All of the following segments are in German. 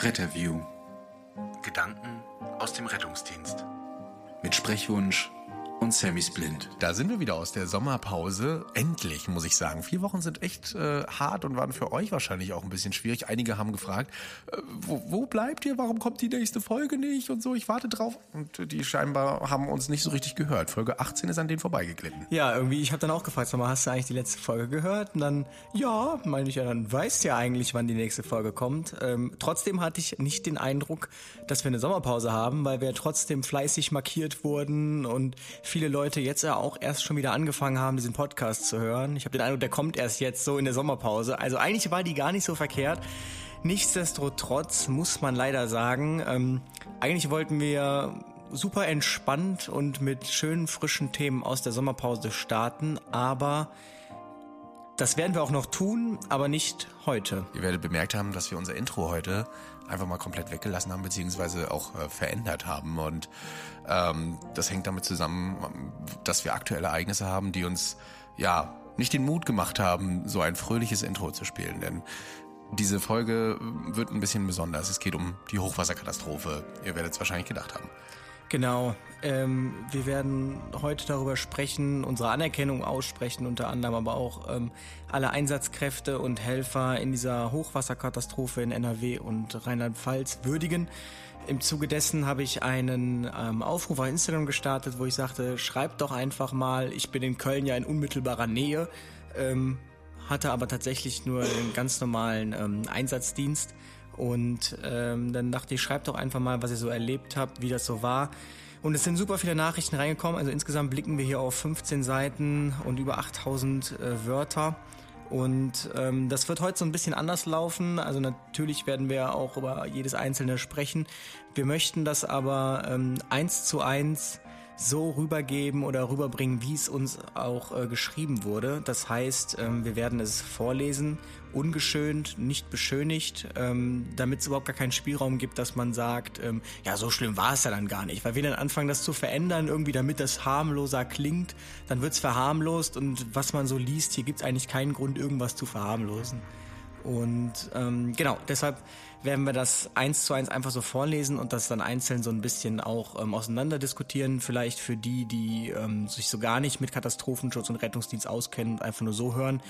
Retterview. Gedanken aus dem Rettungsdienst. Mit Sprechwunsch und Sammy Splint. Da sind wir wieder aus der Sommerpause. Endlich, muss ich sagen. Vier Wochen sind echt äh, hart und waren für euch wahrscheinlich auch ein bisschen schwierig. Einige haben gefragt, äh, wo, wo bleibt ihr? Warum kommt die nächste Folge nicht? Und so, ich warte drauf. Und die scheinbar haben uns nicht so richtig gehört. Folge 18 ist an denen vorbeigeglitten. Ja, irgendwie, ich habe dann auch gefragt, sag mal, hast du eigentlich die letzte Folge gehört? Und dann, ja, meine ich ja, dann weißt ja eigentlich, wann die nächste Folge kommt. Ähm, trotzdem hatte ich nicht den Eindruck, dass wir eine Sommerpause haben, weil wir trotzdem fleißig markiert wurden und viele Leute jetzt ja auch erst schon wieder angefangen haben, diesen Podcast zu hören. Ich habe den Eindruck, der kommt erst jetzt so in der Sommerpause. Also eigentlich war die gar nicht so verkehrt. Nichtsdestotrotz muss man leider sagen, ähm, eigentlich wollten wir super entspannt und mit schönen frischen Themen aus der Sommerpause starten, aber das werden wir auch noch tun, aber nicht heute. Ihr werdet bemerkt haben, dass wir unser Intro heute einfach mal komplett weggelassen haben, beziehungsweise auch äh, verändert haben. Und ähm, das hängt damit zusammen, dass wir aktuelle Ereignisse haben, die uns ja nicht den Mut gemacht haben, so ein fröhliches Intro zu spielen. Denn diese Folge wird ein bisschen besonders. Es geht um die Hochwasserkatastrophe. Ihr werdet es wahrscheinlich gedacht haben. Genau. Ähm, wir werden heute darüber sprechen, unsere Anerkennung aussprechen, unter anderem aber auch ähm, alle Einsatzkräfte und Helfer in dieser Hochwasserkatastrophe in NRW und Rheinland-Pfalz würdigen. Im Zuge dessen habe ich einen ähm, Aufruf auf Instagram gestartet, wo ich sagte, schreibt doch einfach mal, ich bin in Köln ja in unmittelbarer Nähe, ähm, hatte aber tatsächlich nur einen ganz normalen ähm, Einsatzdienst und ähm, dann dachte ich, schreibt doch einfach mal, was ihr so erlebt habt, wie das so war. Und es sind super viele Nachrichten reingekommen. Also insgesamt blicken wir hier auf 15 Seiten und über 8000 äh, Wörter. Und ähm, das wird heute so ein bisschen anders laufen. Also natürlich werden wir auch über jedes einzelne sprechen. Wir möchten das aber ähm, eins zu eins so rübergeben oder rüberbringen, wie es uns auch äh, geschrieben wurde. Das heißt, ähm, wir werden es vorlesen, ungeschönt, nicht beschönigt, ähm, damit es überhaupt gar keinen Spielraum gibt, dass man sagt, ähm, ja, so schlimm war es ja dann gar nicht. Weil wir dann anfangen, das zu verändern, irgendwie damit das harmloser klingt, dann wird es verharmlost und was man so liest, hier gibt es eigentlich keinen Grund, irgendwas zu verharmlosen. Und ähm, genau, deshalb werden wir das eins zu eins einfach so vorlesen und das dann einzeln so ein bisschen auch ähm, auseinander diskutieren. Vielleicht für die, die ähm, sich so gar nicht mit Katastrophenschutz und Rettungsdienst auskennen und einfach nur so hören,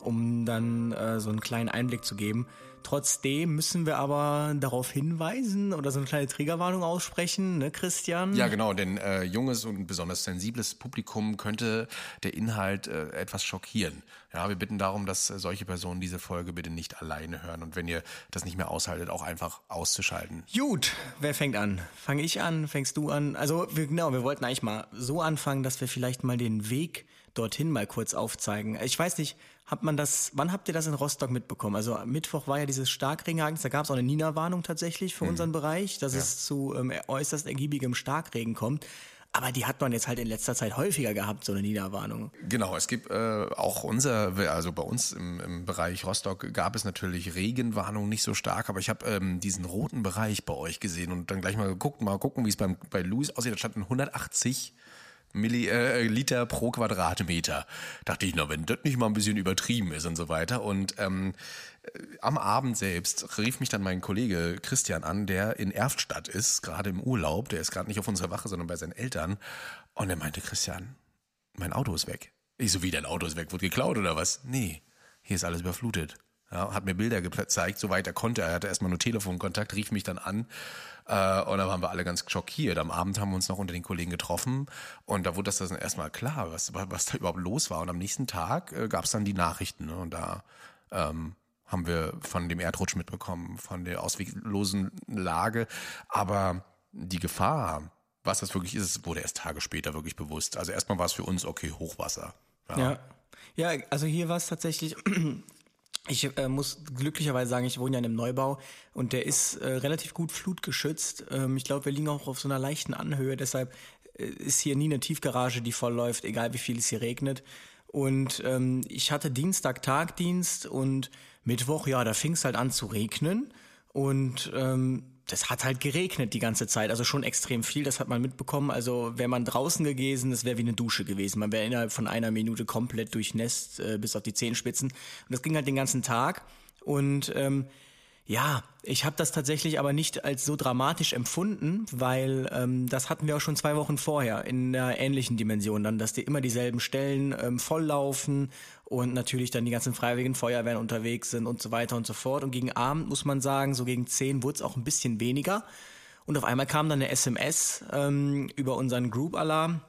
um dann äh, so einen kleinen Einblick zu geben. Trotzdem müssen wir aber darauf hinweisen oder so eine kleine Triggerwarnung aussprechen, ne, Christian? Ja, genau, denn äh, junges und besonders sensibles Publikum könnte der Inhalt äh, etwas schockieren. Ja, wir bitten darum, dass äh, solche Personen diese Folge bitte nicht alleine hören und wenn ihr das nicht mehr aushaltet, auch einfach auszuschalten. Gut, wer fängt an? Fange ich an? Fängst du an? Also wir, genau, wir wollten eigentlich mal so anfangen, dass wir vielleicht mal den Weg dorthin mal kurz aufzeigen. Ich weiß nicht, hat man das, wann habt ihr das in Rostock mitbekommen? Also Mittwoch war ja dieses Starkregenereignis, da gab es auch eine Nina-Warnung tatsächlich für mhm. unseren Bereich, dass ja. es zu ähm, äußerst ergiebigem Starkregen kommt. Aber die hat man jetzt halt in letzter Zeit häufiger gehabt, so eine Nina-Warnung. Genau, es gibt äh, auch unser, also bei uns im, im Bereich Rostock gab es natürlich Regenwarnungen nicht so stark, aber ich habe ähm, diesen roten Bereich bei euch gesehen und dann gleich mal geguckt, mal gucken, wie es bei Louis aussieht. Da standen 180 Milliliter äh, pro Quadratmeter. Dachte ich, na, wenn das nicht mal ein bisschen übertrieben ist und so weiter. Und ähm, äh, am Abend selbst rief mich dann mein Kollege Christian an, der in Erftstadt ist, gerade im Urlaub. Der ist gerade nicht auf unserer Wache, sondern bei seinen Eltern. Und er meinte, Christian, mein Auto ist weg. Ich so, wie dein Auto ist weg? Wurde geklaut oder was? Nee, hier ist alles überflutet. Ja, hat mir Bilder gezeigt, soweit er konnte. Er hatte erstmal nur Telefonkontakt, rief mich dann an äh, und dann waren wir alle ganz schockiert. Am Abend haben wir uns noch unter den Kollegen getroffen und da wurde das dann erstmal klar, was, was da überhaupt los war. Und am nächsten Tag äh, gab es dann die Nachrichten ne? und da ähm, haben wir von dem Erdrutsch mitbekommen, von der ausweglosen Lage. Aber die Gefahr, was das wirklich ist, wurde erst Tage später wirklich bewusst. Also erstmal war es für uns okay, Hochwasser. Ja. ja. Ja, also hier war es tatsächlich ich äh, muss glücklicherweise sagen, ich wohne ja in einem Neubau und der ist äh, relativ gut flutgeschützt. Ähm, ich glaube, wir liegen auch auf so einer leichten Anhöhe, deshalb äh, ist hier nie eine Tiefgarage, die voll läuft, egal wie viel es hier regnet. Und ähm, ich hatte Dienstag Tagdienst und Mittwoch, ja, da fing es halt an zu regnen. Und ähm, das hat halt geregnet die ganze Zeit, also schon extrem viel, das hat man mitbekommen. Also wäre man draußen gewesen, das wäre wie eine Dusche gewesen. Man wäre innerhalb von einer Minute komplett durchnässt äh, bis auf die Zehenspitzen. Und das ging halt den ganzen Tag. Und ähm, Ja, ich habe das tatsächlich aber nicht als so dramatisch empfunden, weil ähm, das hatten wir auch schon zwei Wochen vorher in einer ähnlichen Dimension, dann, dass die immer dieselben Stellen ähm, volllaufen und natürlich dann die ganzen freiwilligen Feuerwehren unterwegs sind und so weiter und so fort. Und gegen Abend muss man sagen, so gegen zehn wurde es auch ein bisschen weniger. Und auf einmal kam dann eine SMS ähm, über unseren Group-Alarm.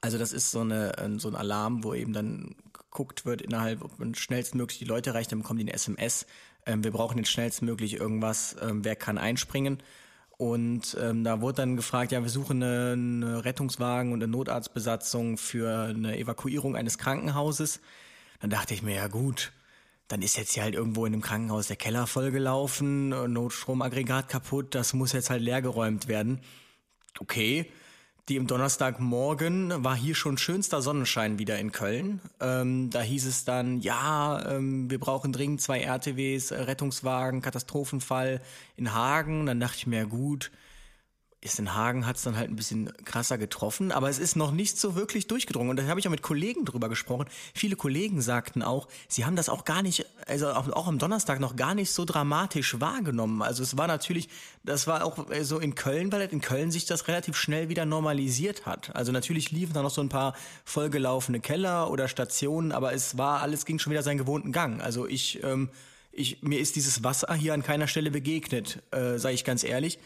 Also das ist so, eine, so ein Alarm, wo eben dann geguckt wird innerhalb, ob man schnellstmöglich die Leute erreicht, dann bekommen die eine SMS ähm, wir brauchen jetzt schnellstmöglich irgendwas, ähm, wer kann einspringen. Und ähm, da wurde dann gefragt, ja, wir suchen eine, eine Rettungswagen und eine Notarztbesatzung für eine Evakuierung eines Krankenhauses. Dann dachte ich mir, ja gut, dann ist jetzt hier halt irgendwo in einem Krankenhaus der Keller vollgelaufen, Notstromaggregat kaputt, das muss jetzt halt leergeräumt werden. Okay, die im Donnerstagmorgen war hier schon schönster Sonnenschein wieder in Köln. Ähm, da hieß es dann, ja, ähm, wir brauchen dringend zwei RTWs, Rettungswagen, Katastrophenfall in Hagen. Dann dachte ich mir, gut, ist in Hagen hat es dann halt ein bisschen krasser getroffen, aber es ist noch nicht so wirklich durchgedrungen. Und da habe ich auch mit Kollegen drüber gesprochen. Viele Kollegen sagten auch, sie haben das auch gar nicht, also auch, auch am Donnerstag noch gar nicht so dramatisch wahrgenommen. Also es war natürlich, das war auch so in Köln, weil in Köln sich das relativ schnell wieder normalisiert hat. Also natürlich liefen da noch so ein paar vollgelaufene Keller oder Stationen, aber es war, alles ging schon wieder seinen gewohnten Gang. Also ich, ähm, ich, mir ist dieses Wasser hier an keiner Stelle begegnet, äh, sage ich ganz ehrlich.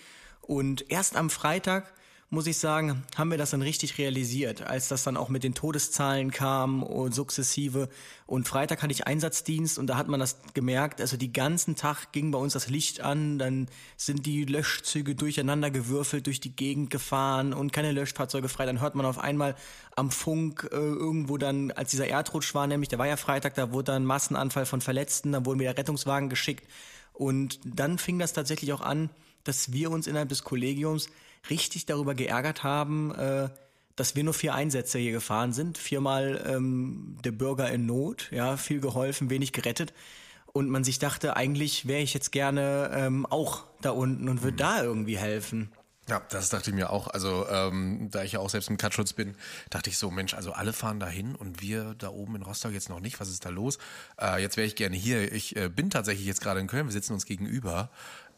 Und erst am Freitag, muss ich sagen, haben wir das dann richtig realisiert, als das dann auch mit den Todeszahlen kam und sukzessive. Und Freitag hatte ich Einsatzdienst und da hat man das gemerkt. Also die ganzen Tag ging bei uns das Licht an, dann sind die Löschzüge durcheinander gewürfelt durch die Gegend gefahren und keine Löschfahrzeuge frei. Dann hört man auf einmal am Funk äh, irgendwo dann, als dieser Erdrutsch war, nämlich, der war ja Freitag, da wurde dann Massenanfall von Verletzten, dann wurden wieder Rettungswagen geschickt. Und dann fing das tatsächlich auch an, dass wir uns innerhalb des Kollegiums richtig darüber geärgert haben, äh, dass wir nur vier Einsätze hier gefahren sind. Viermal ähm, der Bürger in Not, ja, viel geholfen, wenig gerettet. Und man sich dachte, eigentlich wäre ich jetzt gerne ähm, auch da unten und würde mhm. da irgendwie helfen. Ja, das dachte ich mir auch. Also, ähm, da ich ja auch selbst im Cutschutz bin, dachte ich so, Mensch, also alle fahren dahin und wir da oben in Rostock jetzt noch nicht. Was ist da los? Äh, jetzt wäre ich gerne hier. Ich äh, bin tatsächlich jetzt gerade in Köln. Wir sitzen uns gegenüber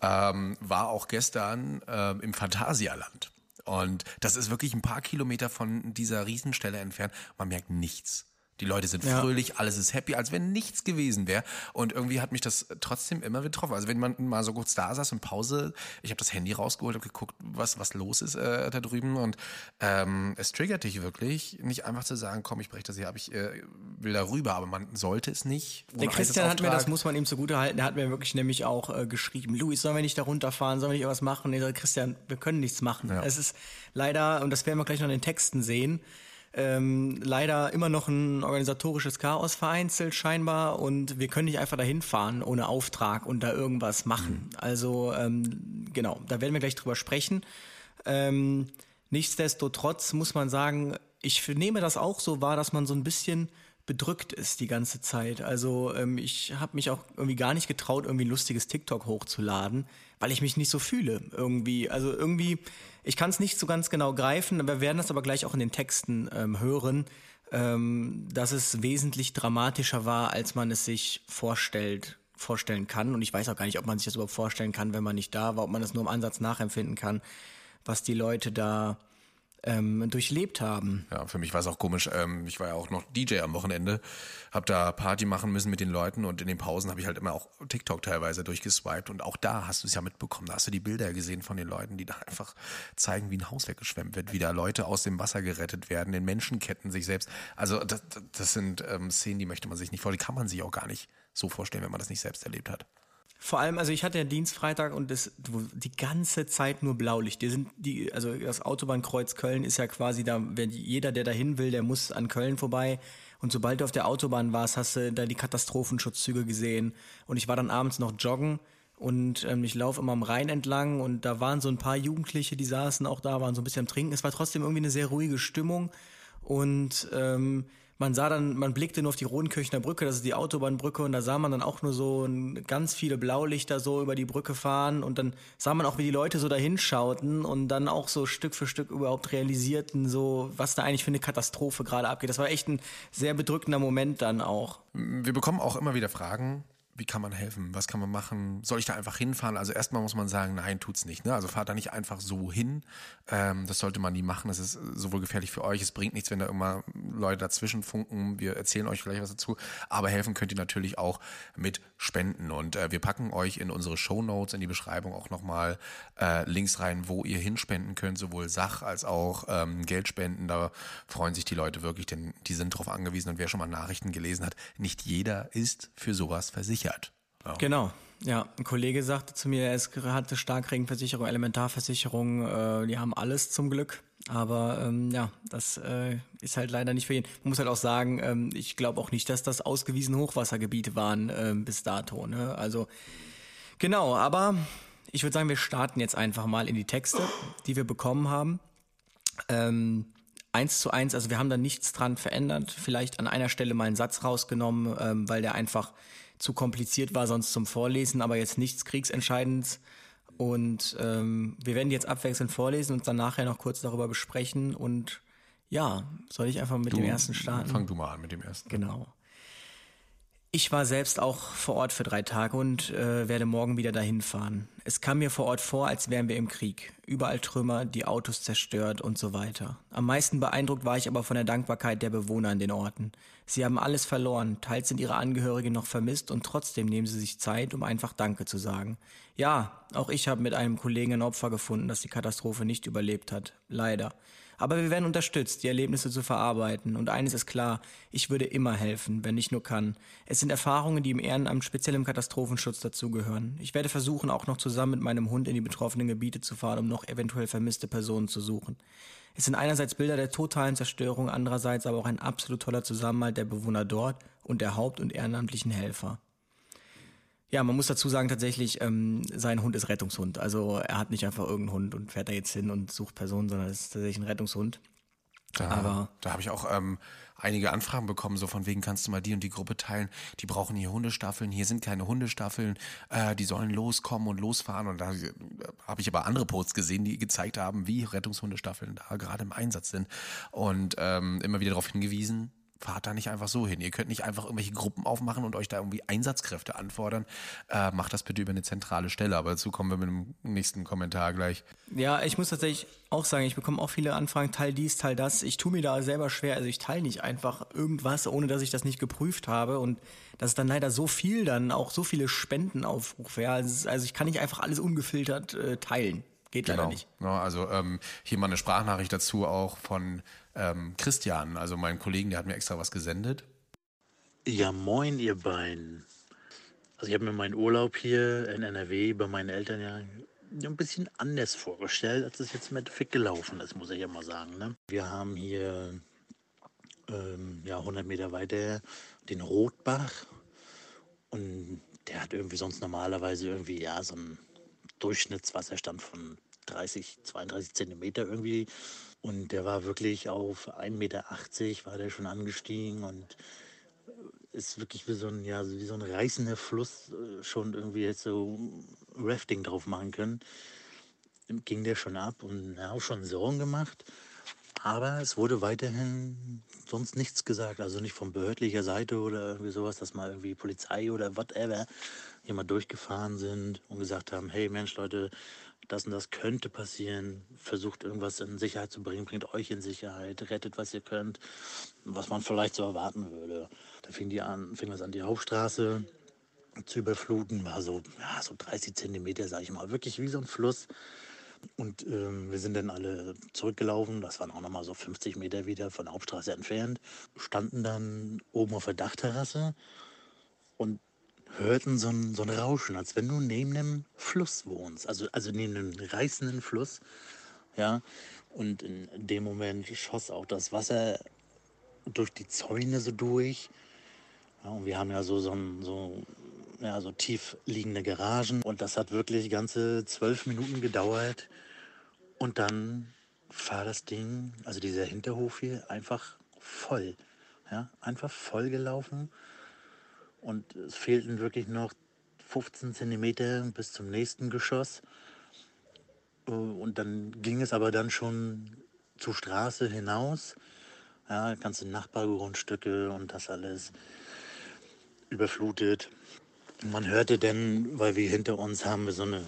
ähm, war auch gestern ähm, im Phantasialand. Und das ist wirklich ein paar Kilometer von dieser Riesenstelle entfernt. Man merkt nichts. Die Leute sind ja. fröhlich, alles ist happy, als wenn nichts gewesen wäre. Und irgendwie hat mich das trotzdem immer betroffen. Also wenn man mal so kurz da saß und Pause, ich habe das Handy rausgeholt, habe geguckt, was, was los ist äh, da drüben. Und ähm, es triggert dich wirklich, nicht einfach zu sagen, komm, ich breche das hier ab, ich äh, will da rüber. Aber man sollte es nicht. Der Christian hat mir, das muss man ihm zugute halten, der hat mir wirklich nämlich auch äh, geschrieben, Luis, sollen wir nicht da runterfahren, sollen wir nicht irgendwas machen? Und ich sage, Christian, wir können nichts machen. Ja. Es ist leider, und das werden wir gleich noch in den Texten sehen, ähm, leider immer noch ein organisatorisches Chaos vereinzelt scheinbar und wir können nicht einfach dahin fahren ohne Auftrag und da irgendwas machen. Mhm. Also ähm, genau, da werden wir gleich drüber sprechen. Ähm, nichtsdestotrotz muss man sagen, ich nehme das auch so wahr, dass man so ein bisschen bedrückt ist die ganze Zeit. Also ähm, ich habe mich auch irgendwie gar nicht getraut, irgendwie ein lustiges TikTok hochzuladen, weil ich mich nicht so fühle irgendwie. Also irgendwie, ich kann es nicht so ganz genau greifen, wir werden das aber gleich auch in den Texten ähm, hören, ähm, dass es wesentlich dramatischer war, als man es sich vorstellt vorstellen kann. Und ich weiß auch gar nicht, ob man sich das überhaupt vorstellen kann, wenn man nicht da war, ob man das nur im Ansatz nachempfinden kann, was die Leute da ähm, durchlebt haben. Ja, für mich war es auch komisch. Ähm, ich war ja auch noch DJ am Wochenende, habe da Party machen müssen mit den Leuten und in den Pausen habe ich halt immer auch TikTok teilweise durchgeswiped und auch da hast du es ja mitbekommen. Da hast du die Bilder gesehen von den Leuten, die da einfach zeigen, wie ein Haus weggeschwemmt wird, wie da Leute aus dem Wasser gerettet werden, in Menschenketten sich selbst. Also das, das sind ähm, Szenen, die möchte man sich nicht vorstellen, die kann man sich auch gar nicht so vorstellen, wenn man das nicht selbst erlebt hat. Vor allem, also ich hatte ja Dienstfreitag und das, die ganze Zeit nur Blaulicht. Die sind die, also das Autobahnkreuz Köln ist ja quasi da, wenn jeder, der dahin will, der muss an Köln vorbei. Und sobald du auf der Autobahn warst, hast du da die Katastrophenschutzzüge gesehen. Und ich war dann abends noch joggen und ähm, ich laufe immer am Rhein entlang und da waren so ein paar Jugendliche, die saßen auch da, waren so ein bisschen am Trinken. Es war trotzdem irgendwie eine sehr ruhige Stimmung und ähm, man sah dann, man blickte nur auf die Rodenkirchner Brücke, das ist die Autobahnbrücke, und da sah man dann auch nur so ganz viele Blaulichter so über die Brücke fahren und dann sah man auch, wie die Leute so dahin schauten und dann auch so Stück für Stück überhaupt realisierten, so was da eigentlich für eine Katastrophe gerade abgeht. Das war echt ein sehr bedrückender Moment dann auch. Wir bekommen auch immer wieder Fragen, wie kann man helfen? Was kann man machen? Soll ich da einfach hinfahren? Also erstmal muss man sagen, nein, tut's nicht. Ne? Also fahrt da nicht einfach so hin. Ähm, das sollte man nie machen. Das ist sowohl gefährlich für euch. Es bringt nichts, wenn da immer Leute dazwischen funken. Wir erzählen euch gleich was dazu. Aber helfen könnt ihr natürlich auch mit Spenden. Und äh, wir packen euch in unsere Show Notes, in die Beschreibung auch nochmal äh, Links rein, wo ihr hinspenden könnt, sowohl Sach- als auch ähm, Geldspenden. Da freuen sich die Leute wirklich, denn die sind darauf angewiesen. Und wer schon mal Nachrichten gelesen hat, nicht jeder ist für sowas versichert versichert. Ja. Genau. Ja, ein Kollege sagte zu mir, er hatte Starkregenversicherung, Elementarversicherung, äh, die haben alles zum Glück. Aber ähm, ja, das äh, ist halt leider nicht für jeden. Man muss halt auch sagen, ähm, ich glaube auch nicht, dass das ausgewiesene Hochwassergebiete waren äh, bis dato. Ne? Also genau, aber ich würde sagen, wir starten jetzt einfach mal in die Texte, die wir bekommen haben. Ähm, eins zu eins, also wir haben da nichts dran verändert, vielleicht an einer Stelle mal einen Satz rausgenommen, ähm, weil der einfach zu kompliziert war sonst zum Vorlesen, aber jetzt nichts Kriegsentscheidendes. Und ähm, wir werden jetzt abwechselnd vorlesen und dann nachher noch kurz darüber besprechen. Und ja, soll ich einfach mit du, dem ersten starten? Fang du mal an mit dem ersten. Genau. Ich war selbst auch vor Ort für drei Tage und äh, werde morgen wieder dahin fahren. Es kam mir vor Ort vor, als wären wir im Krieg. Überall Trümmer, die Autos zerstört und so weiter. Am meisten beeindruckt war ich aber von der Dankbarkeit der Bewohner an den Orten. Sie haben alles verloren, teils sind ihre Angehörigen noch vermisst und trotzdem nehmen sie sich Zeit, um einfach Danke zu sagen. Ja, auch ich habe mit einem Kollegen ein Opfer gefunden, das die Katastrophe nicht überlebt hat. Leider. Aber wir werden unterstützt, die Erlebnisse zu verarbeiten. Und eines ist klar, ich würde immer helfen, wenn ich nur kann. Es sind Erfahrungen, die im Ehrenamt speziell im Katastrophenschutz dazugehören. Ich werde versuchen, auch noch zusammen mit meinem Hund in die betroffenen Gebiete zu fahren, um noch eventuell vermisste Personen zu suchen. Es sind einerseits Bilder der totalen Zerstörung, andererseits aber auch ein absolut toller Zusammenhalt der Bewohner dort und der Haupt- und ehrenamtlichen Helfer. Ja, man muss dazu sagen, tatsächlich, ähm, sein Hund ist Rettungshund. Also er hat nicht einfach irgendeinen Hund und fährt da jetzt hin und sucht Personen, sondern es ist tatsächlich ein Rettungshund. Da, Aber da habe ich auch ähm, einige Anfragen bekommen, so von wegen kannst du mal die und die Gruppe teilen. Die brauchen hier Hundestaffeln. Hier sind keine Hundestaffeln. Äh, die sollen loskommen und losfahren. Und da äh, habe ich aber andere Posts gesehen, die gezeigt haben, wie Rettungshundestaffeln da gerade im Einsatz sind und ähm, immer wieder darauf hingewiesen, fahrt da nicht einfach so hin. Ihr könnt nicht einfach irgendwelche Gruppen aufmachen und euch da irgendwie Einsatzkräfte anfordern. Äh, macht das bitte über eine zentrale Stelle. Aber dazu kommen wir mit dem nächsten Kommentar gleich. Ja, ich muss tatsächlich auch sagen, ich bekomme auch viele Anfragen, teil dies, teil das. Ich tue mir da selber schwer. Also ich teile nicht einfach irgendwas, ohne dass ich das nicht geprüft habe. Und das ist dann leider so viel dann, auch so viele Spendenaufrufe. Ja, also ich kann nicht einfach alles ungefiltert äh, teilen. Geht genau. leider nicht. Ja, also ähm, hier mal eine Sprachnachricht dazu auch von ähm, Christian, also mein Kollegen, der hat mir extra was gesendet. Ja, moin, ihr beiden. Also ich habe mir meinen Urlaub hier in NRW bei meinen Eltern ja ein bisschen anders vorgestellt, als es jetzt im Endeffekt gelaufen ist, muss ich ja mal sagen. Ne? Wir haben hier ähm, ja, 100 Meter weiter den Rotbach und der hat irgendwie sonst normalerweise irgendwie ja so einen Durchschnittswasserstand von 30, 32 Zentimeter irgendwie und der war wirklich auf 1,80 Meter war der schon angestiegen und ist wirklich wie so ein, ja, wie so ein reißender Fluss äh, schon irgendwie jetzt so Rafting drauf machen können. Ging der schon ab und auch schon Sorgen gemacht. Aber es wurde weiterhin sonst nichts gesagt. Also nicht von behördlicher Seite oder irgendwie sowas, dass mal irgendwie Polizei oder whatever hier mal durchgefahren sind und gesagt haben, hey Mensch Leute, das und das könnte passieren, versucht irgendwas in Sicherheit zu bringen, bringt euch in Sicherheit, rettet, was ihr könnt, was man vielleicht so erwarten würde. Da fing, die an, fing das an, die Hauptstraße zu überfluten, war so, ja, so 30 Zentimeter, sage ich mal, wirklich wie so ein Fluss. Und ähm, wir sind dann alle zurückgelaufen, das waren auch nochmal so 50 Meter wieder von der Hauptstraße entfernt, standen dann oben auf der Dachterrasse und hörten so ein, so ein Rauschen, als wenn du neben einem Fluss wohnst, also, also neben einem reißenden Fluss. Ja, und in dem Moment schoss auch das Wasser durch die Zäune so durch. Ja, und wir haben ja so, so, so, ja, so tief liegende Garagen. Und das hat wirklich ganze zwölf Minuten gedauert. Und dann war das Ding, also dieser Hinterhof hier, einfach voll. Ja, einfach voll gelaufen. Und es fehlten wirklich noch 15 Zentimeter bis zum nächsten Geschoss. Und dann ging es aber dann schon zur Straße hinaus. Ja, ganze Nachbargrundstücke und das alles überflutet. Man hörte denn, weil wir hinter uns haben wir so eine,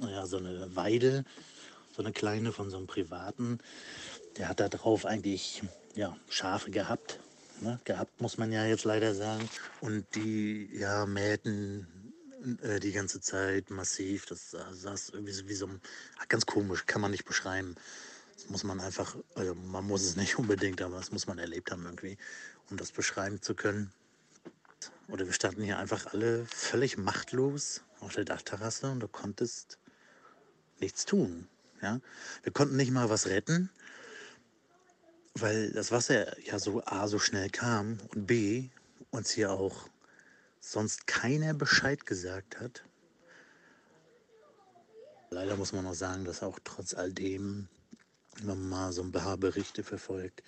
ja, so eine Weide, so eine kleine von so einem Privaten. Der hat da drauf eigentlich ja, Schafe gehabt. Ne? Gehabt muss man ja jetzt leider sagen. Und die ja, mähten äh, die ganze Zeit massiv. Das saß irgendwie wie so ein, ganz komisch, kann man nicht beschreiben. Das muss man einfach, also man muss es nicht unbedingt, aber das muss man erlebt haben irgendwie, um das beschreiben zu können. Oder wir standen hier einfach alle völlig machtlos auf der Dachterrasse und du konntest nichts tun. Ja? Wir konnten nicht mal was retten, weil das Wasser ja so A so schnell kam und B uns hier auch sonst keiner Bescheid gesagt hat. Leider muss man auch sagen, dass auch trotz all dem, wenn man mal so ein paar Berichte verfolgt,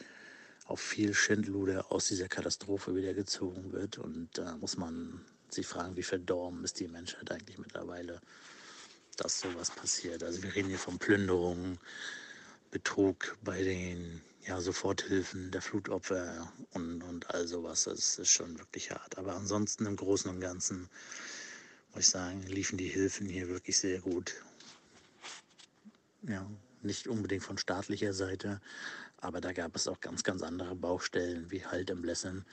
auch viel Schindluder aus dieser Katastrophe wieder gezogen wird. Und da muss man sich fragen, wie verdorben ist die Menschheit eigentlich mittlerweile, dass sowas passiert. Also wir reden hier von Plünderungen, Betrug bei den ja, Soforthilfen der Flutopfer und, und all sowas. Das ist schon wirklich hart. Aber ansonsten im Großen und Ganzen muss ich sagen, liefen die Hilfen hier wirklich sehr gut. Ja, nicht unbedingt von staatlicher Seite, aber da gab es auch ganz, ganz andere Baustellen, wie halt im Blessen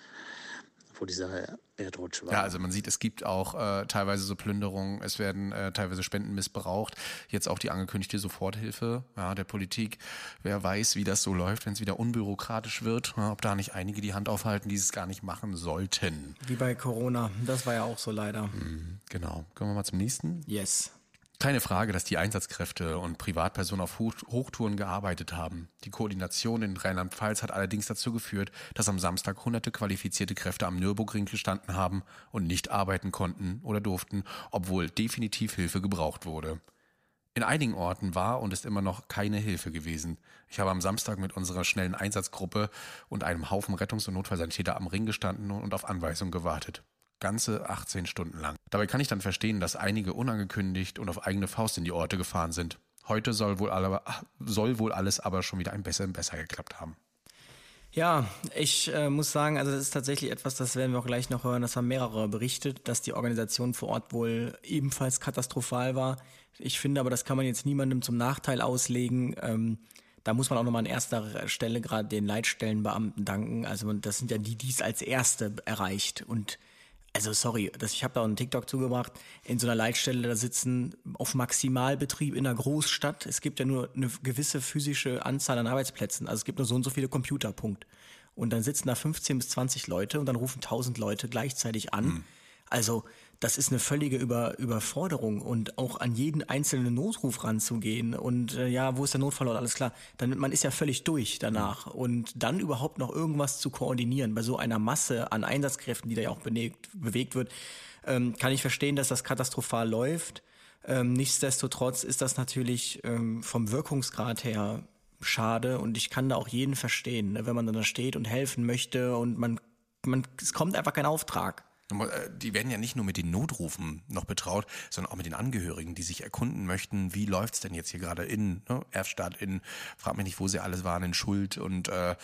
wo dieser Erdrutsch war. Ja, also man sieht, es gibt auch äh, teilweise so Plünderungen, es werden äh, teilweise Spenden missbraucht. Jetzt auch die angekündigte Soforthilfe ja, der Politik. Wer weiß, wie das so läuft, wenn es wieder unbürokratisch wird, ja, ob da nicht einige die Hand aufhalten, die es gar nicht machen sollten. Wie bei Corona, das war ja auch so leider. Mhm, genau. Kommen wir mal zum nächsten. Yes. Keine Frage, dass die Einsatzkräfte und Privatpersonen auf Hochtouren gearbeitet haben. Die Koordination in Rheinland-Pfalz hat allerdings dazu geführt, dass am Samstag hunderte qualifizierte Kräfte am Nürburgring gestanden haben und nicht arbeiten konnten oder durften, obwohl definitiv Hilfe gebraucht wurde. In einigen Orten war und ist immer noch keine Hilfe gewesen. Ich habe am Samstag mit unserer schnellen Einsatzgruppe und einem Haufen Rettungs- und Notfallsanitäter am Ring gestanden und auf Anweisung gewartet. Ganze 18 Stunden lang. Dabei kann ich dann verstehen, dass einige unangekündigt und auf eigene Faust in die Orte gefahren sind. Heute soll wohl, alle, soll wohl alles aber schon wieder ein bisschen besser geklappt haben. Ja, ich äh, muss sagen, also das ist tatsächlich etwas, das werden wir auch gleich noch hören, das haben mehrere berichtet, dass die Organisation vor Ort wohl ebenfalls katastrophal war. Ich finde aber, das kann man jetzt niemandem zum Nachteil auslegen. Ähm, da muss man auch nochmal an erster Stelle gerade den Leitstellenbeamten danken. Also das sind ja die, die es als Erste erreicht. Und also sorry, das, ich habe da einen TikTok zugebracht, in so einer Leitstelle da sitzen auf Maximalbetrieb in einer Großstadt. Es gibt ja nur eine gewisse physische Anzahl an Arbeitsplätzen. Also es gibt nur so und so viele Computerpunkt. Und dann sitzen da 15 bis 20 Leute und dann rufen 1000 Leute gleichzeitig an. Mhm. Also das ist eine völlige Über Überforderung und auch an jeden einzelnen Notruf ranzugehen und äh, ja, wo ist der Notfall und alles klar, dann man ist ja völlig durch danach und dann überhaupt noch irgendwas zu koordinieren bei so einer Masse an Einsatzkräften, die da ja auch bewegt, bewegt wird, ähm, kann ich verstehen, dass das katastrophal läuft. Ähm, nichtsdestotrotz ist das natürlich ähm, vom Wirkungsgrad her schade und ich kann da auch jeden verstehen, ne, wenn man dann da steht und helfen möchte und man, man es kommt einfach kein Auftrag. Äh, die werden ja nicht nur mit den Notrufen noch betraut, sondern auch mit den Angehörigen, die sich erkunden möchten, wie läuft's denn jetzt hier gerade in ne? Erfstadt, in, frag mich nicht, wo sie alles waren, in Schuld und äh,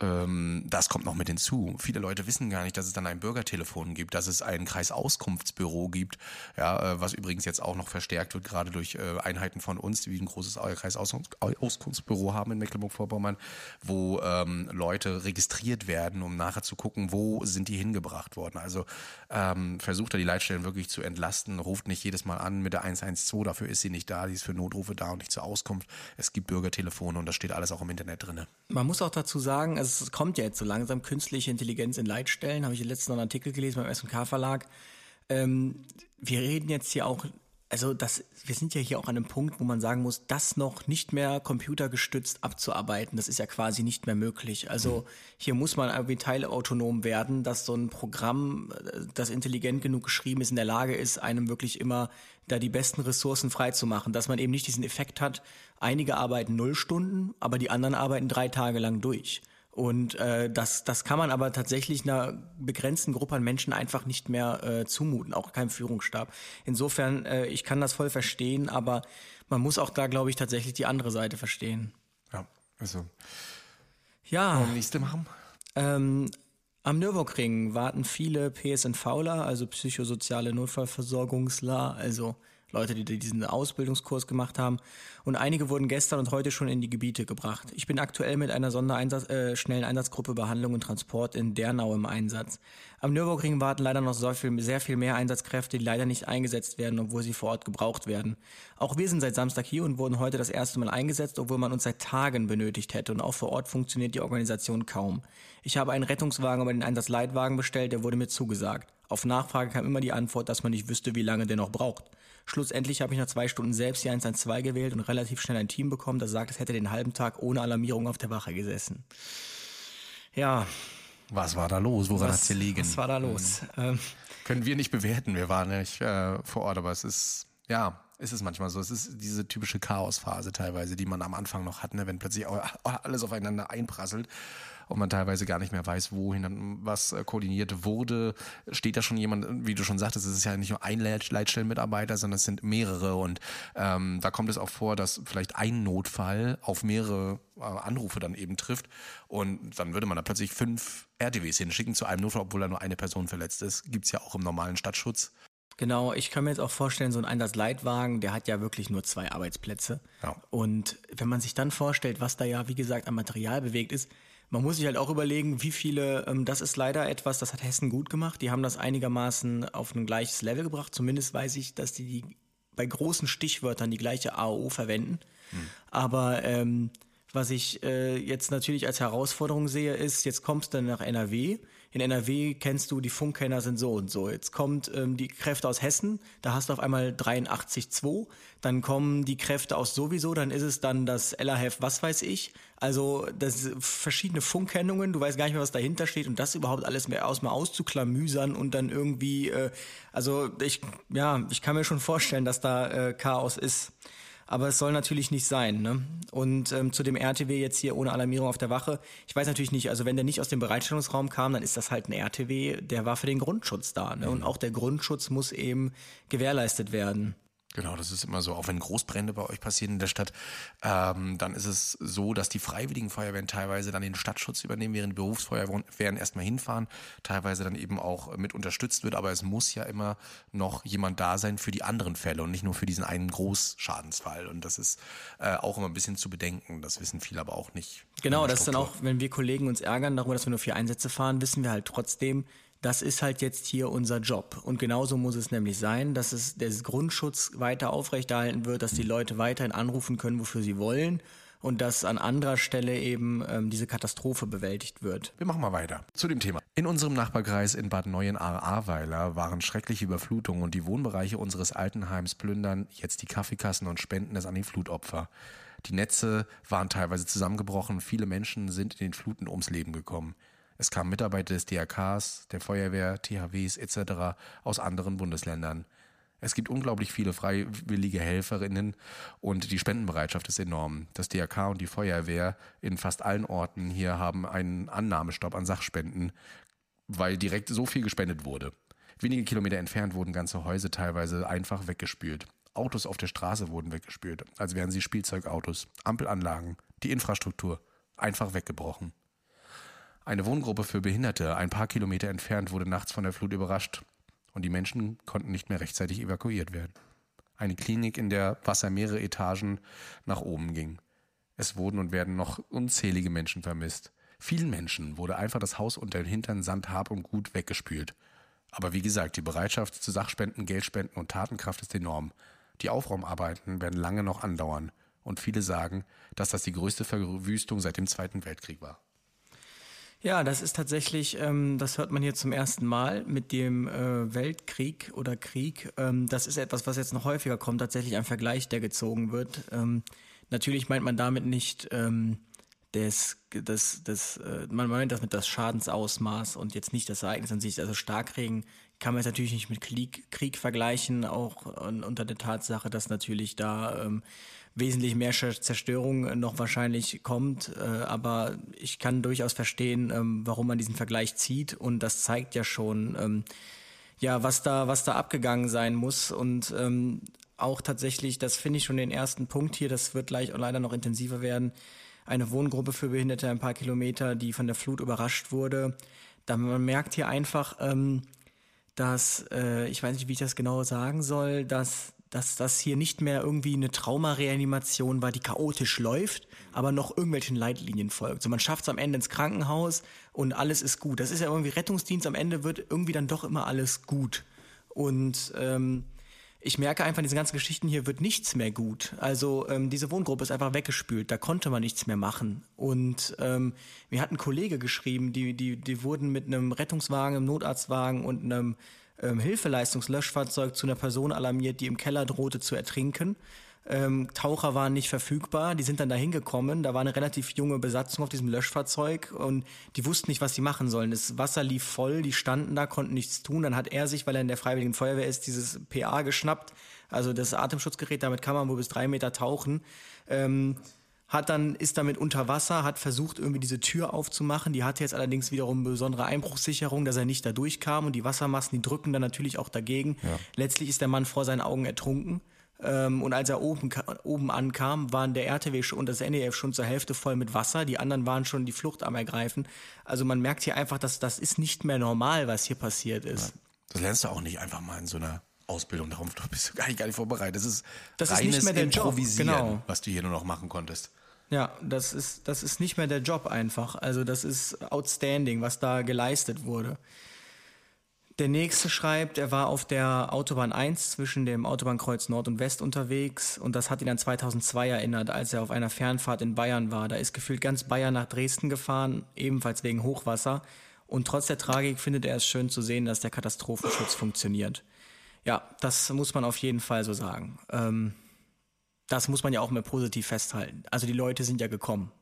das kommt noch mit hinzu. Viele Leute wissen gar nicht, dass es dann ein Bürgertelefon gibt, dass es ein Kreisauskunftsbüro gibt, ja, äh, was übrigens jetzt auch noch verstärkt wird, gerade durch äh, Einheiten von uns, die ein großes Kreisauskunftsbüro haben in Mecklenburg-Vorpommern, wo ähm, Leute registriert werden, um nachher zu gucken, wo sind die hingebracht worden. Also ähm, versucht da die Leitstellen wirklich zu entlasten, ruft nicht jedes Mal an mit der 112, dafür ist sie nicht da, die ist für Notrufe da und nicht zur Auskunft. Es gibt Bürgertelefone und das steht alles auch im Internet drin. Man muss auch dazu sagen, also es kommt ja jetzt so langsam künstliche Intelligenz in Leitstellen, habe ich letztens noch einen Artikel gelesen beim S&K Verlag. Ähm, wir reden jetzt hier auch, also das, wir sind ja hier auch an einem Punkt, wo man sagen muss, das noch nicht mehr computergestützt abzuarbeiten, das ist ja quasi nicht mehr möglich. Also hier muss man irgendwie teilautonom werden, dass so ein Programm, das intelligent genug geschrieben ist, in der Lage ist, einem wirklich immer da die besten Ressourcen freizumachen, dass man eben nicht diesen Effekt hat, einige arbeiten null Stunden, aber die anderen arbeiten drei Tage lang durch. Und äh, das, das kann man aber tatsächlich einer begrenzten Gruppe an Menschen einfach nicht mehr äh, zumuten, auch keinem Führungsstab. Insofern, äh, ich kann das voll verstehen, aber man muss auch da, glaube ich, tatsächlich die andere Seite verstehen. Ja, also. Ja. nächste machen? Ähm, Am Nürburgring warten viele PSNVler, also psychosoziale Notfallversorgungsler, also Leute, die diesen Ausbildungskurs gemacht haben. Und einige wurden gestern und heute schon in die Gebiete gebracht. Ich bin aktuell mit einer Sondereinsatz, äh, schnellen Einsatzgruppe Behandlung und Transport in Dernau im Einsatz. Am Nürburgring warten leider noch so viel, sehr viel mehr Einsatzkräfte, die leider nicht eingesetzt werden, obwohl sie vor Ort gebraucht werden. Auch wir sind seit Samstag hier und wurden heute das erste Mal eingesetzt, obwohl man uns seit Tagen benötigt hätte. Und auch vor Ort funktioniert die Organisation kaum. Ich habe einen Rettungswagen über den Einsatzleitwagen bestellt, der wurde mir zugesagt. Auf Nachfrage kam immer die Antwort, dass man nicht wüsste, wie lange der noch braucht. Schlussendlich habe ich nach zwei Stunden selbst die 112 gewählt und relativ schnell ein Team bekommen, das sagt, es hätte den halben Tag ohne Alarmierung auf der Wache gesessen. Ja. Was war da los? Woran hat es gelegen? Was war da los? Ähm, Können wir nicht bewerten. Wir waren nicht äh, vor Ort, aber es ist, ja, ist es manchmal so. Es ist diese typische Chaosphase teilweise, die man am Anfang noch hat, ne? wenn plötzlich alles aufeinander einprasselt und man teilweise gar nicht mehr weiß, wohin was äh, koordiniert wurde. Steht da schon jemand, wie du schon sagtest, es ist ja nicht nur ein Leitstellenmitarbeiter, sondern es sind mehrere und ähm, da kommt es auch vor, dass vielleicht ein Notfall auf mehrere äh, Anrufe dann eben trifft und dann würde man da plötzlich fünf RTWs hinschicken zu einem Notfall, obwohl da nur eine Person verletzt ist. Gibt's ja auch im normalen Stadtschutz. Genau, ich kann mir jetzt auch vorstellen, so ein Einsatzleitwagen, der hat ja wirklich nur zwei Arbeitsplätze. Ja. Und wenn man sich dann vorstellt, was da ja, wie gesagt, an Material bewegt ist, man muss sich halt auch überlegen, wie viele, ähm, das ist leider etwas, das hat Hessen gut gemacht. Die haben das einigermaßen auf ein gleiches Level gebracht. Zumindest weiß ich, dass die, die bei großen Stichwörtern die gleiche AO verwenden. Hm. Aber ähm, was ich äh, jetzt natürlich als Herausforderung sehe, ist, jetzt kommst du nach NRW. In NRW kennst du, die Funkkenner sind so und so. Jetzt kommt ähm, die Kräfte aus Hessen, da hast du auf einmal 83,2. Dann kommen die Kräfte aus sowieso, dann ist es dann das LAHF, was weiß ich. Also das verschiedene Funkkennungen, du weißt gar nicht mehr, was dahinter steht und das überhaupt alles mehr aus mal auszuklamüsern und dann irgendwie, äh, also ich, ja, ich kann mir schon vorstellen, dass da äh, Chaos ist. Aber es soll natürlich nicht sein. Ne? Und ähm, zu dem RTW jetzt hier ohne Alarmierung auf der Wache, ich weiß natürlich nicht, also wenn der nicht aus dem Bereitstellungsraum kam, dann ist das halt ein RTW, der war für den Grundschutz da. Ne? Und mhm. auch der Grundschutz muss eben gewährleistet werden. Genau, das ist immer so. Auch wenn Großbrände bei euch passieren in der Stadt, ähm, dann ist es so, dass die freiwilligen Feuerwehren teilweise dann den Stadtschutz übernehmen, während Berufsfeuerwehren erstmal hinfahren, teilweise dann eben auch mit unterstützt wird. Aber es muss ja immer noch jemand da sein für die anderen Fälle und nicht nur für diesen einen Großschadensfall. Und das ist äh, auch immer ein bisschen zu bedenken. Das wissen viele aber auch nicht. Genau, das ist dann auch, wenn wir Kollegen uns ärgern darüber, dass wir nur vier Einsätze fahren, wissen wir halt trotzdem, das ist halt jetzt hier unser Job. Und genauso muss es nämlich sein, dass es der Grundschutz weiter aufrechterhalten wird, dass die Leute weiterhin anrufen können, wofür sie wollen und dass an anderer Stelle eben ähm, diese Katastrophe bewältigt wird. Wir machen mal weiter zu dem Thema. In unserem Nachbarkreis in Bad Neuenahr-Ahrweiler waren schreckliche Überflutungen und die Wohnbereiche unseres Altenheims plündern jetzt die Kaffeekassen und spenden es an die Flutopfer. Die Netze waren teilweise zusammengebrochen, viele Menschen sind in den Fluten ums Leben gekommen. Es kamen Mitarbeiter des DRKs, der Feuerwehr, THWs etc. aus anderen Bundesländern. Es gibt unglaublich viele freiwillige Helferinnen und die Spendenbereitschaft ist enorm. Das DRK und die Feuerwehr in fast allen Orten hier haben einen Annahmestopp an Sachspenden, weil direkt so viel gespendet wurde. Wenige Kilometer entfernt wurden ganze Häuser teilweise einfach weggespült. Autos auf der Straße wurden weggespült, als wären sie Spielzeugautos, Ampelanlagen, die Infrastruktur einfach weggebrochen. Eine Wohngruppe für Behinderte ein paar Kilometer entfernt wurde nachts von der Flut überrascht und die Menschen konnten nicht mehr rechtzeitig evakuiert werden. Eine Klinik, in der Wasser mehrere Etagen nach oben ging. Es wurden und werden noch unzählige Menschen vermisst. Vielen Menschen wurde einfach das Haus unter den Hintern Sand, Hab und Gut weggespült. Aber wie gesagt, die Bereitschaft zu Sachspenden, Geldspenden und Tatenkraft ist enorm. Die Aufraumarbeiten werden lange noch andauern. Und viele sagen, dass das die größte Verwüstung seit dem Zweiten Weltkrieg war. Ja, das ist tatsächlich, ähm, das hört man hier zum ersten Mal mit dem äh, Weltkrieg oder Krieg. Ähm, das ist etwas, was jetzt noch häufiger kommt, tatsächlich ein Vergleich, der gezogen wird. Ähm, natürlich meint man damit nicht ähm, das, das, das, äh, man meint das mit das Schadensausmaß und jetzt nicht das Ereignis an sich. Also Starkregen kann man jetzt natürlich nicht mit Krieg, Krieg vergleichen, auch unter der Tatsache, dass natürlich da ähm, wesentlich mehr Zerstörung noch wahrscheinlich kommt. Äh, aber ich kann durchaus verstehen, ähm, warum man diesen Vergleich zieht. Und das zeigt ja schon, ähm, ja, was da, was da abgegangen sein muss. Und ähm, auch tatsächlich, das finde ich schon den ersten Punkt hier, das wird gleich leider noch intensiver werden. Eine Wohngruppe für Behinderte ein paar Kilometer, die von der Flut überrascht wurde Da man merkt hier einfach, dass, äh, ich weiß nicht, wie ich das genau sagen soll, dass, dass das hier nicht mehr irgendwie eine Traumareanimation war, die chaotisch läuft, aber noch irgendwelchen Leitlinien folgt. So man schafft es am Ende ins Krankenhaus und alles ist gut. Das ist ja irgendwie Rettungsdienst, am Ende wird irgendwie dann doch immer alles gut. Und ähm, ich merke einfach, in diesen ganzen Geschichten hier wird nichts mehr gut. Also ähm, diese Wohngruppe ist einfach weggespült, da konnte man nichts mehr machen. Und ähm, mir hat ein Kollege geschrieben, die, die, die wurden mit einem Rettungswagen, einem Notarztwagen und einem ähm, Hilfeleistungslöschfahrzeug zu einer Person alarmiert, die im Keller drohte zu ertrinken. Ähm, Taucher waren nicht verfügbar, die sind dann da hingekommen. Da war eine relativ junge Besatzung auf diesem Löschfahrzeug und die wussten nicht, was sie machen sollen. Das Wasser lief voll, die standen da, konnten nichts tun. Dann hat er sich, weil er in der Freiwilligen Feuerwehr ist, dieses PA geschnappt, also das Atemschutzgerät, damit kann man wohl bis drei Meter tauchen. Ähm, hat dann, ist damit unter Wasser, hat versucht, irgendwie diese Tür aufzumachen. Die hatte jetzt allerdings wiederum besondere Einbruchssicherung, dass er nicht da durchkam und die Wassermassen, die drücken dann natürlich auch dagegen. Ja. Letztlich ist der Mann vor seinen Augen ertrunken. Ähm, und als er oben, oben ankam, waren der RTW und das NEF schon zur Hälfte voll mit Wasser. Die anderen waren schon die Flucht am Ergreifen. Also man merkt hier einfach, dass das ist nicht mehr normal, was hier passiert ist. Ja. Das lernst du auch nicht einfach mal in so einer Ausbildung. Darum bist du gar nicht, gar nicht vorbereitet. Das ist das reines ist nicht mehr der Improvisieren, Job. Genau. was du hier nur noch machen konntest. Ja, das ist, das ist nicht mehr der Job einfach. Also das ist outstanding, was da geleistet wurde. Der nächste schreibt, er war auf der Autobahn 1 zwischen dem Autobahnkreuz Nord und West unterwegs und das hat ihn an 2002 erinnert, als er auf einer Fernfahrt in Bayern war. Da ist gefühlt ganz Bayern nach Dresden gefahren, ebenfalls wegen Hochwasser. Und trotz der Tragik findet er es schön zu sehen, dass der Katastrophenschutz funktioniert. Ja, das muss man auf jeden Fall so sagen. Ähm, das muss man ja auch mal positiv festhalten. Also die Leute sind ja gekommen.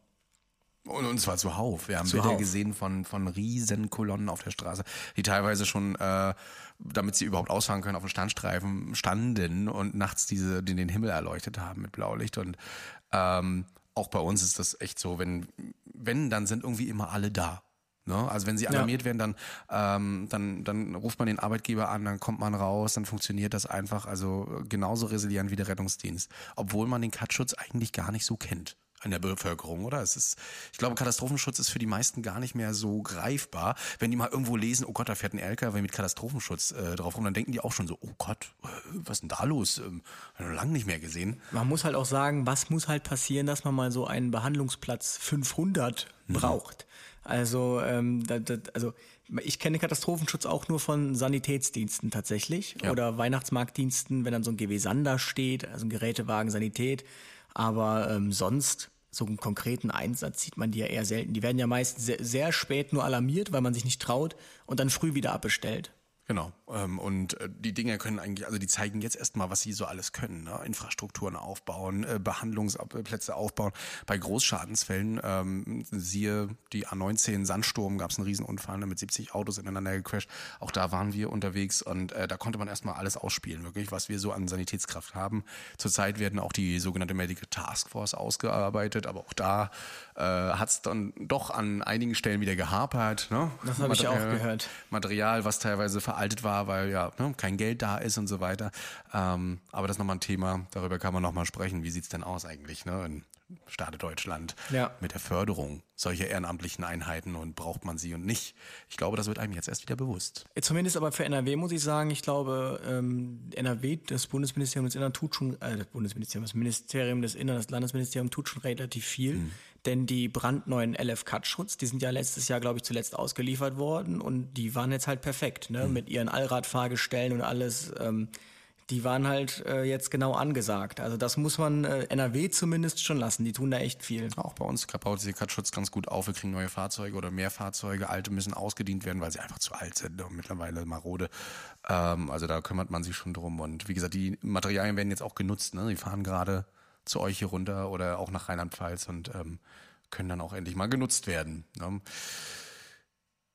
Und, und zwar zuhauf. Wir haben Bilder gesehen von, von Riesenkolonnen auf der Straße, die teilweise schon, äh, damit sie überhaupt ausfahren können, auf dem Standstreifen standen und nachts diese, den, den Himmel erleuchtet haben mit Blaulicht. Und ähm, auch bei uns ist das echt so, wenn, wenn, dann sind irgendwie immer alle da. Ne? Also wenn sie alarmiert ja. werden, dann, ähm, dann, dann ruft man den Arbeitgeber an, dann kommt man raus, dann funktioniert das einfach. Also genauso resilient wie der Rettungsdienst. Obwohl man den Katschutz eigentlich gar nicht so kennt an der Bevölkerung, oder? Es ist, ich glaube, Katastrophenschutz ist für die meisten gar nicht mehr so greifbar. Wenn die mal irgendwo lesen, oh Gott, da fährt ein LKW mit Katastrophenschutz äh, drauf rum, dann denken die auch schon so, oh Gott, äh, was ist denn da los? Ähm, lange nicht mehr gesehen. Man muss halt auch sagen, was muss halt passieren, dass man mal so einen Behandlungsplatz 500 mhm. braucht. Also, ähm, da, da, also ich kenne Katastrophenschutz auch nur von Sanitätsdiensten tatsächlich ja. oder Weihnachtsmarktdiensten, wenn dann so ein GW Sander steht, also ein Gerätewagen Sanität aber ähm, sonst so einen konkreten Einsatz sieht man die ja eher selten. Die werden ja meist sehr, sehr spät nur alarmiert, weil man sich nicht traut und dann früh wieder abbestellt. Genau. Ähm, und äh, die Dinge können eigentlich, also die zeigen jetzt erstmal, was sie so alles können. Ne? Infrastrukturen aufbauen, äh, Behandlungsplätze aufbauen. Bei Großschadensfällen, ähm, siehe die A19 Sandsturm, gab es einen Riesenunfall ne, mit 70 Autos ineinander gecrashed. Auch da waren wir unterwegs und äh, da konnte man erstmal alles ausspielen, wirklich, was wir so an Sanitätskraft haben. Zurzeit werden auch die sogenannte Medical Task Force ausgearbeitet, aber auch da äh, hat es dann doch an einigen Stellen wieder gehapert. Ne? Das habe ich auch gehört. Material, was teilweise veraltet war, weil ja ne, kein Geld da ist und so weiter. Ähm, aber das ist nochmal ein Thema, darüber kann man nochmal sprechen. Wie sieht es denn aus eigentlich ne, in Staate Deutschland ja. mit der Förderung solcher ehrenamtlichen Einheiten und braucht man sie und nicht? Ich glaube, das wird einem jetzt erst wieder bewusst. Zumindest aber für NRW muss ich sagen, ich glaube, ähm, NRW, das Bundesministerium des Innern tut schon, äh, das Bundesministerium, das Ministerium des Innern, das Landesministerium tut schon relativ viel. Mhm. Denn die brandneuen LF-Cut-Schutz, die sind ja letztes Jahr, glaube ich, zuletzt ausgeliefert worden und die waren jetzt halt perfekt, ne? Mhm. Mit ihren Allradfahrgestellen und alles. Ähm, die waren halt äh, jetzt genau angesagt. Also das muss man äh, NRW zumindest schon lassen. Die tun da echt viel. Auch bei uns baut sich Cut-Schutz ganz gut auf. Wir kriegen neue Fahrzeuge oder mehr Fahrzeuge. Alte müssen ausgedient werden, weil sie einfach zu alt sind und mittlerweile marode. Ähm, also da kümmert man sich schon drum. Und wie gesagt, die Materialien werden jetzt auch genutzt. Ne? Die fahren gerade zu euch hier runter oder auch nach Rheinland-Pfalz und ähm, können dann auch endlich mal genutzt werden. Ne?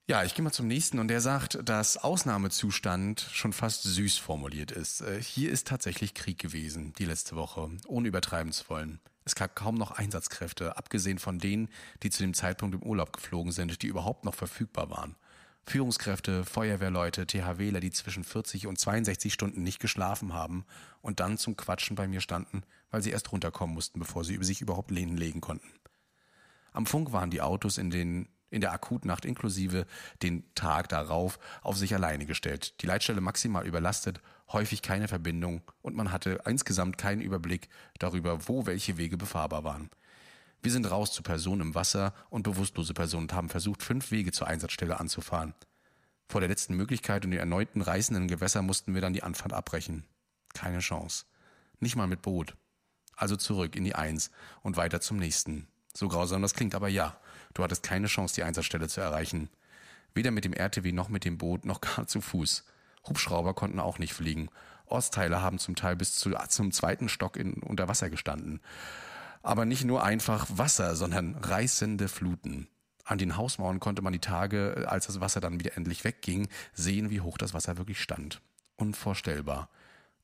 Ja, ich gehe mal zum nächsten und der sagt, dass Ausnahmezustand schon fast süß formuliert ist. Äh, hier ist tatsächlich Krieg gewesen, die letzte Woche, ohne übertreiben zu wollen. Es gab kaum noch Einsatzkräfte, abgesehen von denen, die zu dem Zeitpunkt im Urlaub geflogen sind, die überhaupt noch verfügbar waren. Führungskräfte, Feuerwehrleute, THWler, die zwischen 40 und 62 Stunden nicht geschlafen haben und dann zum Quatschen bei mir standen, weil sie erst runterkommen mussten, bevor sie sich überhaupt lehnen legen konnten. Am Funk waren die Autos in den in der Akutnacht inklusive den Tag darauf auf sich alleine gestellt. Die Leitstelle maximal überlastet, häufig keine Verbindung und man hatte insgesamt keinen Überblick darüber, wo welche Wege befahrbar waren. Wir sind raus zu Personen im Wasser und bewusstlose Personen und haben versucht, fünf Wege zur Einsatzstelle anzufahren. Vor der letzten Möglichkeit und den erneuten reißenden Gewässer mussten wir dann die Anfahrt abbrechen. Keine Chance. Nicht mal mit Boot. Also zurück in die Eins und weiter zum nächsten. So grausam das klingt, aber ja, du hattest keine Chance, die Einsatzstelle zu erreichen. Weder mit dem RTW noch mit dem Boot noch gar zu Fuß. Hubschrauber konnten auch nicht fliegen. Ortsteile haben zum Teil bis zu, zum zweiten Stock in, unter Wasser gestanden. Aber nicht nur einfach Wasser, sondern reißende Fluten. An den Hausmauern konnte man die Tage, als das Wasser dann wieder endlich wegging, sehen, wie hoch das Wasser wirklich stand. Unvorstellbar.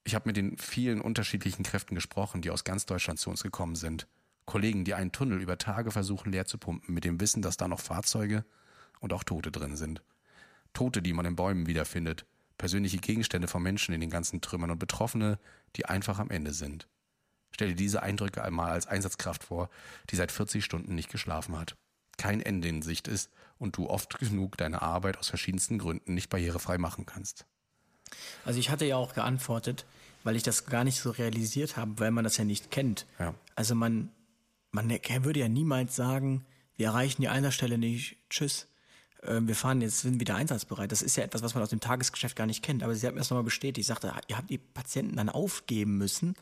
Ich habe mit den vielen unterschiedlichen Kräften gesprochen, die aus ganz Deutschland zu uns gekommen sind. Kollegen, die einen Tunnel über Tage versuchen leer zu pumpen, mit dem Wissen, dass da noch Fahrzeuge und auch Tote drin sind. Tote, die man in Bäumen wiederfindet, persönliche Gegenstände von Menschen in den ganzen Trümmern und Betroffene, die einfach am Ende sind. Stell dir diese Eindrücke einmal als Einsatzkraft vor, die seit 40 Stunden nicht geschlafen hat, kein Ende in Sicht ist und du oft genug deine Arbeit aus verschiedensten Gründen nicht barrierefrei machen kannst. Also ich hatte ja auch geantwortet, weil ich das gar nicht so realisiert habe, weil man das ja nicht kennt. Ja. Also man, man würde ja niemals sagen, wir erreichen die Einsatzstelle nicht, tschüss, ähm, wir fahren jetzt, sind wieder einsatzbereit. Das ist ja etwas, was man aus dem Tagesgeschäft gar nicht kennt. Aber sie hat mir das nochmal bestätigt. Ich sagte, ihr habt die Patienten dann aufgeben müssen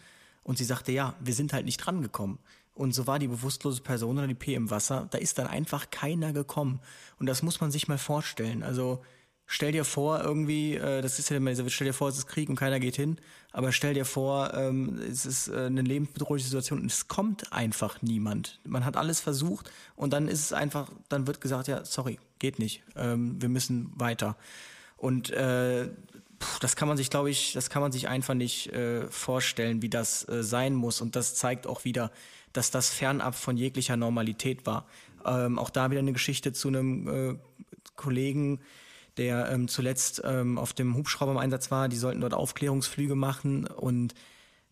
und sie sagte, ja, wir sind halt nicht drangekommen. Und so war die bewusstlose Person oder die P im Wasser. Da ist dann einfach keiner gekommen. Und das muss man sich mal vorstellen. Also stell dir vor, irgendwie, äh, das ist ja immer dieser, stell dir vor, es ist Krieg und keiner geht hin. Aber stell dir vor, ähm, es ist äh, eine lebensbedrohliche Situation und es kommt einfach niemand. Man hat alles versucht und dann ist es einfach, dann wird gesagt, ja, sorry, geht nicht. Ähm, wir müssen weiter. Und äh, das kann man sich, glaube ich, das kann man sich einfach nicht äh, vorstellen, wie das äh, sein muss. Und das zeigt auch wieder, dass das fernab von jeglicher Normalität war. Ähm, auch da wieder eine Geschichte zu einem äh, Kollegen, der ähm, zuletzt ähm, auf dem Hubschrauber im Einsatz war. Die sollten dort Aufklärungsflüge machen und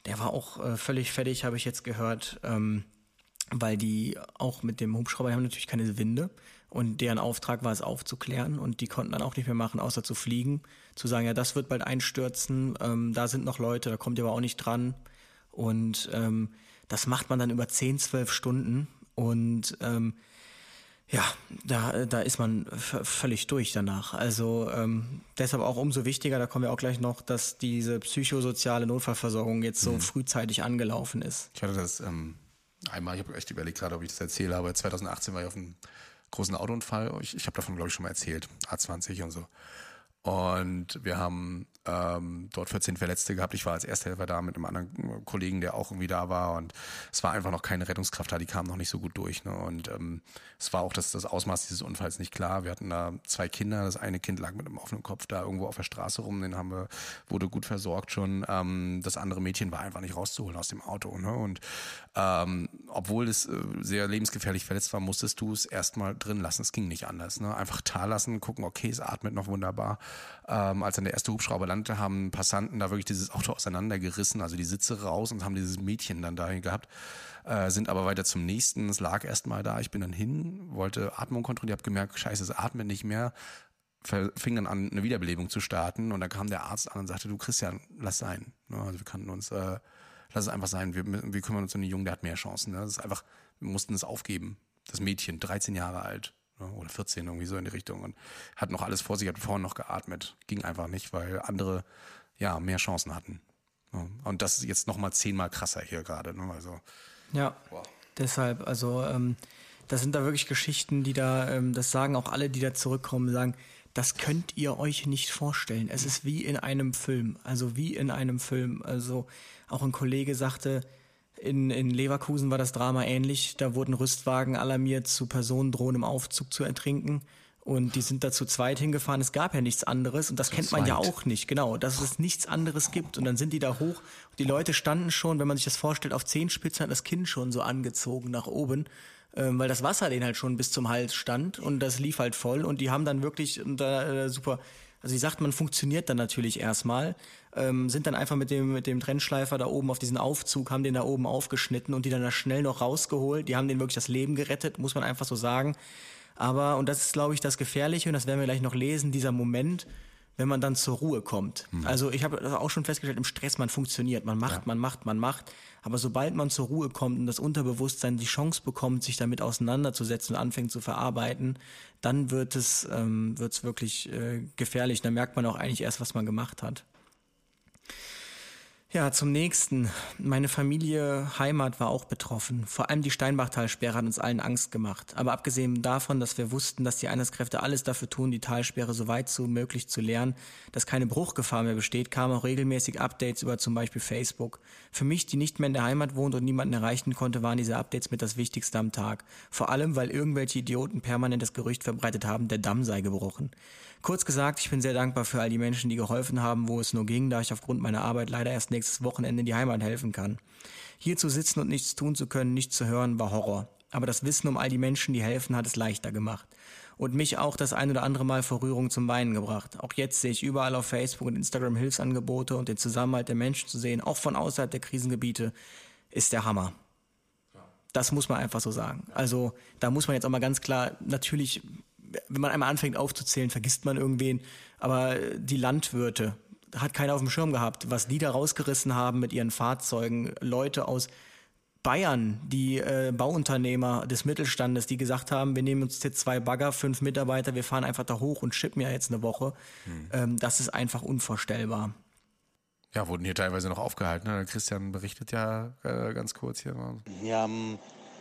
der war auch äh, völlig fertig, habe ich jetzt gehört, ähm, weil die auch mit dem Hubschrauber die haben natürlich keine Winde und deren Auftrag war es aufzuklären und die konnten dann auch nicht mehr machen, außer zu fliegen, zu sagen, ja, das wird bald einstürzen, ähm, da sind noch Leute, da kommt ihr aber auch nicht dran. Und ähm, das macht man dann über 10, 12 Stunden und ähm, ja, da, da ist man völlig durch danach. Also ähm, deshalb auch umso wichtiger, da kommen wir auch gleich noch, dass diese psychosoziale Notfallversorgung jetzt so mhm. frühzeitig angelaufen ist. Ich hatte das ähm, einmal, ich habe echt überlegt gerade, ob ich das erzähle, aber 2018 war ich auf einem großen Autounfall. Ich, ich habe davon, glaube ich, schon mal erzählt. A20 und so. Und wir haben ähm, dort 14 Verletzte gehabt. Ich war als Ersthelfer da mit einem anderen Kollegen, der auch irgendwie da war. Und es war einfach noch keine Rettungskraft da, die kam noch nicht so gut durch. Ne? Und ähm, es war auch das, das Ausmaß dieses Unfalls nicht klar. Wir hatten da zwei Kinder. Das eine Kind lag mit einem offenen Kopf da irgendwo auf der Straße rum. Den haben wir, wurde gut versorgt schon. Ähm, das andere Mädchen war einfach nicht rauszuholen aus dem Auto. Ne? Und ähm, obwohl es äh, sehr lebensgefährlich verletzt war, musstest du es erstmal drin lassen. Es ging nicht anders. Ne? Einfach da lassen, gucken, okay, es atmet noch wunderbar. Ähm, als dann der erste Hubschrauber landete, haben Passanten da wirklich dieses Auto auseinandergerissen, also die Sitze raus und haben dieses Mädchen dann dahin gehabt. Äh, sind aber weiter zum nächsten. Es lag erstmal da. Ich bin dann hin, wollte Atmung kontrollieren, habe gemerkt, scheiße, es atmet nicht mehr fing dann an, eine Wiederbelebung zu starten und dann kam der Arzt an und sagte, du Christian, lass sein. Ne? Also wir kannten uns, äh, lass es einfach sein. Wir, wir kümmern uns um den Jungen, der hat mehr Chancen. Ne? Das ist einfach, wir mussten es aufgeben. Das Mädchen, 13 Jahre alt, oder 14 irgendwie so in die Richtung und hat noch alles vor sich, hat vorhin noch geatmet. Ging einfach nicht, weil andere ja mehr Chancen hatten. Und das ist jetzt noch mal zehnmal krasser hier gerade. Ne? Also, ja, wow. deshalb, also ähm, das sind da wirklich Geschichten, die da, ähm, das sagen auch alle, die da zurückkommen, sagen, das könnt ihr euch nicht vorstellen. Es ist wie in einem Film, also wie in einem Film. Also auch ein Kollege sagte, in, in Leverkusen war das Drama ähnlich. Da wurden Rüstwagen alarmiert, zu Personen drohen im Aufzug zu ertrinken. Und die sind da zu zweit hingefahren. Es gab ja nichts anderes. Und das zu kennt man zweit. ja auch nicht. Genau, dass es nichts anderes gibt. Und dann sind die da hoch. Die Leute standen schon, wenn man sich das vorstellt, auf Zehenspitzen hat das Kinn schon so angezogen nach oben. Ähm, weil das Wasser denen halt schon bis zum Hals stand. Und das lief halt voll. Und die haben dann wirklich da, äh, super also wie sagt man, funktioniert dann natürlich erstmal, ähm, sind dann einfach mit dem, mit dem Trennschleifer da oben auf diesen Aufzug, haben den da oben aufgeschnitten und die dann da schnell noch rausgeholt. Die haben denen wirklich das Leben gerettet, muss man einfach so sagen. Aber, und das ist, glaube ich, das Gefährliche, und das werden wir gleich noch lesen, dieser Moment, wenn man dann zur Ruhe kommt. Mhm. Also ich habe das auch schon festgestellt, im Stress, man funktioniert, man macht, ja. man macht, man macht. Aber sobald man zur Ruhe kommt und das Unterbewusstsein die Chance bekommt, sich damit auseinanderzusetzen und anfängt zu verarbeiten, dann wird es ähm, wird's wirklich äh, gefährlich. Dann merkt man auch eigentlich erst, was man gemacht hat. Ja, zum nächsten. Meine Familie Heimat war auch betroffen. Vor allem die Steinbachtalsperre hat uns allen Angst gemacht. Aber abgesehen davon, dass wir wussten, dass die Einsatzkräfte alles dafür tun, die Talsperre so weit so möglich zu leeren, dass keine Bruchgefahr mehr besteht, kamen auch regelmäßig Updates über zum Beispiel Facebook. Für mich, die nicht mehr in der Heimat wohnt und niemanden erreichen konnte, waren diese Updates mit das Wichtigste am Tag. Vor allem, weil irgendwelche Idioten permanent das Gerücht verbreitet haben, der Damm sei gebrochen. Kurz gesagt, ich bin sehr dankbar für all die Menschen, die geholfen haben, wo es nur ging, da ich aufgrund meiner Arbeit leider erst nächstes Wochenende in die Heimat helfen kann. Hier zu sitzen und nichts tun zu können, nichts zu hören, war Horror. Aber das Wissen um all die Menschen, die helfen, hat es leichter gemacht. Und mich auch das ein oder andere Mal vor Rührung zum Weinen gebracht. Auch jetzt sehe ich überall auf Facebook und Instagram Hilfsangebote und den Zusammenhalt der Menschen zu sehen, auch von außerhalb der Krisengebiete, ist der Hammer. Das muss man einfach so sagen. Also da muss man jetzt auch mal ganz klar, natürlich wenn man einmal anfängt aufzuzählen, vergisst man irgendwen. Aber die Landwirte hat keiner auf dem Schirm gehabt, was die da rausgerissen haben mit ihren Fahrzeugen. Leute aus Bayern, die äh, Bauunternehmer des Mittelstandes, die gesagt haben, wir nehmen uns jetzt zwei Bagger, fünf Mitarbeiter, wir fahren einfach da hoch und schippen ja jetzt eine Woche. Hm. Ähm, das ist einfach unvorstellbar. Ja, wurden hier teilweise noch aufgehalten. Ne? Christian berichtet ja äh, ganz kurz hier. Wir haben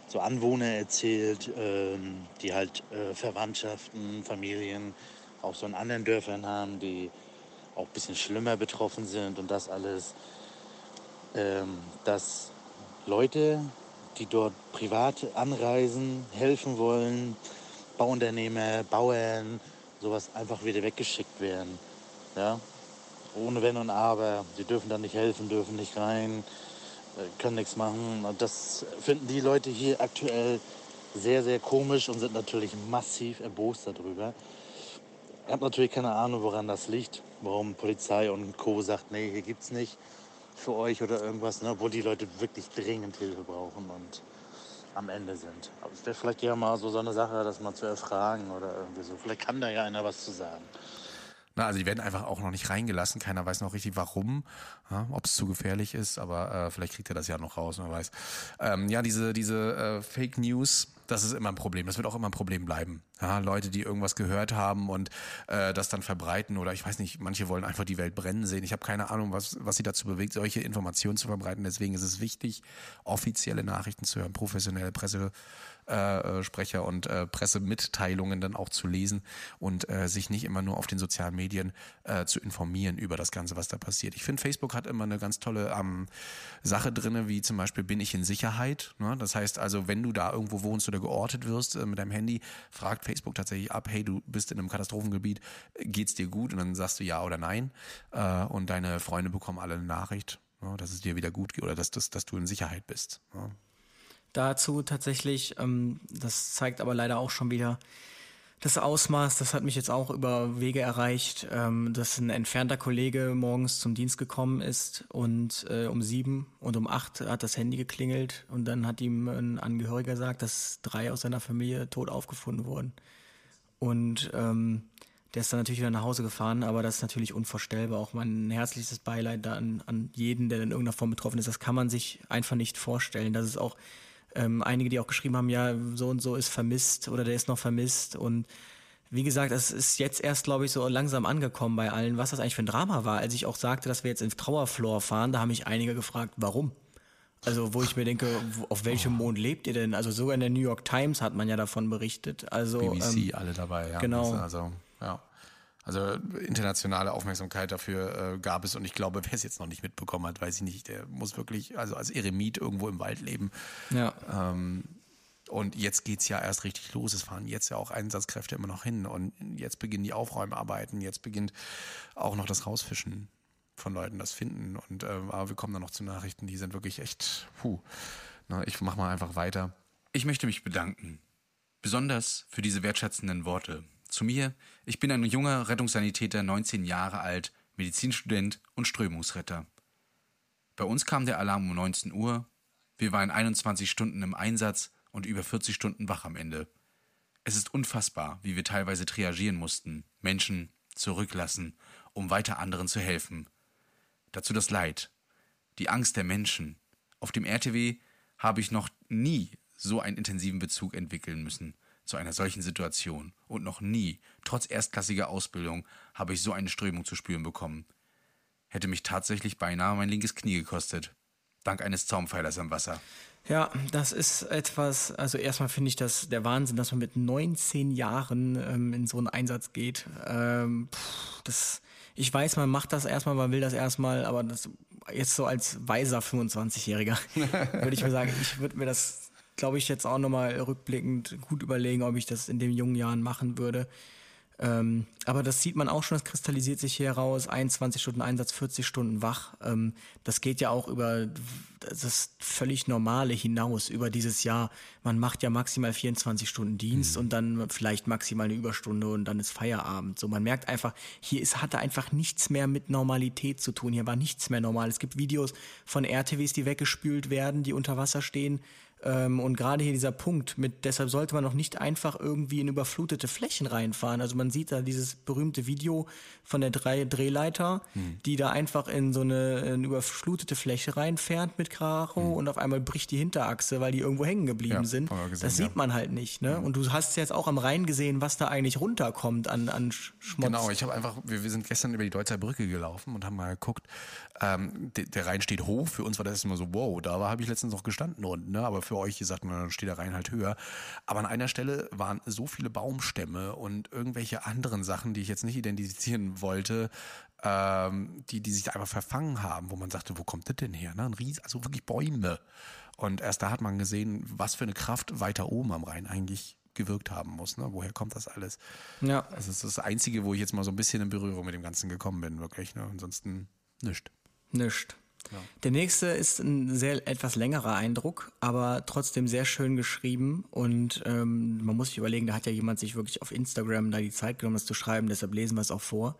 so Anwohner erzählt, ähm, die halt äh, Verwandtschaften, Familien auch so in anderen Dörfern haben, die auch ein bisschen schlimmer betroffen sind und das alles, ähm, dass Leute, die dort privat anreisen, helfen wollen, Bauunternehmer, Bauern, sowas einfach wieder weggeschickt werden. Ja? Ohne Wenn und Aber. Sie dürfen dann nicht helfen, dürfen nicht rein. Äh, können nichts machen. Und das finden die Leute hier aktuell sehr, sehr komisch und sind natürlich massiv erbost darüber. Ich habe natürlich keine Ahnung, woran das liegt, warum Polizei und Co. sagt, nee, hier gibt es nicht für euch oder irgendwas, ne, obwohl die Leute wirklich dringend Hilfe brauchen und am Ende sind. Aber es wäre vielleicht ja mal so, so eine Sache, das mal zu erfragen oder irgendwie so. Vielleicht kann da ja einer was zu sagen. Na, also die werden einfach auch noch nicht reingelassen. Keiner weiß noch richtig, warum, ja, ob es zu gefährlich ist, aber äh, vielleicht kriegt er das ja noch raus, wer weiß. Ähm, ja, diese, diese äh, Fake News, das ist immer ein Problem. Das wird auch immer ein Problem bleiben. Ja, Leute, die irgendwas gehört haben und äh, das dann verbreiten oder ich weiß nicht, manche wollen einfach die Welt brennen sehen. Ich habe keine Ahnung, was, was sie dazu bewegt, solche Informationen zu verbreiten. Deswegen ist es wichtig, offizielle Nachrichten zu hören, professionelle Presse äh, Sprecher und äh, Pressemitteilungen dann auch zu lesen und äh, sich nicht immer nur auf den sozialen Medien äh, zu informieren über das Ganze, was da passiert. Ich finde, Facebook hat immer eine ganz tolle ähm, Sache drinne, wie zum Beispiel bin ich in Sicherheit. Ne? Das heißt also, wenn du da irgendwo wohnst oder geortet wirst äh, mit deinem Handy, fragt Facebook tatsächlich ab, hey, du bist in einem Katastrophengebiet, geht's dir gut? Und dann sagst du ja oder nein. Äh, und deine Freunde bekommen alle eine Nachricht, ne, dass es dir wieder gut geht oder dass, dass, dass du in Sicherheit bist. Ne? Dazu tatsächlich. Ähm, das zeigt aber leider auch schon wieder das Ausmaß. Das hat mich jetzt auch über Wege erreicht, ähm, dass ein entfernter Kollege morgens zum Dienst gekommen ist und äh, um sieben und um acht hat das Handy geklingelt und dann hat ihm ein Angehöriger gesagt, dass drei aus seiner Familie tot aufgefunden wurden. Und ähm, der ist dann natürlich wieder nach Hause gefahren, aber das ist natürlich unvorstellbar. Auch mein herzliches Beileid an, an jeden, der in irgendeiner Form betroffen ist. Das kann man sich einfach nicht vorstellen. Das ist auch ähm, einige, die auch geschrieben haben, ja, so und so ist vermisst oder der ist noch vermisst. Und wie gesagt, es ist jetzt erst, glaube ich, so langsam angekommen bei allen, was das eigentlich für ein Drama war. Als ich auch sagte, dass wir jetzt ins Trauerfloor fahren, da haben mich einige gefragt, warum? Also, wo ich mir denke, auf welchem Mond lebt ihr denn? Also, sogar in der New York Times hat man ja davon berichtet. Also, BBC ähm, alle dabei, ja. Genau. Also, ja. Also internationale Aufmerksamkeit dafür äh, gab es und ich glaube, wer es jetzt noch nicht mitbekommen hat, weiß ich nicht, der muss wirklich, also als Eremit irgendwo im Wald leben. Ja. Ähm, und jetzt geht's ja erst richtig los. Es fahren jetzt ja auch Einsatzkräfte immer noch hin und jetzt beginnen die Aufräumarbeiten, jetzt beginnt auch noch das Rausfischen von Leuten, das Finden. Und äh, aber wir kommen dann noch zu Nachrichten, die sind wirklich echt, puh. Na, ich mach mal einfach weiter. Ich möchte mich bedanken. Besonders für diese wertschätzenden Worte. Zu mir, ich bin ein junger Rettungssanitäter, 19 Jahre alt, Medizinstudent und Strömungsretter. Bei uns kam der Alarm um 19 Uhr. Wir waren 21 Stunden im Einsatz und über 40 Stunden wach am Ende. Es ist unfassbar, wie wir teilweise triagieren mussten, Menschen zurücklassen, um weiter anderen zu helfen. Dazu das Leid, die Angst der Menschen. Auf dem RTW habe ich noch nie so einen intensiven Bezug entwickeln müssen zu einer solchen Situation. Und noch nie, trotz erstklassiger Ausbildung, habe ich so eine Strömung zu spüren bekommen. Hätte mich tatsächlich beinahe mein linkes Knie gekostet. Dank eines Zaumpfeilers am Wasser. Ja, das ist etwas, also erstmal finde ich das der Wahnsinn, dass man mit 19 Jahren ähm, in so einen Einsatz geht. Ähm, pff, das, ich weiß, man macht das erstmal, man will das erstmal, aber das jetzt so als weiser 25-Jähriger würde ich mir sagen, ich würde mir das glaube ich, jetzt auch nochmal rückblickend gut überlegen, ob ich das in den jungen Jahren machen würde. Ähm, aber das sieht man auch schon, das kristallisiert sich hier heraus. 21 Stunden Einsatz, 40 Stunden wach. Ähm, das geht ja auch über das völlig Normale hinaus, über dieses Jahr. Man macht ja maximal 24 Stunden Dienst mhm. und dann vielleicht maximal eine Überstunde und dann ist Feierabend. So, man merkt einfach, hier ist, hatte einfach nichts mehr mit Normalität zu tun. Hier war nichts mehr normal. Es gibt Videos von RTWs, die weggespült werden, die unter Wasser stehen ähm, und gerade hier dieser Punkt mit, deshalb sollte man auch nicht einfach irgendwie in überflutete Flächen reinfahren. Also man sieht da dieses berühmte Video von der Dreh Drehleiter, hm. die da einfach in so eine, eine überflutete Fläche reinfährt mit Karo hm. und auf einmal bricht die Hinterachse, weil die irgendwo hängen geblieben ja, sind. Gesehen, das sieht ja. man halt nicht. Ne? Und du hast jetzt auch am Rhein gesehen, was da eigentlich runterkommt an, an Schmutz. Genau, ich habe einfach, wir, wir sind gestern über die Deutzer Brücke gelaufen und haben mal geguckt, ähm, der, der Rhein steht hoch. Für uns war das immer so, wow, da habe ich letztens noch gestanden unten, ne? aber für euch sagt man, dann steht der Rhein halt höher. Aber an einer Stelle waren so viele Baumstämme und irgendwelche anderen Sachen, die ich jetzt nicht identifizieren wollte, ähm, die, die sich da einfach verfangen haben, wo man sagte, wo kommt das denn her? Ne? Ein Ries, also wirklich Bäume. Und erst da hat man gesehen, was für eine Kraft weiter oben am Rhein eigentlich gewirkt haben muss. Ne? Woher kommt das alles? Ja. Also das ist das Einzige, wo ich jetzt mal so ein bisschen in Berührung mit dem Ganzen gekommen bin, wirklich. Ne? Ansonsten nichts. Nischt. Der nächste ist ein sehr etwas längerer Eindruck, aber trotzdem sehr schön geschrieben und ähm, man muss sich überlegen, da hat ja jemand sich wirklich auf Instagram da die Zeit genommen, das zu schreiben, deshalb lesen wir es auch vor.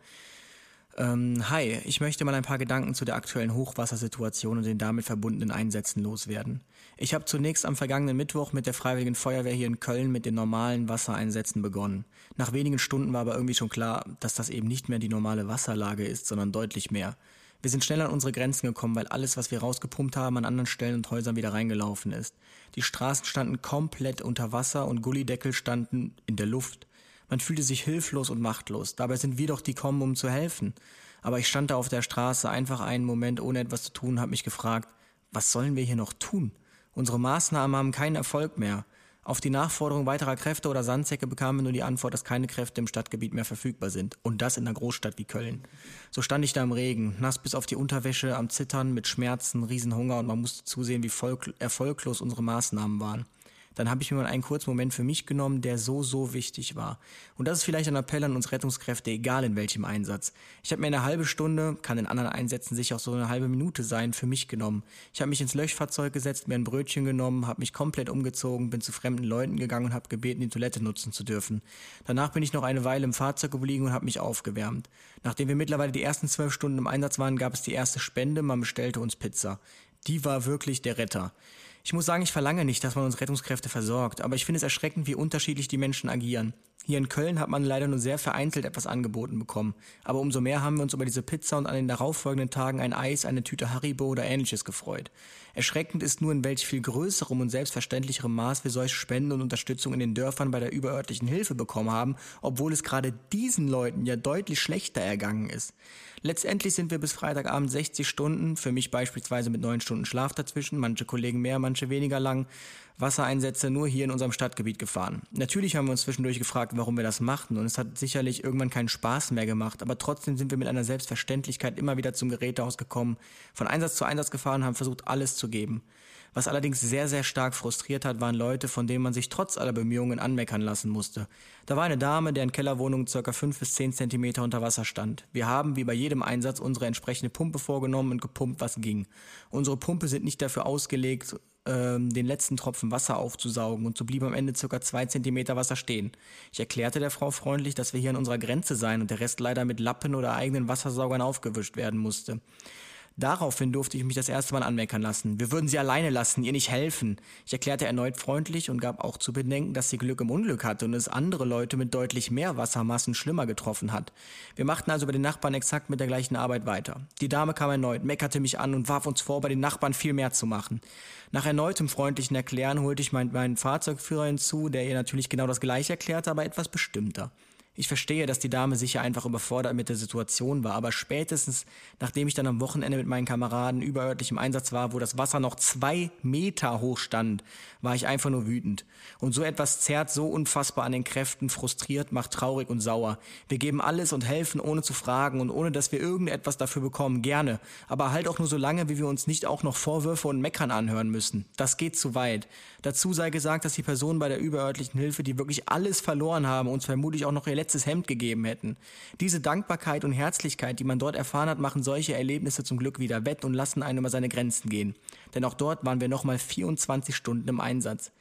Ähm, hi, ich möchte mal ein paar Gedanken zu der aktuellen Hochwassersituation und den damit verbundenen Einsätzen loswerden. Ich habe zunächst am vergangenen Mittwoch mit der Freiwilligen Feuerwehr hier in Köln mit den normalen Wassereinsätzen begonnen. Nach wenigen Stunden war aber irgendwie schon klar, dass das eben nicht mehr die normale Wasserlage ist, sondern deutlich mehr. Wir sind schnell an unsere Grenzen gekommen, weil alles, was wir rausgepumpt haben, an anderen Stellen und Häusern wieder reingelaufen ist. Die Straßen standen komplett unter Wasser und Gullideckel standen in der Luft. Man fühlte sich hilflos und machtlos. Dabei sind wir doch die kommen, um zu helfen. Aber ich stand da auf der Straße einfach einen Moment ohne etwas zu tun und habe mich gefragt, was sollen wir hier noch tun? Unsere Maßnahmen haben keinen Erfolg mehr. Auf die Nachforderung weiterer Kräfte oder Sandsäcke bekamen wir nur die Antwort, dass keine Kräfte im Stadtgebiet mehr verfügbar sind. Und das in einer Großstadt wie Köln. So stand ich da im Regen, nass bis auf die Unterwäsche, am Zittern, mit Schmerzen, Riesenhunger und man musste zusehen, wie erfolglos unsere Maßnahmen waren dann habe ich mir mal einen kurzen Moment für mich genommen, der so, so wichtig war. Und das ist vielleicht ein Appell an uns Rettungskräfte, egal in welchem Einsatz. Ich habe mir eine halbe Stunde, kann in anderen Einsätzen sicher auch so eine halbe Minute sein, für mich genommen. Ich habe mich ins Löschfahrzeug gesetzt, mir ein Brötchen genommen, habe mich komplett umgezogen, bin zu fremden Leuten gegangen und habe gebeten, die Toilette nutzen zu dürfen. Danach bin ich noch eine Weile im Fahrzeug geblieben und habe mich aufgewärmt. Nachdem wir mittlerweile die ersten zwölf Stunden im Einsatz waren, gab es die erste Spende, man bestellte uns Pizza. Die war wirklich der Retter. Ich muss sagen, ich verlange nicht, dass man uns Rettungskräfte versorgt, aber ich finde es erschreckend, wie unterschiedlich die Menschen agieren. Hier in Köln hat man leider nur sehr vereinzelt etwas angeboten bekommen, aber umso mehr haben wir uns über diese Pizza und an den darauffolgenden Tagen ein Eis, eine Tüte Haribo oder ähnliches gefreut. Erschreckend ist nur, in welch viel größerem und selbstverständlicherem Maß wir solche Spenden und Unterstützung in den Dörfern bei der überörtlichen Hilfe bekommen haben, obwohl es gerade diesen Leuten ja deutlich schlechter ergangen ist. Letztendlich sind wir bis Freitagabend 60 Stunden, für mich beispielsweise mit neun Stunden Schlaf dazwischen, manche Kollegen mehr, manche weniger lang, Wassereinsätze nur hier in unserem Stadtgebiet gefahren. Natürlich haben wir uns zwischendurch gefragt, warum wir das machten und es hat sicherlich irgendwann keinen Spaß mehr gemacht, aber trotzdem sind wir mit einer Selbstverständlichkeit immer wieder zum Gerätehaus gekommen, von Einsatz zu Einsatz gefahren, haben versucht alles zu geben. Was allerdings sehr, sehr stark frustriert hat, waren Leute, von denen man sich trotz aller Bemühungen anmeckern lassen musste. Da war eine Dame, deren Kellerwohnung ca. 5 bis 10 Zentimeter unter Wasser stand. Wir haben, wie bei jedem Einsatz, unsere entsprechende Pumpe vorgenommen und gepumpt, was ging. Unsere Pumpe sind nicht dafür ausgelegt, ähm, den letzten Tropfen Wasser aufzusaugen und so blieb am Ende circa zwei Zentimeter Wasser stehen. Ich erklärte der Frau freundlich, dass wir hier an unserer Grenze seien und der Rest leider mit Lappen oder eigenen Wassersaugern aufgewischt werden musste. Daraufhin durfte ich mich das erste Mal anmeckern lassen. Wir würden sie alleine lassen, ihr nicht helfen. Ich erklärte erneut freundlich und gab auch zu bedenken, dass sie Glück im Unglück hatte und es andere Leute mit deutlich mehr Wassermassen schlimmer getroffen hat. Wir machten also bei den Nachbarn exakt mit der gleichen Arbeit weiter. Die Dame kam erneut, meckerte mich an und warf uns vor, bei den Nachbarn viel mehr zu machen. Nach erneutem freundlichen Erklären holte ich meinen, meinen Fahrzeugführer hinzu, der ihr natürlich genau das gleiche erklärte, aber etwas bestimmter. Ich verstehe, dass die Dame sicher einfach überfordert mit der Situation war, aber spätestens, nachdem ich dann am Wochenende mit meinen Kameraden überörtlich im Einsatz war, wo das Wasser noch zwei Meter hoch stand, war ich einfach nur wütend. Und so etwas zerrt so unfassbar an den Kräften, frustriert, macht traurig und sauer. Wir geben alles und helfen, ohne zu fragen und ohne, dass wir irgendetwas dafür bekommen, gerne. Aber halt auch nur so lange, wie wir uns nicht auch noch Vorwürfe und Meckern anhören müssen. Das geht zu weit. Dazu sei gesagt, dass die Personen bei der überörtlichen Hilfe, die wirklich alles verloren haben, uns vermutlich auch noch ihr letztes Hemd gegeben hätten. Diese Dankbarkeit und Herzlichkeit, die man dort erfahren hat, machen solche Erlebnisse zum Glück wieder wett und lassen einen über seine Grenzen gehen. Denn auch dort waren wir nochmal 24 Stunden im Einsatz.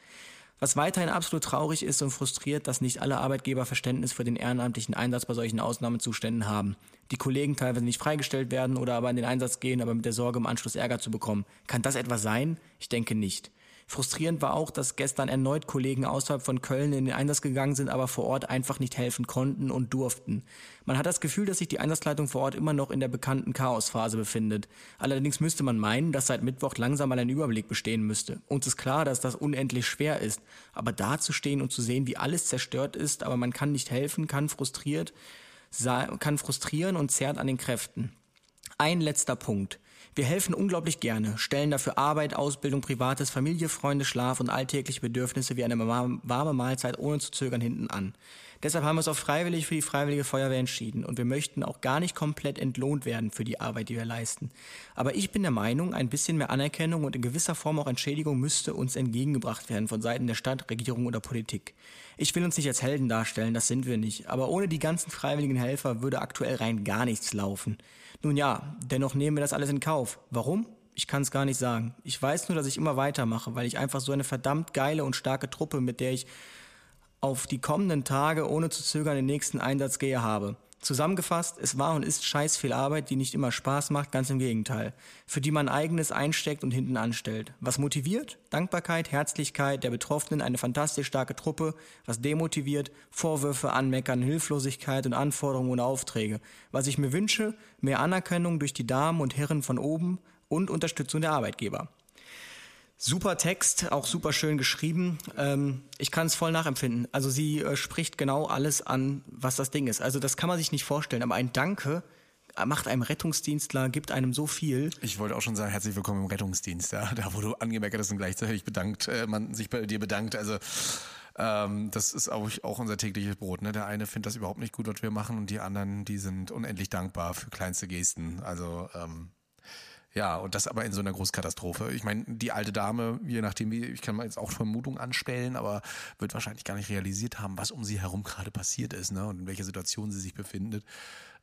Was weiterhin absolut traurig ist und frustriert, dass nicht alle Arbeitgeber Verständnis für den ehrenamtlichen Einsatz bei solchen Ausnahmezuständen haben. Die Kollegen teilweise nicht freigestellt werden oder aber in den Einsatz gehen, aber mit der Sorge, im Anschluss Ärger zu bekommen. Kann das etwas sein? Ich denke nicht. Frustrierend war auch, dass gestern erneut Kollegen außerhalb von Köln in den Einsatz gegangen sind, aber vor Ort einfach nicht helfen konnten und durften. Man hat das Gefühl, dass sich die Einsatzleitung vor Ort immer noch in der bekannten Chaosphase befindet. Allerdings müsste man meinen, dass seit Mittwoch langsam mal ein Überblick bestehen müsste. Uns ist klar, dass das unendlich schwer ist. Aber da zu stehen und zu sehen, wie alles zerstört ist, aber man kann nicht helfen, kann frustriert, kann frustrieren und zerrt an den Kräften. Ein letzter Punkt. Wir helfen unglaublich gerne, stellen dafür Arbeit, Ausbildung, Privates, Familie, Freunde, Schlaf und alltägliche Bedürfnisse wie eine warme Mahlzeit ohne zu zögern hinten an. Deshalb haben wir uns auch freiwillig für die Freiwillige Feuerwehr entschieden und wir möchten auch gar nicht komplett entlohnt werden für die Arbeit, die wir leisten. Aber ich bin der Meinung, ein bisschen mehr Anerkennung und in gewisser Form auch Entschädigung müsste uns entgegengebracht werden von Seiten der Stadt, Regierung oder Politik. Ich will uns nicht als Helden darstellen, das sind wir nicht, aber ohne die ganzen freiwilligen Helfer würde aktuell rein gar nichts laufen. Nun ja, dennoch nehmen wir das alles in Kauf. Warum? Ich kann es gar nicht sagen. Ich weiß nur, dass ich immer weitermache, weil ich einfach so eine verdammt geile und starke Truppe, mit der ich auf die kommenden Tage ohne zu zögern den nächsten Einsatz gehe, habe. Zusammengefasst, es war und ist scheiß viel Arbeit, die nicht immer Spaß macht, ganz im Gegenteil. Für die man eigenes einsteckt und hinten anstellt. Was motiviert? Dankbarkeit, Herzlichkeit der Betroffenen, eine fantastisch starke Truppe. Was demotiviert? Vorwürfe, Anmeckern, Hilflosigkeit und Anforderungen und Aufträge. Was ich mir wünsche? Mehr Anerkennung durch die Damen und Herren von oben und Unterstützung der Arbeitgeber. Super Text, auch super schön geschrieben. Ähm, ich kann es voll nachempfinden. Also sie äh, spricht genau alles an, was das Ding ist. Also das kann man sich nicht vorstellen. Aber ein Danke macht einem Rettungsdienstler, gibt einem so viel. Ich wollte auch schon sagen, herzlich willkommen im Rettungsdienst. Ja, da, wo du angemerkt hast und gleichzeitig bedankt, äh, man sich bei dir bedankt. Also ähm, das ist auch, auch unser tägliches Brot. Ne? Der eine findet das überhaupt nicht gut, was wir machen, und die anderen, die sind unendlich dankbar für kleinste Gesten. Also ähm, ja, und das aber in so einer Großkatastrophe. Ich meine, die alte Dame, je nachdem, wie, ich kann mal jetzt auch Vermutung anstellen, aber wird wahrscheinlich gar nicht realisiert haben, was um sie herum gerade passiert ist, ne? Und in welcher Situation sie sich befindet.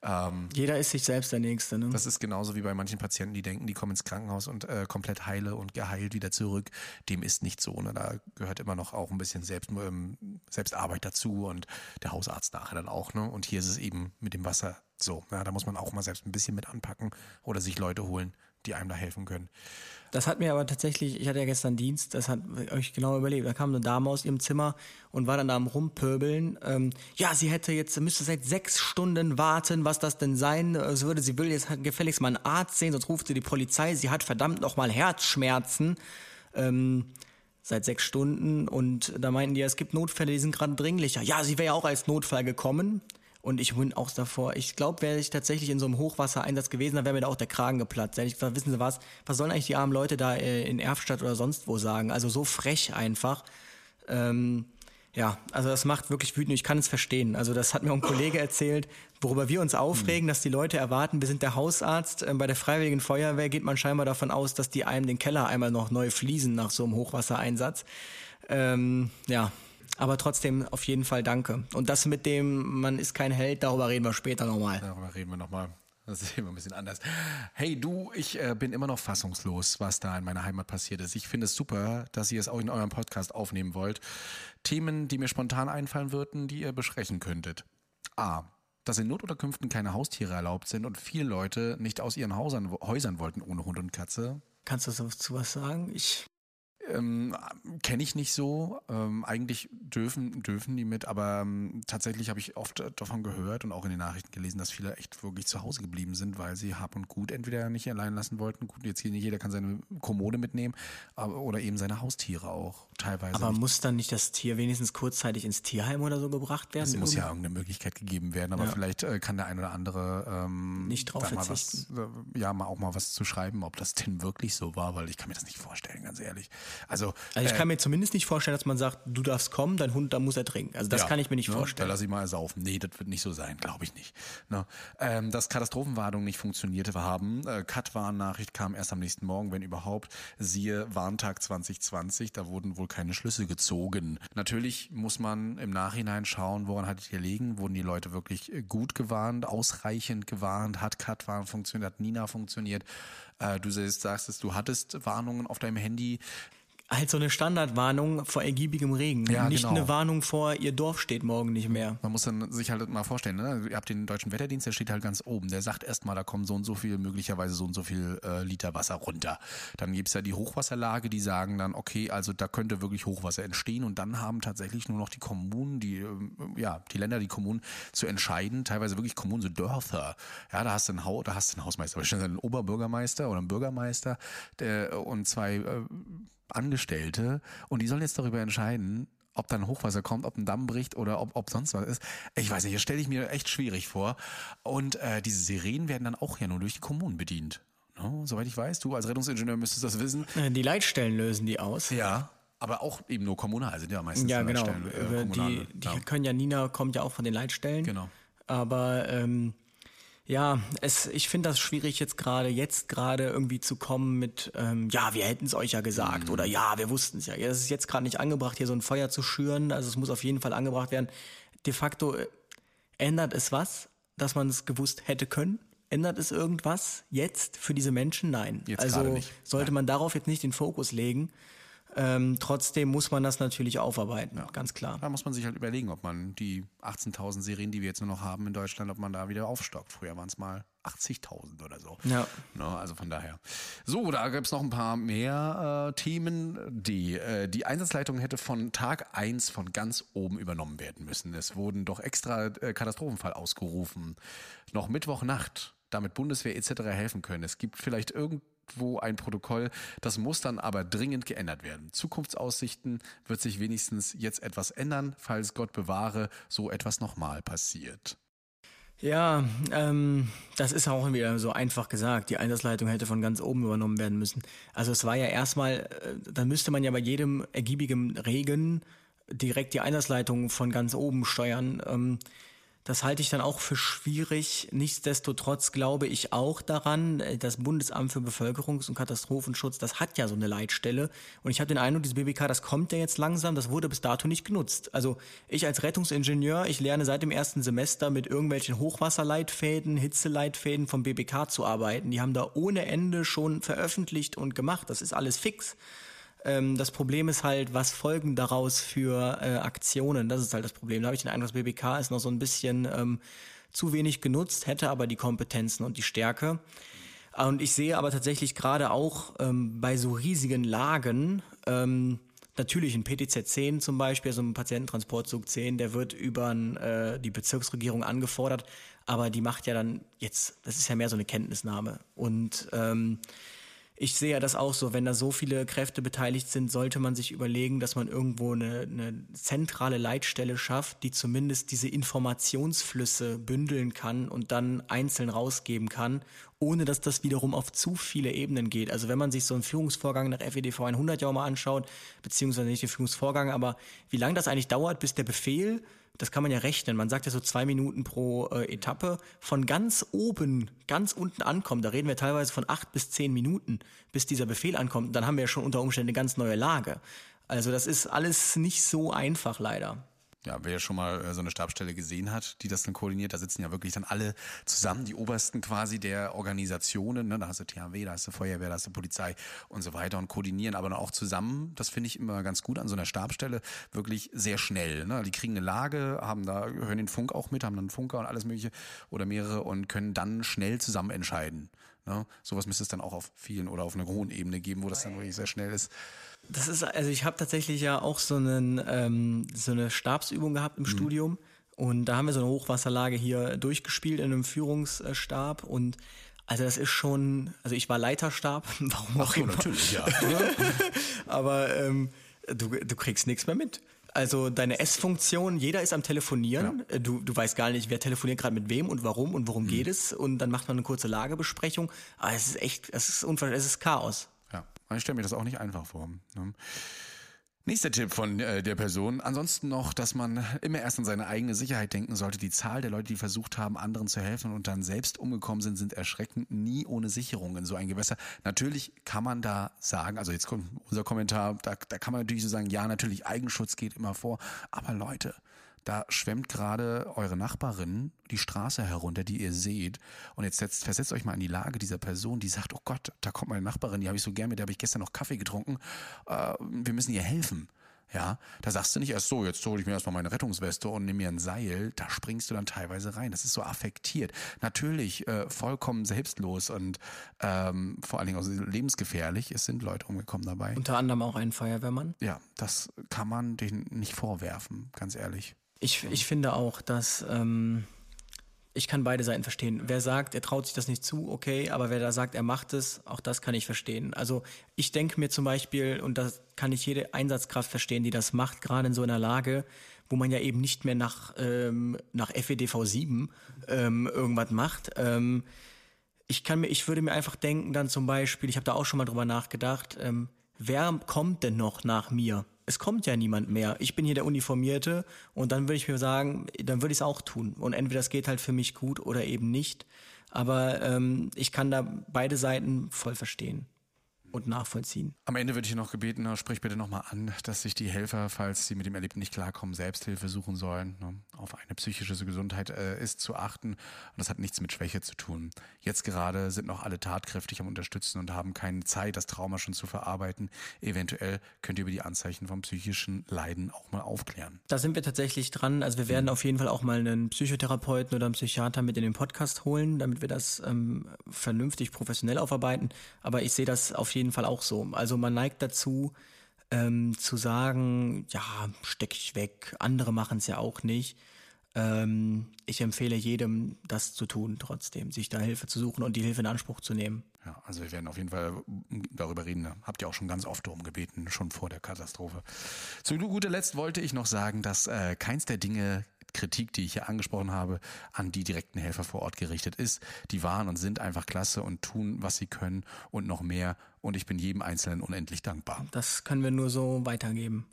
Ähm, Jeder ist sich selbst der Nächste, ne? Das ist genauso wie bei manchen Patienten, die denken, die kommen ins Krankenhaus und äh, komplett heile und geheilt wieder zurück. Dem ist nicht so. Ne? Da gehört immer noch auch ein bisschen Selbst, ähm, Selbstarbeit dazu und der Hausarzt nachher dann auch. Ne? Und hier ist es eben mit dem Wasser so. Ja, da muss man auch mal selbst ein bisschen mit anpacken oder sich Leute holen, die einem da helfen können. Das hat mir aber tatsächlich, ich hatte ja gestern Dienst, das hat euch genau überlebt. Da kam eine Dame aus ihrem Zimmer und war dann da am Rumpöbeln. Ähm, ja, sie hätte jetzt, müsste seit sechs Stunden warten, was das denn sein so würde. Sie will jetzt gefälligst mal einen Arzt sehen, sonst ruft sie die Polizei. Sie hat verdammt nochmal Herzschmerzen. Ähm, seit sechs Stunden und da meinten die, es gibt Notfälle, die sind gerade dringlicher. Ja, sie wäre ja auch als Notfall gekommen. Und ich bin auch davor. Ich glaube, wäre ich tatsächlich in so einem Hochwassereinsatz gewesen, dann wäre mir da auch der Kragen geplatzt. Ich wissen Sie was, was sollen eigentlich die armen Leute da äh, in Erfstadt oder sonst wo sagen? Also so frech einfach. Ähm, ja, also das macht wirklich wütend. Ich kann es verstehen. Also das hat mir auch ein Kollege erzählt, worüber wir uns aufregen, dass die Leute erwarten, wir sind der Hausarzt. Ähm, bei der Freiwilligen Feuerwehr geht man scheinbar davon aus, dass die einem den Keller einmal noch neu fließen nach so einem Hochwassereinsatz. Ähm, ja, aber trotzdem auf jeden Fall danke. Und das mit dem, man ist kein Held, darüber reden wir später nochmal. Darüber reden wir nochmal. Das ist immer ein bisschen anders. Hey du, ich äh, bin immer noch fassungslos, was da in meiner Heimat passiert ist. Ich finde es super, dass ihr es auch in eurem Podcast aufnehmen wollt. Themen, die mir spontan einfallen würden, die ihr besprechen könntet. A. dass in Notunterkünften keine Haustiere erlaubt sind und viele Leute nicht aus ihren Hausern, Häusern wollten ohne Hund und Katze. Kannst du dazu was sagen? Ich ähm, Kenne ich nicht so. Ähm, eigentlich dürfen, dürfen die mit, aber ähm, tatsächlich habe ich oft davon gehört und auch in den Nachrichten gelesen, dass viele echt wirklich zu Hause geblieben sind, weil sie Hab und Gut entweder nicht allein lassen wollten. Gut, jetzt hier nicht jeder kann seine Kommode mitnehmen, aber, oder eben seine Haustiere auch teilweise. Aber muss dann nicht das Tier wenigstens kurzzeitig ins Tierheim oder so gebracht werden? Es muss ja irgendeine Möglichkeit gegeben werden, aber ja. vielleicht äh, kann der ein oder andere ähm, nicht drauf verzichten. Was, äh, ja, mal auch mal was zu schreiben, ob das denn wirklich so war, weil ich kann mir das nicht vorstellen, ganz ehrlich. Also, also ich äh, kann mir zumindest nicht vorstellen, dass man sagt, du darfst kommen, dein Hund, da muss er trinken. Also das ja, kann ich mir nicht ne, vorstellen. Da lass ich mal saufen. Nee, das wird nicht so sein, glaube ich nicht. Ne? Ähm, dass Katastrophenwarnung nicht funktionierte haben. Äh, Cut-Warnnachricht kam erst am nächsten Morgen, wenn überhaupt. Siehe Warntag 2020, da wurden wohl keine Schlüsse gezogen. Natürlich muss man im Nachhinein schauen, woran hat ihr liegen? Wurden die Leute wirklich gut gewarnt, ausreichend gewarnt? Hat Cut-Warn funktioniert? Hat Nina funktioniert? Äh, du sagst, sagst, du hattest Warnungen auf deinem Handy halt so eine Standardwarnung vor ergiebigem Regen. Ja, nicht genau. eine Warnung vor, ihr Dorf steht morgen nicht mehr. Man muss dann sich halt mal vorstellen, ne? ihr habt den deutschen Wetterdienst, der steht halt ganz oben. Der sagt erstmal, da kommen so und so viel, möglicherweise so und so viel äh, Liter Wasser runter. Dann gibt's ja die Hochwasserlage, die sagen dann, okay, also da könnte wirklich Hochwasser entstehen und dann haben tatsächlich nur noch die Kommunen, die, äh, ja, die Länder, die Kommunen zu entscheiden, teilweise wirklich Kommunen, so Dörfer. Ja, da hast du einen, ha da hast du einen Hausmeister, wahrscheinlich einen Oberbürgermeister oder einen Bürgermeister der, und zwei äh, Angestellte und die sollen jetzt darüber entscheiden, ob dann Hochwasser kommt, ob ein Damm bricht oder ob, ob sonst was ist. Ich weiß nicht, das stelle ich mir echt schwierig vor. Und äh, diese Sirenen werden dann auch ja nur durch die Kommunen bedient. No, soweit ich weiß, du als Rettungsingenieur müsstest das wissen. Äh, die Leitstellen lösen die aus. Ja. Aber auch eben nur kommunal sind ja meistens ja, genau. Leitstellen. Äh, die, die ja. können ja, Nina kommt ja auch von den Leitstellen. Genau. Aber ähm, ja, es, ich finde das schwierig jetzt gerade, jetzt gerade irgendwie zu kommen mit, ähm, ja, wir hätten es euch ja gesagt mhm. oder ja, wir wussten es ja. Es ist jetzt gerade nicht angebracht, hier so ein Feuer zu schüren. Also es muss auf jeden Fall angebracht werden. De facto äh, ändert es was, dass man es gewusst hätte können? Ändert es irgendwas jetzt für diese Menschen? Nein. Jetzt also sollte Nein. man darauf jetzt nicht den Fokus legen. Ähm, trotzdem muss man das natürlich aufarbeiten, ja. ganz klar. Da muss man sich halt überlegen, ob man die 18.000 Serien, die wir jetzt nur noch haben in Deutschland, ob man da wieder aufstockt. Früher waren es mal 80.000 oder so. Ja. Ne, also von daher. So, da gibt es noch ein paar mehr äh, Themen. Die, äh, die Einsatzleitung hätte von Tag 1 von ganz oben übernommen werden müssen. Es wurden doch extra äh, Katastrophenfall ausgerufen. Noch Mittwochnacht damit Bundeswehr etc. helfen können. Es gibt vielleicht irgend irgendwo ein Protokoll. Das muss dann aber dringend geändert werden. Zukunftsaussichten wird sich wenigstens jetzt etwas ändern, falls Gott bewahre, so etwas nochmal passiert. Ja, ähm, das ist auch wieder so einfach gesagt. Die Einsatzleitung hätte von ganz oben übernommen werden müssen. Also es war ja erstmal, äh, dann müsste man ja bei jedem ergiebigen Regen direkt die Einsatzleitung von ganz oben steuern. Ähm, das halte ich dann auch für schwierig. Nichtsdestotrotz glaube ich auch daran, äh, das Bundesamt für Bevölkerungs- und Katastrophenschutz, das hat ja so eine Leitstelle. Und ich habe den Eindruck, dieses BBK, das kommt ja jetzt langsam, das wurde bis dato nicht genutzt. Also ich als Rettungsingenieur, ich lerne seit dem ersten Semester mit irgendwelchen Hochwasserleitfäden, Hitzeleitfäden vom BBK zu arbeiten. Die haben da ohne Ende schon veröffentlicht und gemacht. Das ist alles fix. Ähm, das Problem ist halt, was folgen daraus für äh, Aktionen? Das ist halt das Problem. Da habe ich den Eindruck, das BBK ist noch so ein bisschen ähm, zu wenig genutzt, hätte aber die Kompetenzen und die Stärke. Und ich sehe aber tatsächlich gerade auch ähm, bei so riesigen Lagen, ähm, natürlich ein PTZ 10 zum Beispiel, so ein Patiententransportzug 10, der wird über äh, die Bezirksregierung angefordert, aber die macht ja dann jetzt, das ist ja mehr so eine Kenntnisnahme. Und ähm, ich sehe das auch so, wenn da so viele Kräfte beteiligt sind, sollte man sich überlegen, dass man irgendwo eine, eine zentrale Leitstelle schafft, die zumindest diese Informationsflüsse bündeln kann und dann einzeln rausgeben kann, ohne dass das wiederum auf zu viele Ebenen geht. Also wenn man sich so einen Führungsvorgang nach FEDV 100 ja auch mal anschaut, beziehungsweise nicht den Führungsvorgang, aber wie lange das eigentlich dauert, bis der Befehl das kann man ja rechnen. Man sagt ja so zwei Minuten pro äh, Etappe von ganz oben, ganz unten ankommen. Da reden wir teilweise von acht bis zehn Minuten, bis dieser Befehl ankommt. Dann haben wir ja schon unter Umständen eine ganz neue Lage. Also das ist alles nicht so einfach leider. Ja, wer schon mal äh, so eine Stabsstelle gesehen hat, die das dann koordiniert, da sitzen ja wirklich dann alle zusammen, die Obersten quasi der Organisationen, ne? da hast du THW, da hast du Feuerwehr, da hast du Polizei und so weiter und koordinieren aber dann auch zusammen, das finde ich immer ganz gut an so einer Stabstelle, wirklich sehr schnell. Ne? Die kriegen eine Lage, haben da, hören den Funk auch mit, haben dann einen Funker und alles mögliche oder mehrere und können dann schnell zusammen entscheiden. Ne? Sowas müsste es dann auch auf vielen oder auf einer hohen Ebene geben, wo das dann wirklich sehr schnell ist. Das ist, also ich habe tatsächlich ja auch so, einen, ähm, so eine Stabsübung gehabt im mhm. Studium. Und da haben wir so eine Hochwasserlage hier durchgespielt in einem Führungsstab. Und also das ist schon, also ich war Leiterstab, warum auch Ach, immer. natürlich, ja. Aber ähm, du, du kriegst nichts mehr mit. Also deine S-Funktion, jeder ist am Telefonieren. Ja. Du, du weißt gar nicht, wer telefoniert gerade mit wem und warum und worum mhm. geht es. Und dann macht man eine kurze Lagebesprechung. Aber es ist echt, es ist es ist Chaos. Ich stelle mir das auch nicht einfach vor. Ne? Nächster Tipp von äh, der Person. Ansonsten noch, dass man immer erst an seine eigene Sicherheit denken sollte. Die Zahl der Leute, die versucht haben, anderen zu helfen und dann selbst umgekommen sind, sind erschreckend. Nie ohne Sicherung in so ein Gewässer. Natürlich kann man da sagen, also jetzt kommt unser Kommentar, da, da kann man natürlich so sagen, ja, natürlich Eigenschutz geht immer vor. Aber Leute, da schwemmt gerade eure Nachbarin die Straße herunter, die ihr seht. Und jetzt setzt, versetzt euch mal in die Lage dieser Person, die sagt, oh Gott, da kommt meine Nachbarin, die habe ich so gern, mit der habe ich gestern noch Kaffee getrunken. Äh, wir müssen ihr helfen. Ja, da sagst du nicht erst so, jetzt hole ich mir erstmal meine Rettungsweste und nehme mir ein Seil, da springst du dann teilweise rein. Das ist so affektiert. Natürlich äh, vollkommen selbstlos und ähm, vor allen Dingen auch lebensgefährlich. Es sind Leute umgekommen dabei. Unter anderem auch ein Feuerwehrmann. Ja, das kann man denen nicht vorwerfen, ganz ehrlich. Ich, ich finde auch, dass ähm, ich kann beide Seiten verstehen. Wer sagt, er traut sich das nicht zu, okay, aber wer da sagt, er macht es, auch das kann ich verstehen. Also ich denke mir zum Beispiel, und das kann ich jede Einsatzkraft verstehen, die das macht, gerade in so einer Lage, wo man ja eben nicht mehr nach, ähm, nach FEDV 7 ähm, irgendwas macht. Ähm, ich kann mir, ich würde mir einfach denken, dann zum Beispiel, ich habe da auch schon mal drüber nachgedacht, ähm, wer kommt denn noch nach mir? Es kommt ja niemand mehr. Ich bin hier der Uniformierte und dann würde ich mir sagen, dann würde ich es auch tun. Und entweder es geht halt für mich gut oder eben nicht. Aber ähm, ich kann da beide Seiten voll verstehen und nachvollziehen. Am Ende würde ich noch gebeten, sprich bitte nochmal an, dass sich die Helfer, falls sie mit dem Erlebten nicht klarkommen, Selbsthilfe suchen sollen. Ne? Auf eine psychische Gesundheit äh, ist zu achten und das hat nichts mit Schwäche zu tun. Jetzt gerade sind noch alle tatkräftig am Unterstützen und haben keine Zeit, das Trauma schon zu verarbeiten. Eventuell könnt ihr über die Anzeichen vom psychischen Leiden auch mal aufklären. Da sind wir tatsächlich dran. Also wir werden auf jeden Fall auch mal einen Psychotherapeuten oder einen Psychiater mit in den Podcast holen, damit wir das ähm, vernünftig professionell aufarbeiten. Aber ich sehe das auf jeden jeden Fall auch so. Also man neigt dazu, ähm, zu sagen, ja, steck ich weg, andere machen es ja auch nicht. Ähm, ich empfehle jedem, das zu tun, trotzdem, sich da Hilfe zu suchen und die Hilfe in Anspruch zu nehmen. Ja, also wir werden auf jeden Fall darüber reden. Habt ihr auch schon ganz oft darum gebeten, schon vor der Katastrophe. Zu guter Letzt wollte ich noch sagen, dass äh, keins der Dinge Kritik, die ich hier angesprochen habe, an die direkten Helfer vor Ort gerichtet ist. Die waren und sind einfach klasse und tun, was sie können und noch mehr. Und ich bin jedem Einzelnen unendlich dankbar. Das können wir nur so weitergeben.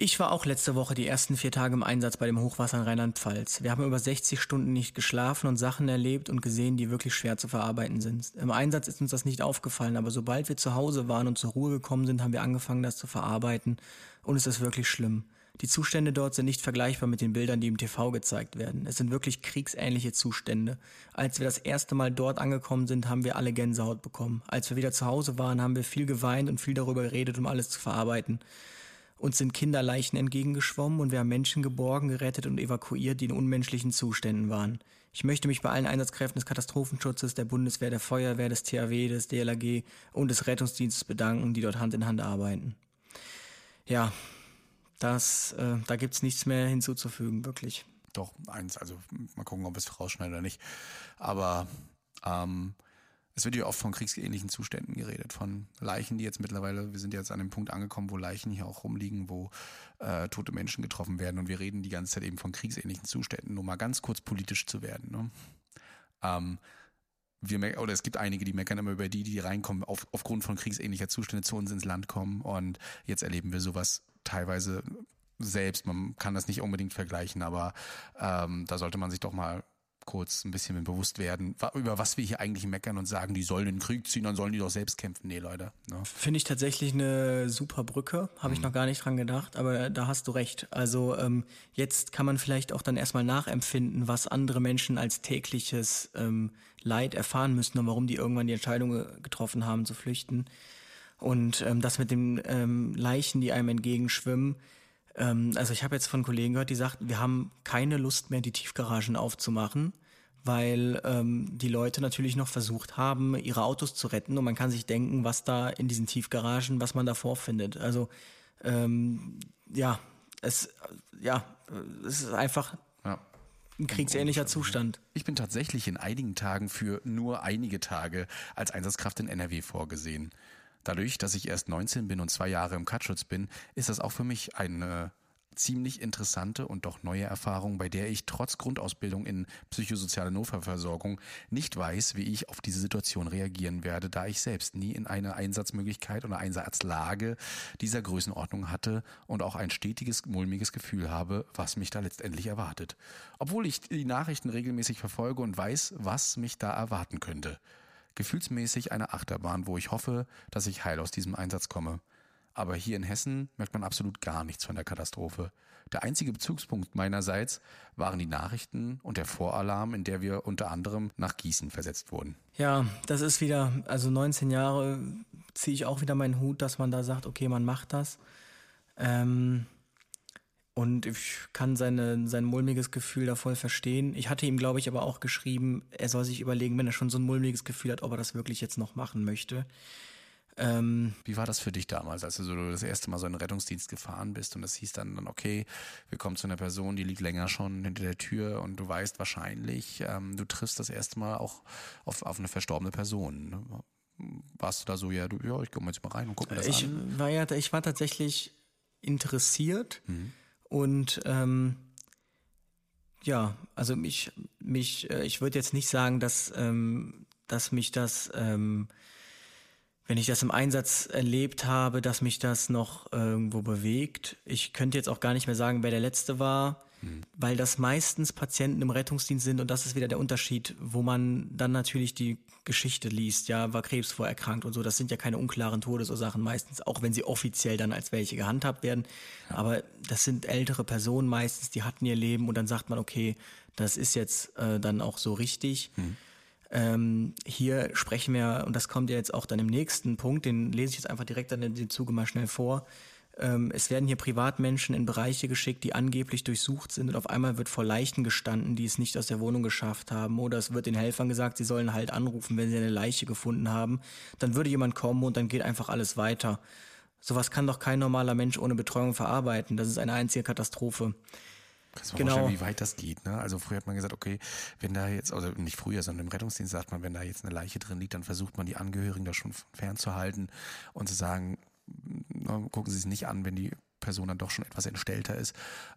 Ich war auch letzte Woche die ersten vier Tage im Einsatz bei dem Hochwasser in Rheinland-Pfalz. Wir haben über 60 Stunden nicht geschlafen und Sachen erlebt und gesehen, die wirklich schwer zu verarbeiten sind. Im Einsatz ist uns das nicht aufgefallen, aber sobald wir zu Hause waren und zur Ruhe gekommen sind, haben wir angefangen, das zu verarbeiten und es ist wirklich schlimm. Die Zustände dort sind nicht vergleichbar mit den Bildern, die im TV gezeigt werden. Es sind wirklich kriegsähnliche Zustände. Als wir das erste Mal dort angekommen sind, haben wir alle Gänsehaut bekommen. Als wir wieder zu Hause waren, haben wir viel geweint und viel darüber geredet, um alles zu verarbeiten. Uns sind Kinderleichen entgegengeschwommen und wir haben Menschen geborgen, gerettet und evakuiert, die in unmenschlichen Zuständen waren. Ich möchte mich bei allen Einsatzkräften des Katastrophenschutzes, der Bundeswehr, der Feuerwehr, des THW, des DLAG und des Rettungsdienstes bedanken, die dort Hand in Hand arbeiten. Ja, das, äh, da gibt's nichts mehr hinzuzufügen, wirklich. Doch, eins, also mal gucken, ob es rausschneidet oder nicht. Aber ähm, es wird ja oft von kriegsähnlichen Zuständen geredet, von Leichen, die jetzt mittlerweile, wir sind jetzt an dem Punkt angekommen, wo Leichen hier auch rumliegen, wo äh, tote Menschen getroffen werden und wir reden die ganze Zeit eben von kriegsähnlichen Zuständen, nur mal ganz kurz politisch zu werden. Ne? Ähm, wir oder es gibt einige, die meckern immer über die, die reinkommen, auf, aufgrund von kriegsähnlicher Zustände zu uns ins Land kommen und jetzt erleben wir sowas teilweise selbst. Man kann das nicht unbedingt vergleichen, aber ähm, da sollte man sich doch mal kurz ein bisschen bewusst werden, über was wir hier eigentlich meckern und sagen, die sollen in den Krieg ziehen, dann sollen die doch selbst kämpfen. Nee, Leute. Ne? Finde ich tatsächlich eine super Brücke. Habe ich mhm. noch gar nicht dran gedacht, aber da hast du recht. Also ähm, jetzt kann man vielleicht auch dann erstmal nachempfinden, was andere Menschen als tägliches ähm, Leid erfahren müssen und warum die irgendwann die Entscheidung getroffen haben zu flüchten. Und ähm, das mit den ähm, Leichen, die einem entgegenschwimmen, ähm, also ich habe jetzt von Kollegen gehört, die sagten, wir haben keine Lust mehr, die Tiefgaragen aufzumachen, weil ähm, die Leute natürlich noch versucht haben, ihre Autos zu retten und man kann sich denken, was da in diesen Tiefgaragen, was man da vorfindet. Also ähm, ja, es ja, es ist einfach ja. ein kriegsähnlicher Zustand. Ich bin tatsächlich in einigen Tagen für nur einige Tage als Einsatzkraft in NRW vorgesehen. Dadurch, dass ich erst 19 bin und zwei Jahre im Katschutz bin, ist das auch für mich eine ziemlich interessante und doch neue Erfahrung, bei der ich trotz Grundausbildung in psychosoziale Notfallversorgung nicht weiß, wie ich auf diese Situation reagieren werde, da ich selbst nie in eine Einsatzmöglichkeit oder Einsatzlage dieser Größenordnung hatte und auch ein stetiges, mulmiges Gefühl habe, was mich da letztendlich erwartet. Obwohl ich die Nachrichten regelmäßig verfolge und weiß, was mich da erwarten könnte gefühlsmäßig eine Achterbahn, wo ich hoffe, dass ich heil aus diesem Einsatz komme. Aber hier in Hessen merkt man absolut gar nichts von der Katastrophe. Der einzige Bezugspunkt meinerseits waren die Nachrichten und der Voralarm, in der wir unter anderem nach Gießen versetzt wurden. Ja, das ist wieder, also 19 Jahre ziehe ich auch wieder meinen Hut, dass man da sagt, okay, man macht das. Ähm, und ich kann seine, sein mulmiges Gefühl da voll verstehen. Ich hatte ihm, glaube ich, aber auch geschrieben, er soll sich überlegen, wenn er schon so ein mulmiges Gefühl hat, ob er das wirklich jetzt noch machen möchte. Ähm, Wie war das für dich damals, als du so das erste Mal so in den Rettungsdienst gefahren bist und es hieß dann, dann, okay, wir kommen zu einer Person, die liegt länger schon hinter der Tür und du weißt wahrscheinlich, ähm, du triffst das erste Mal auch auf, auf eine verstorbene Person. Ne? Warst du da so, ja, du, ja, ich komme jetzt mal rein und guck mir das ich an? War ja, ich war tatsächlich interessiert. Mhm und ähm, ja, also mich, mich, äh, ich würde jetzt nicht sagen, dass, ähm, dass mich das, ähm, wenn ich das im Einsatz erlebt habe, dass mich das noch irgendwo bewegt. Ich könnte jetzt auch gar nicht mehr sagen, wer der letzte war weil das meistens Patienten im Rettungsdienst sind und das ist wieder der Unterschied, wo man dann natürlich die Geschichte liest, ja, war Krebs vorerkrankt und so, das sind ja keine unklaren Todesursachen meistens, auch wenn sie offiziell dann als welche gehandhabt werden, ja. aber das sind ältere Personen meistens, die hatten ihr Leben und dann sagt man, okay, das ist jetzt äh, dann auch so richtig. Hm. Ähm, hier sprechen wir, und das kommt ja jetzt auch dann im nächsten Punkt, den lese ich jetzt einfach direkt dann in den Zuge mal schnell vor, ähm, es werden hier Privatmenschen in Bereiche geschickt, die angeblich durchsucht sind und auf einmal wird vor Leichen gestanden, die es nicht aus der Wohnung geschafft haben. Oder es wird den Helfern gesagt, sie sollen halt anrufen, wenn sie eine Leiche gefunden haben. Dann würde jemand kommen und dann geht einfach alles weiter. Sowas kann doch kein normaler Mensch ohne Betreuung verarbeiten. Das ist eine einzige Katastrophe. Kannst du genau. vorstellen, wie weit das geht, ne? Also früher hat man gesagt, okay, wenn da jetzt, also nicht früher, sondern im Rettungsdienst sagt man, wenn da jetzt eine Leiche drin liegt, dann versucht man die Angehörigen da schon fernzuhalten und zu sagen, gucken Sie es nicht an, wenn die Person dann doch schon etwas entstellter ist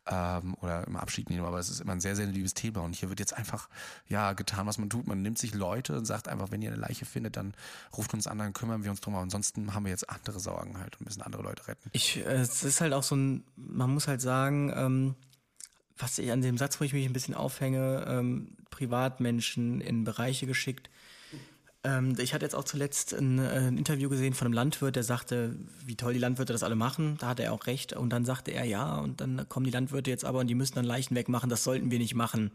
ähm, oder im Abschied nehmen. Aber es ist immer ein sehr, sehr liebes Thema. Und hier wird jetzt einfach ja getan, was man tut. Man nimmt sich Leute und sagt einfach, wenn ihr eine Leiche findet, dann ruft uns an, dann kümmern wir uns drum. Aber ansonsten haben wir jetzt andere Sorgen halt und müssen andere Leute retten. Ich, äh, es ist halt auch so ein, man muss halt sagen, ähm, was ich an dem Satz, wo ich mich ein bisschen aufhänge, ähm, Privatmenschen in Bereiche geschickt, ich hatte jetzt auch zuletzt ein, äh, ein, Interview gesehen von einem Landwirt, der sagte, wie toll die Landwirte das alle machen. Da hatte er auch recht. Und dann sagte er, ja, und dann kommen die Landwirte jetzt aber und die müssen dann Leichen wegmachen. Das sollten wir nicht machen.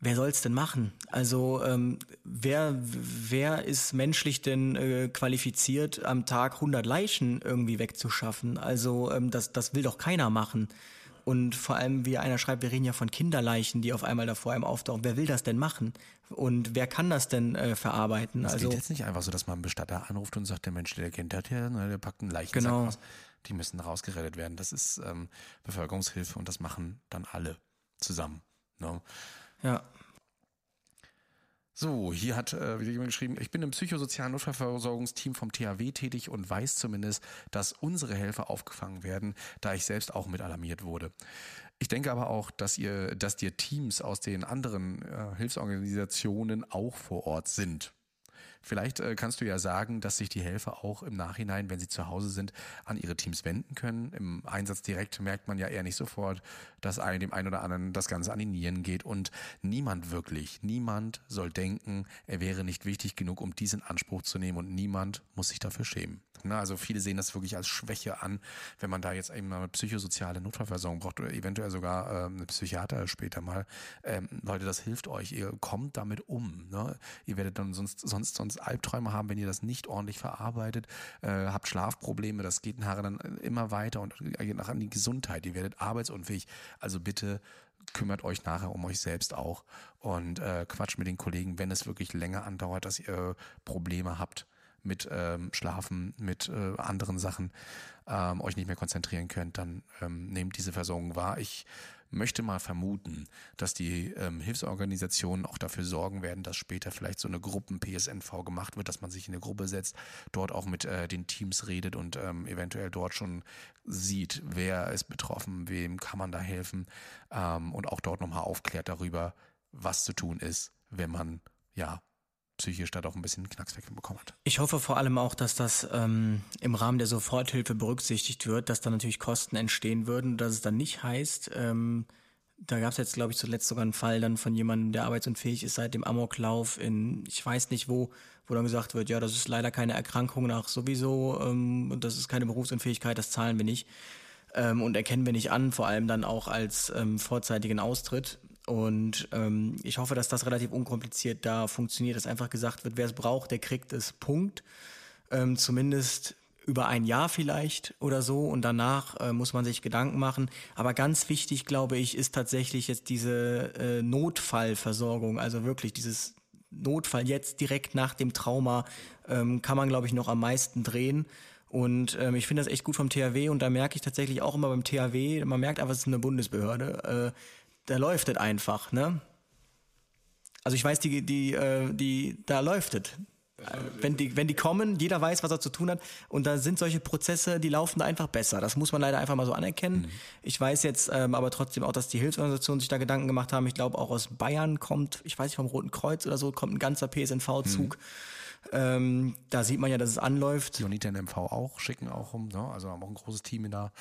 Wer soll's denn machen? Also ähm, wer wer ist menschlich denn äh, qualifiziert, am Tag 100 Leichen irgendwie wegzuschaffen? Also ähm, das das will doch keiner machen. Und vor allem, wie einer schreibt, wir reden ja von Kinderleichen, die auf einmal da vor einem auftauchen. Wer will das denn machen? Und wer kann das denn äh, verarbeiten? Das also, geht jetzt nicht einfach so, dass man einen Bestatter anruft und sagt, der Mensch, der kennt hat ja, ne, der packt einen Leichensack genau. aus. Die müssen rausgerettet werden. Das ist ähm, Bevölkerungshilfe und das machen dann alle zusammen. Ne? Ja. So, hier hat äh, wieder jemand geschrieben, ich bin im psychosozialen Notfallversorgungsteam vom THW tätig und weiß zumindest, dass unsere Helfer aufgefangen werden, da ich selbst auch mit alarmiert wurde. Ich denke aber auch, dass ihr, dass dir Teams aus den anderen äh, Hilfsorganisationen auch vor Ort sind. Vielleicht äh, kannst du ja sagen, dass sich die Helfer auch im Nachhinein, wenn sie zu Hause sind, an ihre Teams wenden können. Im Einsatz direkt merkt man ja eher nicht sofort, dass einem dem einen oder anderen das Ganze an die Nieren geht. Und niemand wirklich, niemand soll denken, er wäre nicht wichtig genug, um diesen Anspruch zu nehmen und niemand muss sich dafür schämen. Also viele sehen das wirklich als Schwäche an, wenn man da jetzt eben eine psychosoziale Notfallversorgung braucht oder eventuell sogar äh, eine Psychiater später mal. Ähm, Leute, das hilft euch. Ihr kommt damit um. Ne? Ihr werdet dann sonst, sonst, sonst Albträume haben, wenn ihr das nicht ordentlich verarbeitet, äh, habt Schlafprobleme, das geht nachher dann immer weiter und geht nachher an die Gesundheit. Ihr werdet arbeitsunfähig. Also bitte kümmert euch nachher um euch selbst auch und äh, quatscht mit den Kollegen, wenn es wirklich länger andauert, dass ihr Probleme habt mit ähm, Schlafen, mit äh, anderen Sachen ähm, euch nicht mehr konzentrieren könnt, dann ähm, nehmt diese Versorgung wahr. Ich möchte mal vermuten, dass die ähm, Hilfsorganisationen auch dafür sorgen werden, dass später vielleicht so eine Gruppen-PSNV gemacht wird, dass man sich in eine Gruppe setzt, dort auch mit äh, den Teams redet und ähm, eventuell dort schon sieht, wer ist betroffen, wem kann man da helfen ähm, und auch dort nochmal aufklärt darüber, was zu tun ist, wenn man ja psychisch da doch ein bisschen Knacks bekommen hat. Ich hoffe vor allem auch, dass das ähm, im Rahmen der Soforthilfe berücksichtigt wird, dass da natürlich Kosten entstehen würden, dass es dann nicht heißt, ähm, da gab es jetzt, glaube ich, zuletzt sogar einen Fall dann von jemandem, der arbeitsunfähig ist seit dem Amoklauf in, ich weiß nicht wo, wo dann gesagt wird, ja, das ist leider keine Erkrankung nach sowieso ähm, und das ist keine Berufsunfähigkeit, das zahlen wir nicht ähm, und erkennen wir nicht an, vor allem dann auch als ähm, vorzeitigen Austritt. Und ähm, ich hoffe, dass das relativ unkompliziert da funktioniert, dass einfach gesagt wird, wer es braucht, der kriegt es. Punkt. Ähm, zumindest über ein Jahr vielleicht oder so und danach äh, muss man sich Gedanken machen. Aber ganz wichtig, glaube ich, ist tatsächlich jetzt diese äh, Notfallversorgung, also wirklich dieses Notfall jetzt direkt nach dem Trauma ähm, kann man, glaube ich, noch am meisten drehen. Und ähm, ich finde das echt gut vom THW und da merke ich tatsächlich auch immer beim THW, man merkt einfach, es ist eine Bundesbehörde. Äh, da läuft es einfach, ne? Also ich weiß, die, die, äh, die, da läuft es. Wenn die, wenn die kommen, jeder weiß, was er zu tun hat. Und da sind solche Prozesse, die laufen da einfach besser. Das muss man leider einfach mal so anerkennen. Mhm. Ich weiß jetzt ähm, aber trotzdem auch, dass die Hilfsorganisationen sich da Gedanken gemacht haben. Ich glaube, auch aus Bayern kommt, ich weiß nicht, vom Roten Kreuz oder so, kommt ein ganzer PSNV-Zug. Mhm. Ähm, da sieht man ja, dass es anläuft. Die Uniten MV auch, schicken auch rum, ne? also haben auch ein großes Team da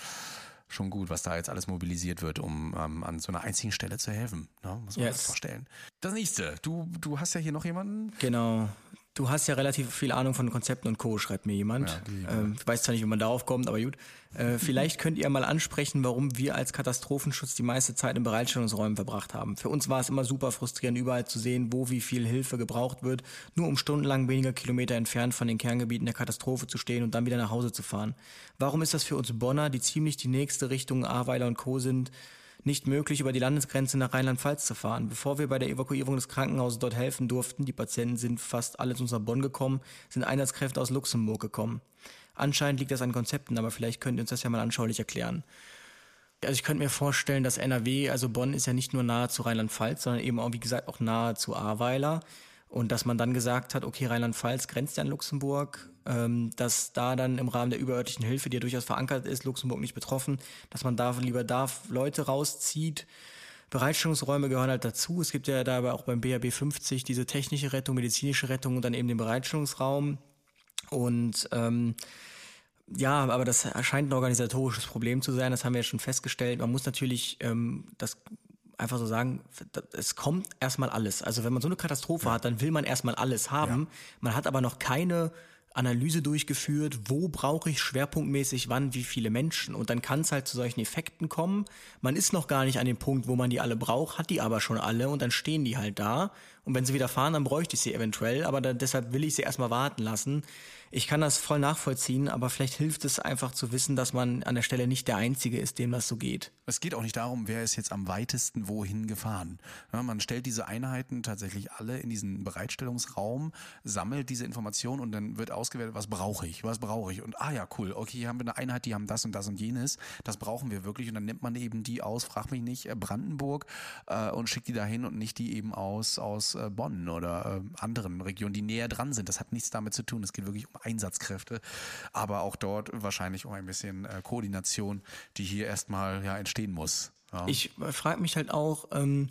schon gut, was da jetzt alles mobilisiert wird, um ähm, an so einer einzigen Stelle zu helfen. Ne? Muss man yes. das vorstellen. Das nächste, du, du hast ja hier noch jemanden. Genau. Du hast ja relativ viel Ahnung von Konzepten und Co., schreibt mir jemand. Ja, ähm, ich weiß zwar nicht, wie man darauf kommt, aber gut. Äh, vielleicht könnt ihr mal ansprechen, warum wir als Katastrophenschutz die meiste Zeit in Bereitstellungsräumen verbracht haben. Für uns war es immer super frustrierend, überall zu sehen, wo wie viel Hilfe gebraucht wird, nur um stundenlang weniger Kilometer entfernt von den Kerngebieten der Katastrophe zu stehen und dann wieder nach Hause zu fahren. Warum ist das für uns Bonner, die ziemlich die nächste Richtung Ahrweiler und Co. sind, nicht möglich, über die Landesgrenze nach Rheinland-Pfalz zu fahren. Bevor wir bei der Evakuierung des Krankenhauses dort helfen durften, die Patienten sind fast alle zu uns nach Bonn gekommen, sind Einsatzkräfte aus Luxemburg gekommen. Anscheinend liegt das an Konzepten, aber vielleicht könnt ihr uns das ja mal anschaulich erklären. Also ich könnte mir vorstellen, dass NRW, also Bonn ist ja nicht nur nahe zu Rheinland-Pfalz, sondern eben auch, wie gesagt, auch nahe zu Ahrweiler. Und dass man dann gesagt hat, okay, Rheinland-Pfalz grenzt ja an Luxemburg, ähm, dass da dann im Rahmen der überörtlichen Hilfe, die ja durchaus verankert ist, Luxemburg nicht betroffen, dass man da lieber da Leute rauszieht. Bereitstellungsräume gehören halt dazu. Es gibt ja dabei auch beim BAB 50 diese technische Rettung, medizinische Rettung und dann eben den Bereitstellungsraum. Und ähm, ja, aber das erscheint ein organisatorisches Problem zu sein, das haben wir ja schon festgestellt. Man muss natürlich ähm, das einfach so sagen, es kommt erstmal alles. Also wenn man so eine Katastrophe ja. hat, dann will man erstmal alles haben. Ja. Man hat aber noch keine Analyse durchgeführt, wo brauche ich schwerpunktmäßig wann wie viele Menschen. Und dann kann es halt zu solchen Effekten kommen. Man ist noch gar nicht an dem Punkt, wo man die alle braucht, hat die aber schon alle und dann stehen die halt da. Und wenn sie wieder fahren, dann bräuchte ich sie eventuell, aber dann, deshalb will ich sie erstmal warten lassen. Ich kann das voll nachvollziehen, aber vielleicht hilft es einfach zu wissen, dass man an der Stelle nicht der Einzige ist, dem das so geht. Es geht auch nicht darum, wer ist jetzt am weitesten wohin gefahren. Ja, man stellt diese Einheiten tatsächlich alle in diesen Bereitstellungsraum, sammelt diese Informationen und dann wird ausgewertet, was brauche ich, was brauche ich. Und ah ja, cool, okay, hier haben wir eine Einheit, die haben das und das und jenes, das brauchen wir wirklich. Und dann nimmt man eben die aus, frag mich nicht, äh, Brandenburg äh, und schickt die dahin und nicht die eben aus, aus äh, Bonn oder äh, anderen Regionen, die näher dran sind. Das hat nichts damit zu tun. Es geht wirklich um Einsatzkräfte, aber auch dort wahrscheinlich um ein bisschen äh, Koordination, die hier erstmal ja entstehen muss. Ja. Ich äh, frage mich halt auch, ähm,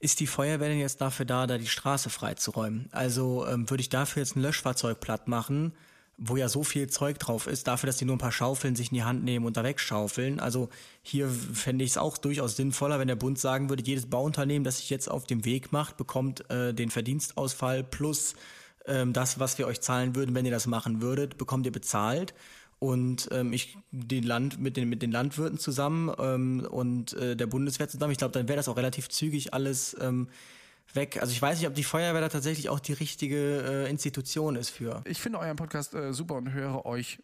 ist die Feuerwehr denn jetzt dafür da, da die Straße freizuräumen? Also ähm, würde ich dafür jetzt ein Löschfahrzeug platt machen, wo ja so viel Zeug drauf ist, dafür, dass die nur ein paar Schaufeln sich in die Hand nehmen und da wegschaufeln. Also hier fände ich es auch durchaus sinnvoller, wenn der Bund sagen würde, jedes Bauunternehmen, das sich jetzt auf dem Weg macht, bekommt äh, den Verdienstausfall plus ähm, das, was wir euch zahlen würden, wenn ihr das machen würdet, bekommt ihr bezahlt. Und ähm, ich den Land mit den mit den Landwirten zusammen ähm, und äh, der Bundeswehr zusammen. Ich glaube, dann wäre das auch relativ zügig alles ähm, weg. Also ich weiß nicht, ob die Feuerwehr da tatsächlich auch die richtige äh, Institution ist für. Ich finde euren Podcast äh, super und höre euch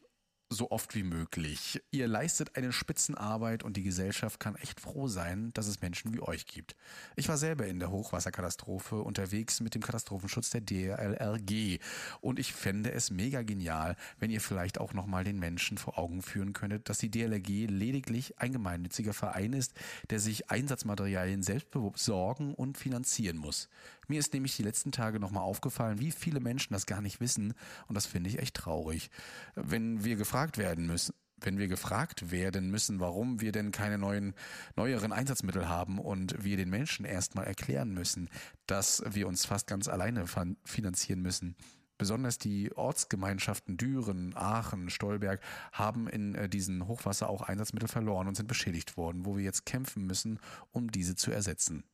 so oft wie möglich. Ihr leistet eine Spitzenarbeit und die Gesellschaft kann echt froh sein, dass es Menschen wie euch gibt. Ich war selber in der Hochwasserkatastrophe unterwegs mit dem Katastrophenschutz der DLRG und ich fände es mega genial, wenn ihr vielleicht auch nochmal den Menschen vor Augen führen könntet, dass die DLRG lediglich ein gemeinnütziger Verein ist, der sich Einsatzmaterialien selbst besorgen und finanzieren muss. Mir ist nämlich die letzten Tage nochmal aufgefallen, wie viele Menschen das gar nicht wissen und das finde ich echt traurig. Wenn wir gefragt werden müssen, wenn wir gefragt werden müssen, warum wir denn keine neuen, neueren Einsatzmittel haben und wir den Menschen erstmal erklären müssen, dass wir uns fast ganz alleine finanzieren müssen. Besonders die Ortsgemeinschaften Düren, Aachen, Stolberg haben in äh, diesen Hochwasser auch Einsatzmittel verloren und sind beschädigt worden, wo wir jetzt kämpfen müssen, um diese zu ersetzen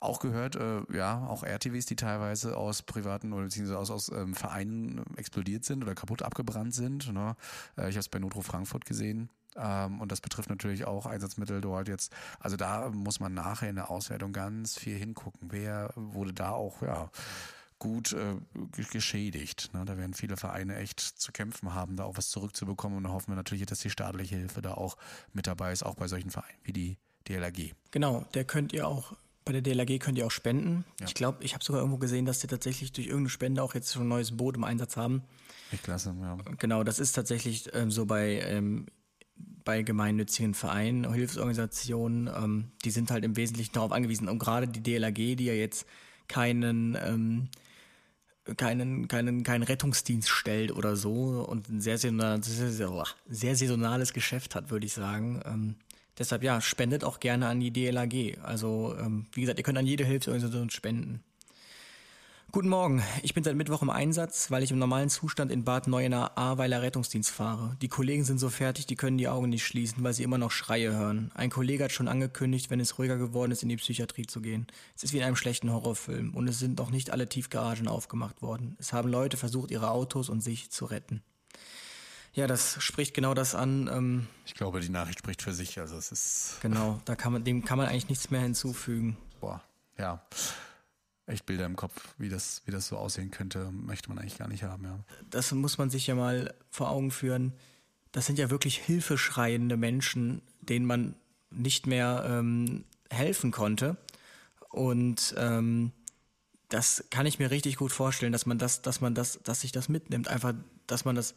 auch gehört, äh, ja, auch RTWs, die teilweise aus privaten oder beziehungsweise aus, aus ähm, Vereinen explodiert sind oder kaputt abgebrannt sind. Ne? Äh, ich habe es bei Notro Frankfurt gesehen. Ähm, und das betrifft natürlich auch Einsatzmittel dort jetzt. Also da muss man nachher in der Auswertung ganz viel hingucken. Wer wurde da auch, ja, gut äh, geschädigt. Ne? Da werden viele Vereine echt zu kämpfen haben, da auch was zurückzubekommen. Und da hoffen wir natürlich, dass die staatliche Hilfe da auch mit dabei ist, auch bei solchen Vereinen wie die DLRG. Genau, der könnt ihr auch bei der DLRG könnt ihr auch spenden. Ja. Ich glaube, ich habe sogar irgendwo gesehen, dass die tatsächlich durch irgendeine Spende auch jetzt schon ein neues Boot im Einsatz haben. Ich klasse, ja. Genau, das ist tatsächlich ähm, so bei, ähm, bei gemeinnützigen Vereinen, Hilfsorganisationen, ähm, die sind halt im Wesentlichen darauf angewiesen. Und gerade die DLRG, die ja jetzt keinen ähm, keinen, keinen, keinen Rettungsdienst stellt oder so und ein sehr, sehr, sehr, sehr saisonales Geschäft hat, würde ich sagen. Deshalb ja, spendet auch gerne an die DLAG. Also ähm, wie gesagt, ihr könnt an jede Hilfsorganisation spenden. Guten Morgen, ich bin seit Mittwoch im Einsatz, weil ich im normalen Zustand in Bad Neuenahr Ahrweiler Rettungsdienst fahre. Die Kollegen sind so fertig, die können die Augen nicht schließen, weil sie immer noch Schreie hören. Ein Kollege hat schon angekündigt, wenn es ruhiger geworden ist, in die Psychiatrie zu gehen. Es ist wie in einem schlechten Horrorfilm und es sind noch nicht alle Tiefgaragen aufgemacht worden. Es haben Leute versucht, ihre Autos und sich zu retten. Ja, das spricht genau das an. Ähm, ich glaube, die Nachricht spricht für sich. Also es ist. Genau, da kann man, dem kann man eigentlich nichts mehr hinzufügen. Boah, ja. Echt Bilder im Kopf, wie das, wie das so aussehen könnte, möchte man eigentlich gar nicht haben, ja. Das muss man sich ja mal vor Augen führen. Das sind ja wirklich hilfeschreiende Menschen, denen man nicht mehr ähm, helfen konnte. Und ähm, das kann ich mir richtig gut vorstellen, dass man das, dass man das, dass sich das mitnimmt. Einfach, dass man das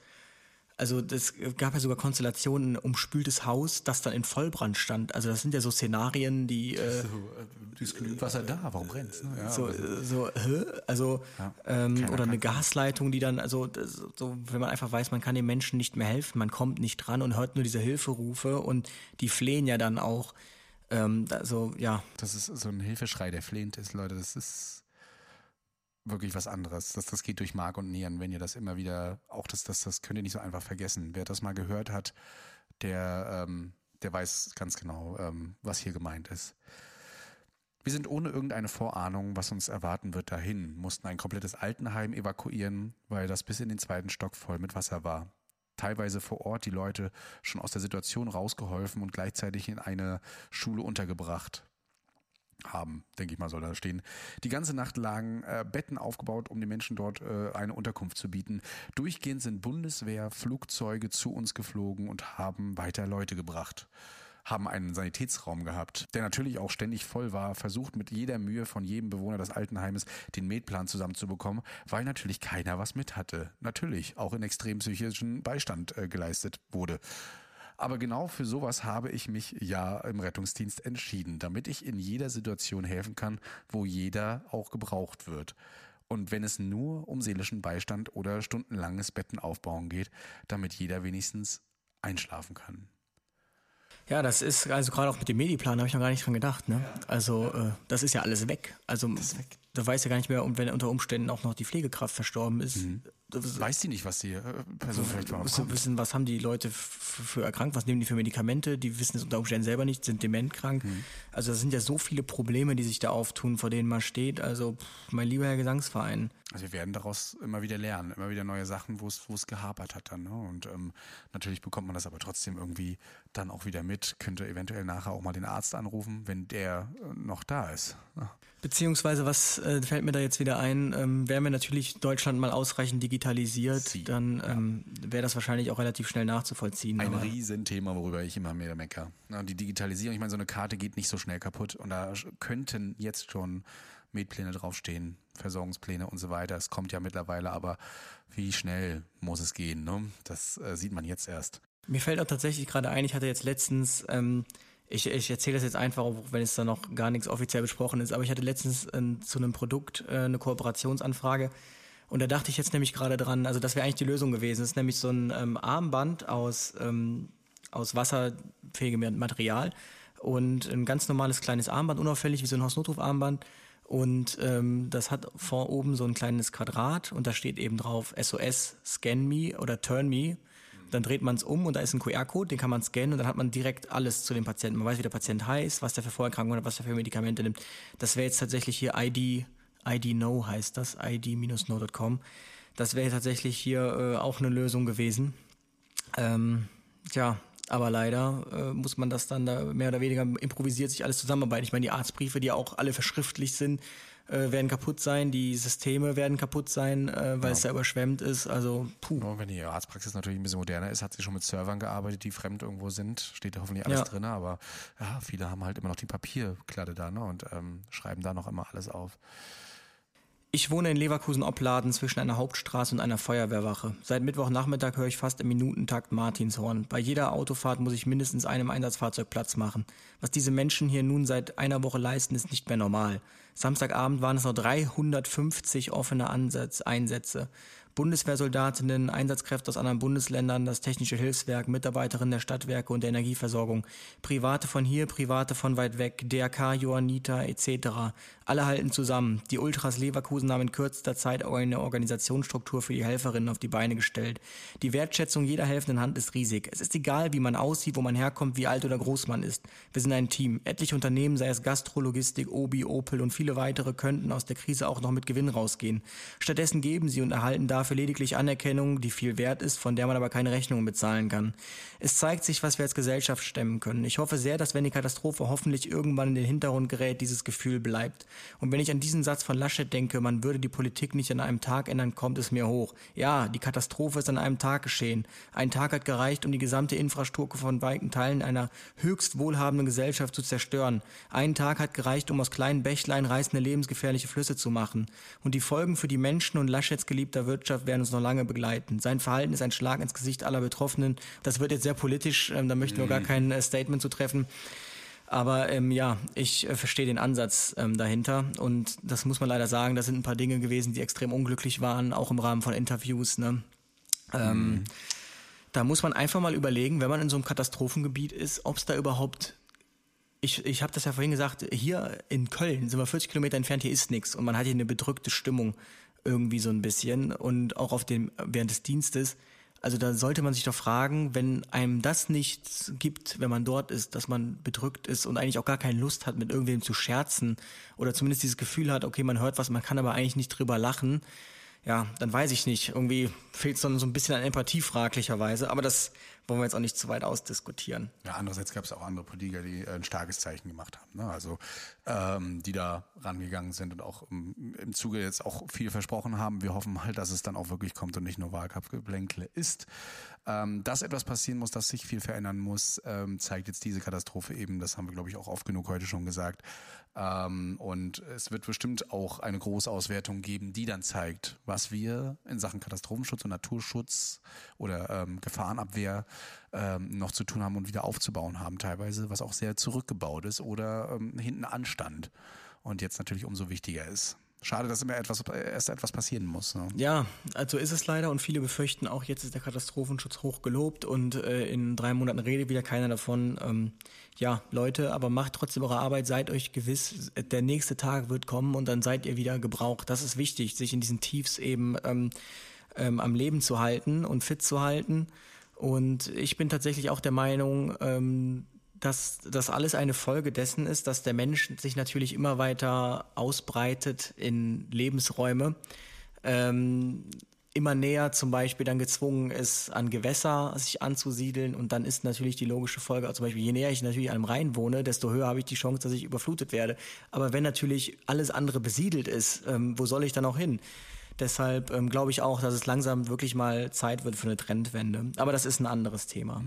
also das gab ja sogar Konstellationen umspültes Haus, das dann in Vollbrand stand. Also das sind ja so Szenarien, die äh, so, ist genügend Wasser da, warum brennt's? Ne? Ja, so, so hä? also ja, ähm, oder eine Gasleitung, die dann also das, so, wenn man einfach weiß, man kann den Menschen nicht mehr helfen, man kommt nicht dran und hört nur diese Hilferufe und die flehen ja dann auch. Ähm, also ja. Das ist so ein Hilfeschrei, der flehend ist, Leute. Das ist wirklich was anderes. Das, das geht durch Mark und Nieren, wenn ihr das immer wieder, auch das, das, das könnt ihr nicht so einfach vergessen. Wer das mal gehört hat, der, ähm, der weiß ganz genau, ähm, was hier gemeint ist. Wir sind ohne irgendeine Vorahnung, was uns erwarten wird, dahin, mussten ein komplettes Altenheim evakuieren, weil das bis in den zweiten Stock voll mit Wasser war. Teilweise vor Ort die Leute schon aus der Situation rausgeholfen und gleichzeitig in eine Schule untergebracht haben, denke ich mal, soll da stehen. Die ganze Nacht lagen äh, Betten aufgebaut, um den Menschen dort äh, eine Unterkunft zu bieten. Durchgehend sind Bundeswehr, Flugzeuge zu uns geflogen und haben weiter Leute gebracht haben einen Sanitätsraum gehabt, der natürlich auch ständig voll war, versucht mit jeder Mühe von jedem Bewohner des Altenheimes den Metplan zusammenzubekommen, weil natürlich keiner was mit hatte. Natürlich auch in extrem psychischen Beistand äh, geleistet wurde. Aber genau für sowas habe ich mich ja im Rettungsdienst entschieden, damit ich in jeder Situation helfen kann, wo jeder auch gebraucht wird. Und wenn es nur um seelischen Beistand oder stundenlanges Betten aufbauen geht, damit jeder wenigstens einschlafen kann. Ja, das ist, also gerade auch mit dem Mediplan habe ich noch gar nicht dran gedacht. Ne? Also äh, das ist ja alles weg. Also da weiß ja gar nicht mehr, wenn unter Umständen auch noch die Pflegekraft verstorben ist. Mhm. Weiß die nicht, was die äh, Person vielleicht überhaupt wissen, wissen, was haben die Leute für erkrankt, was nehmen die für Medikamente, die wissen es unter Umständen selber nicht, sind dementkrank. Mhm. Also das sind ja so viele Probleme, die sich da auftun, vor denen man steht. Also mein lieber Herr Gesangsverein. Also wir werden daraus immer wieder lernen, immer wieder neue Sachen, wo es wo es gehapert hat dann. Ne? Und ähm, natürlich bekommt man das aber trotzdem irgendwie dann auch wieder mit, könnte eventuell nachher auch mal den Arzt anrufen, wenn der äh, noch da ist. Ja. Beziehungsweise, was äh, fällt mir da jetzt wieder ein, ähm, wären wir natürlich Deutschland mal ausreichend digitalisiert, Sie, dann ähm, ja. wäre das wahrscheinlich auch relativ schnell nachzuvollziehen. Ein Riesenthema, worüber ich immer mehr mecker. Die Digitalisierung, ich meine, so eine Karte geht nicht so schnell kaputt und da könnten jetzt schon Medpläne draufstehen, Versorgungspläne und so weiter. Es kommt ja mittlerweile, aber wie schnell muss es gehen? Ne? Das äh, sieht man jetzt erst. Mir fällt auch tatsächlich gerade ein, ich hatte jetzt letztens ähm, ich, ich erzähle das jetzt einfach, wenn es da noch gar nichts offiziell besprochen ist, aber ich hatte letztens äh, zu einem Produkt äh, eine Kooperationsanfrage und da dachte ich jetzt nämlich gerade dran, also das wäre eigentlich die Lösung gewesen. Das ist nämlich so ein ähm, Armband aus, ähm, aus wasserfähigem Material und ein ganz normales kleines Armband, unauffällig wie so ein Hausnotruf-Armband. Und ähm, das hat vor oben so ein kleines Quadrat und da steht eben drauf SOS, Scan Me oder Turn Me. Dann dreht man es um und da ist ein QR-Code, den kann man scannen und dann hat man direkt alles zu dem Patienten. Man weiß, wie der Patient heißt, was der für Vorerkrankungen hat, was der für Medikamente nimmt. Das wäre jetzt tatsächlich hier ID, ID No heißt das, id-no.com. Das wäre tatsächlich hier äh, auch eine Lösung gewesen. Ähm, tja, aber leider äh, muss man das dann da mehr oder weniger improvisiert sich alles zusammenarbeiten. Ich meine, die Arztbriefe, die auch alle verschriftlicht sind, äh, werden kaputt sein, die Systeme werden kaputt sein, äh, weil ja. es da überschwemmt ist. Also, puh. Ja, wenn die Arztpraxis natürlich ein bisschen moderner ist, hat sie schon mit Servern gearbeitet, die fremd irgendwo sind. Steht da hoffentlich alles ja. drin, aber ja, viele haben halt immer noch die Papierkladde da ne, und ähm, schreiben da noch immer alles auf. Ich wohne in Leverkusen-Opladen zwischen einer Hauptstraße und einer Feuerwehrwache. Seit Mittwochnachmittag höre ich fast im Minutentakt Martinshorn. Bei jeder Autofahrt muss ich mindestens einem Einsatzfahrzeug Platz machen. Was diese Menschen hier nun seit einer Woche leisten, ist nicht mehr normal. Samstagabend waren es noch 350 offene Ansatz Einsätze. Bundeswehrsoldatinnen, Einsatzkräfte aus anderen Bundesländern, das Technische Hilfswerk, Mitarbeiterinnen der Stadtwerke und der Energieversorgung, Private von hier, Private von weit weg, DRK, Johanniter etc. Alle halten zusammen. Die Ultras Leverkusen haben in kürzester Zeit eine Organisationsstruktur für die Helferinnen auf die Beine gestellt. Die Wertschätzung jeder helfenden Hand ist riesig. Es ist egal, wie man aussieht, wo man herkommt, wie alt oder groß man ist. Wir sind ein Team. Etliche Unternehmen, sei es Gastrologistik, Obi, Opel und viele weitere, könnten aus der Krise auch noch mit Gewinn rausgehen. Stattdessen geben sie und erhalten dafür dafür lediglich Anerkennung, die viel wert ist, von der man aber keine Rechnungen bezahlen kann. Es zeigt sich, was wir als Gesellschaft stemmen können. Ich hoffe sehr, dass wenn die Katastrophe hoffentlich irgendwann in den Hintergrund gerät, dieses Gefühl bleibt. Und wenn ich an diesen Satz von Laschet denke, man würde die Politik nicht an einem Tag ändern, kommt es mir hoch. Ja, die Katastrophe ist an einem Tag geschehen. Ein Tag hat gereicht, um die gesamte Infrastruktur von weiten Teilen einer höchst wohlhabenden Gesellschaft zu zerstören. Ein Tag hat gereicht, um aus kleinen Bächlein reißende lebensgefährliche Flüsse zu machen. Und die Folgen für die Menschen und Laschets geliebter Wirtschaft Wirtschaft werden uns noch lange begleiten. Sein Verhalten ist ein Schlag ins Gesicht aller Betroffenen. Das wird jetzt sehr politisch, ähm, da möchten wir mhm. gar kein äh, Statement zu treffen. Aber ähm, ja, ich äh, verstehe den Ansatz ähm, dahinter und das muss man leider sagen, da sind ein paar Dinge gewesen, die extrem unglücklich waren, auch im Rahmen von Interviews. Ne? Ähm, mhm. Da muss man einfach mal überlegen, wenn man in so einem Katastrophengebiet ist, ob es da überhaupt ich, ich habe das ja vorhin gesagt, hier in Köln sind wir 40 Kilometer entfernt, hier ist nichts und man hat hier eine bedrückte Stimmung irgendwie so ein bisschen und auch auf dem während des Dienstes. Also da sollte man sich doch fragen, wenn einem das nicht gibt, wenn man dort ist, dass man bedrückt ist und eigentlich auch gar keine Lust hat, mit irgendwem zu scherzen oder zumindest dieses Gefühl hat, okay, man hört was, man kann aber eigentlich nicht drüber lachen. Ja, dann weiß ich nicht. Irgendwie fehlt es dann so ein bisschen an Empathie fraglicherweise. Aber das wollen wir jetzt auch nicht zu weit ausdiskutieren. Ja, andererseits gab es auch andere Politiker, die äh, ein starkes Zeichen gemacht haben. Ne? Also ähm, die da rangegangen sind und auch im, im Zuge jetzt auch viel versprochen haben. Wir hoffen halt, dass es dann auch wirklich kommt und nicht nur Wahlkampfgeblänkle ist. Ähm, dass etwas passieren muss, dass sich viel verändern muss, ähm, zeigt jetzt diese Katastrophe eben. Das haben wir, glaube ich, auch oft genug heute schon gesagt. Ähm, und es wird bestimmt auch eine große Auswertung geben, die dann zeigt, was wir in Sachen Katastrophenschutz und Naturschutz oder ähm, Gefahrenabwehr ähm, noch zu tun haben und wieder aufzubauen haben, teilweise, was auch sehr zurückgebaut ist oder ähm, hinten anstand und jetzt natürlich umso wichtiger ist. Schade, dass immer etwas, erst etwas passieren muss. Ne? Ja, also ist es leider und viele befürchten auch, jetzt ist der Katastrophenschutz hoch gelobt und äh, in drei Monaten redet wieder keiner davon. Ähm, ja, Leute, aber macht trotzdem eure Arbeit, seid euch gewiss, der nächste Tag wird kommen und dann seid ihr wieder gebraucht. Das ist wichtig, sich in diesen Tiefs eben ähm, ähm, am Leben zu halten und fit zu halten. Und ich bin tatsächlich auch der Meinung, ähm, dass das alles eine Folge dessen ist, dass der Mensch sich natürlich immer weiter ausbreitet in Lebensräume, ähm, immer näher zum Beispiel dann gezwungen ist, an Gewässer sich anzusiedeln und dann ist natürlich die logische Folge, also zum Beispiel je näher ich natürlich einem Rhein wohne, desto höher habe ich die Chance, dass ich überflutet werde. Aber wenn natürlich alles andere besiedelt ist, ähm, wo soll ich dann auch hin? Deshalb ähm, glaube ich auch, dass es langsam wirklich mal Zeit wird für eine Trendwende. Aber das ist ein anderes Thema.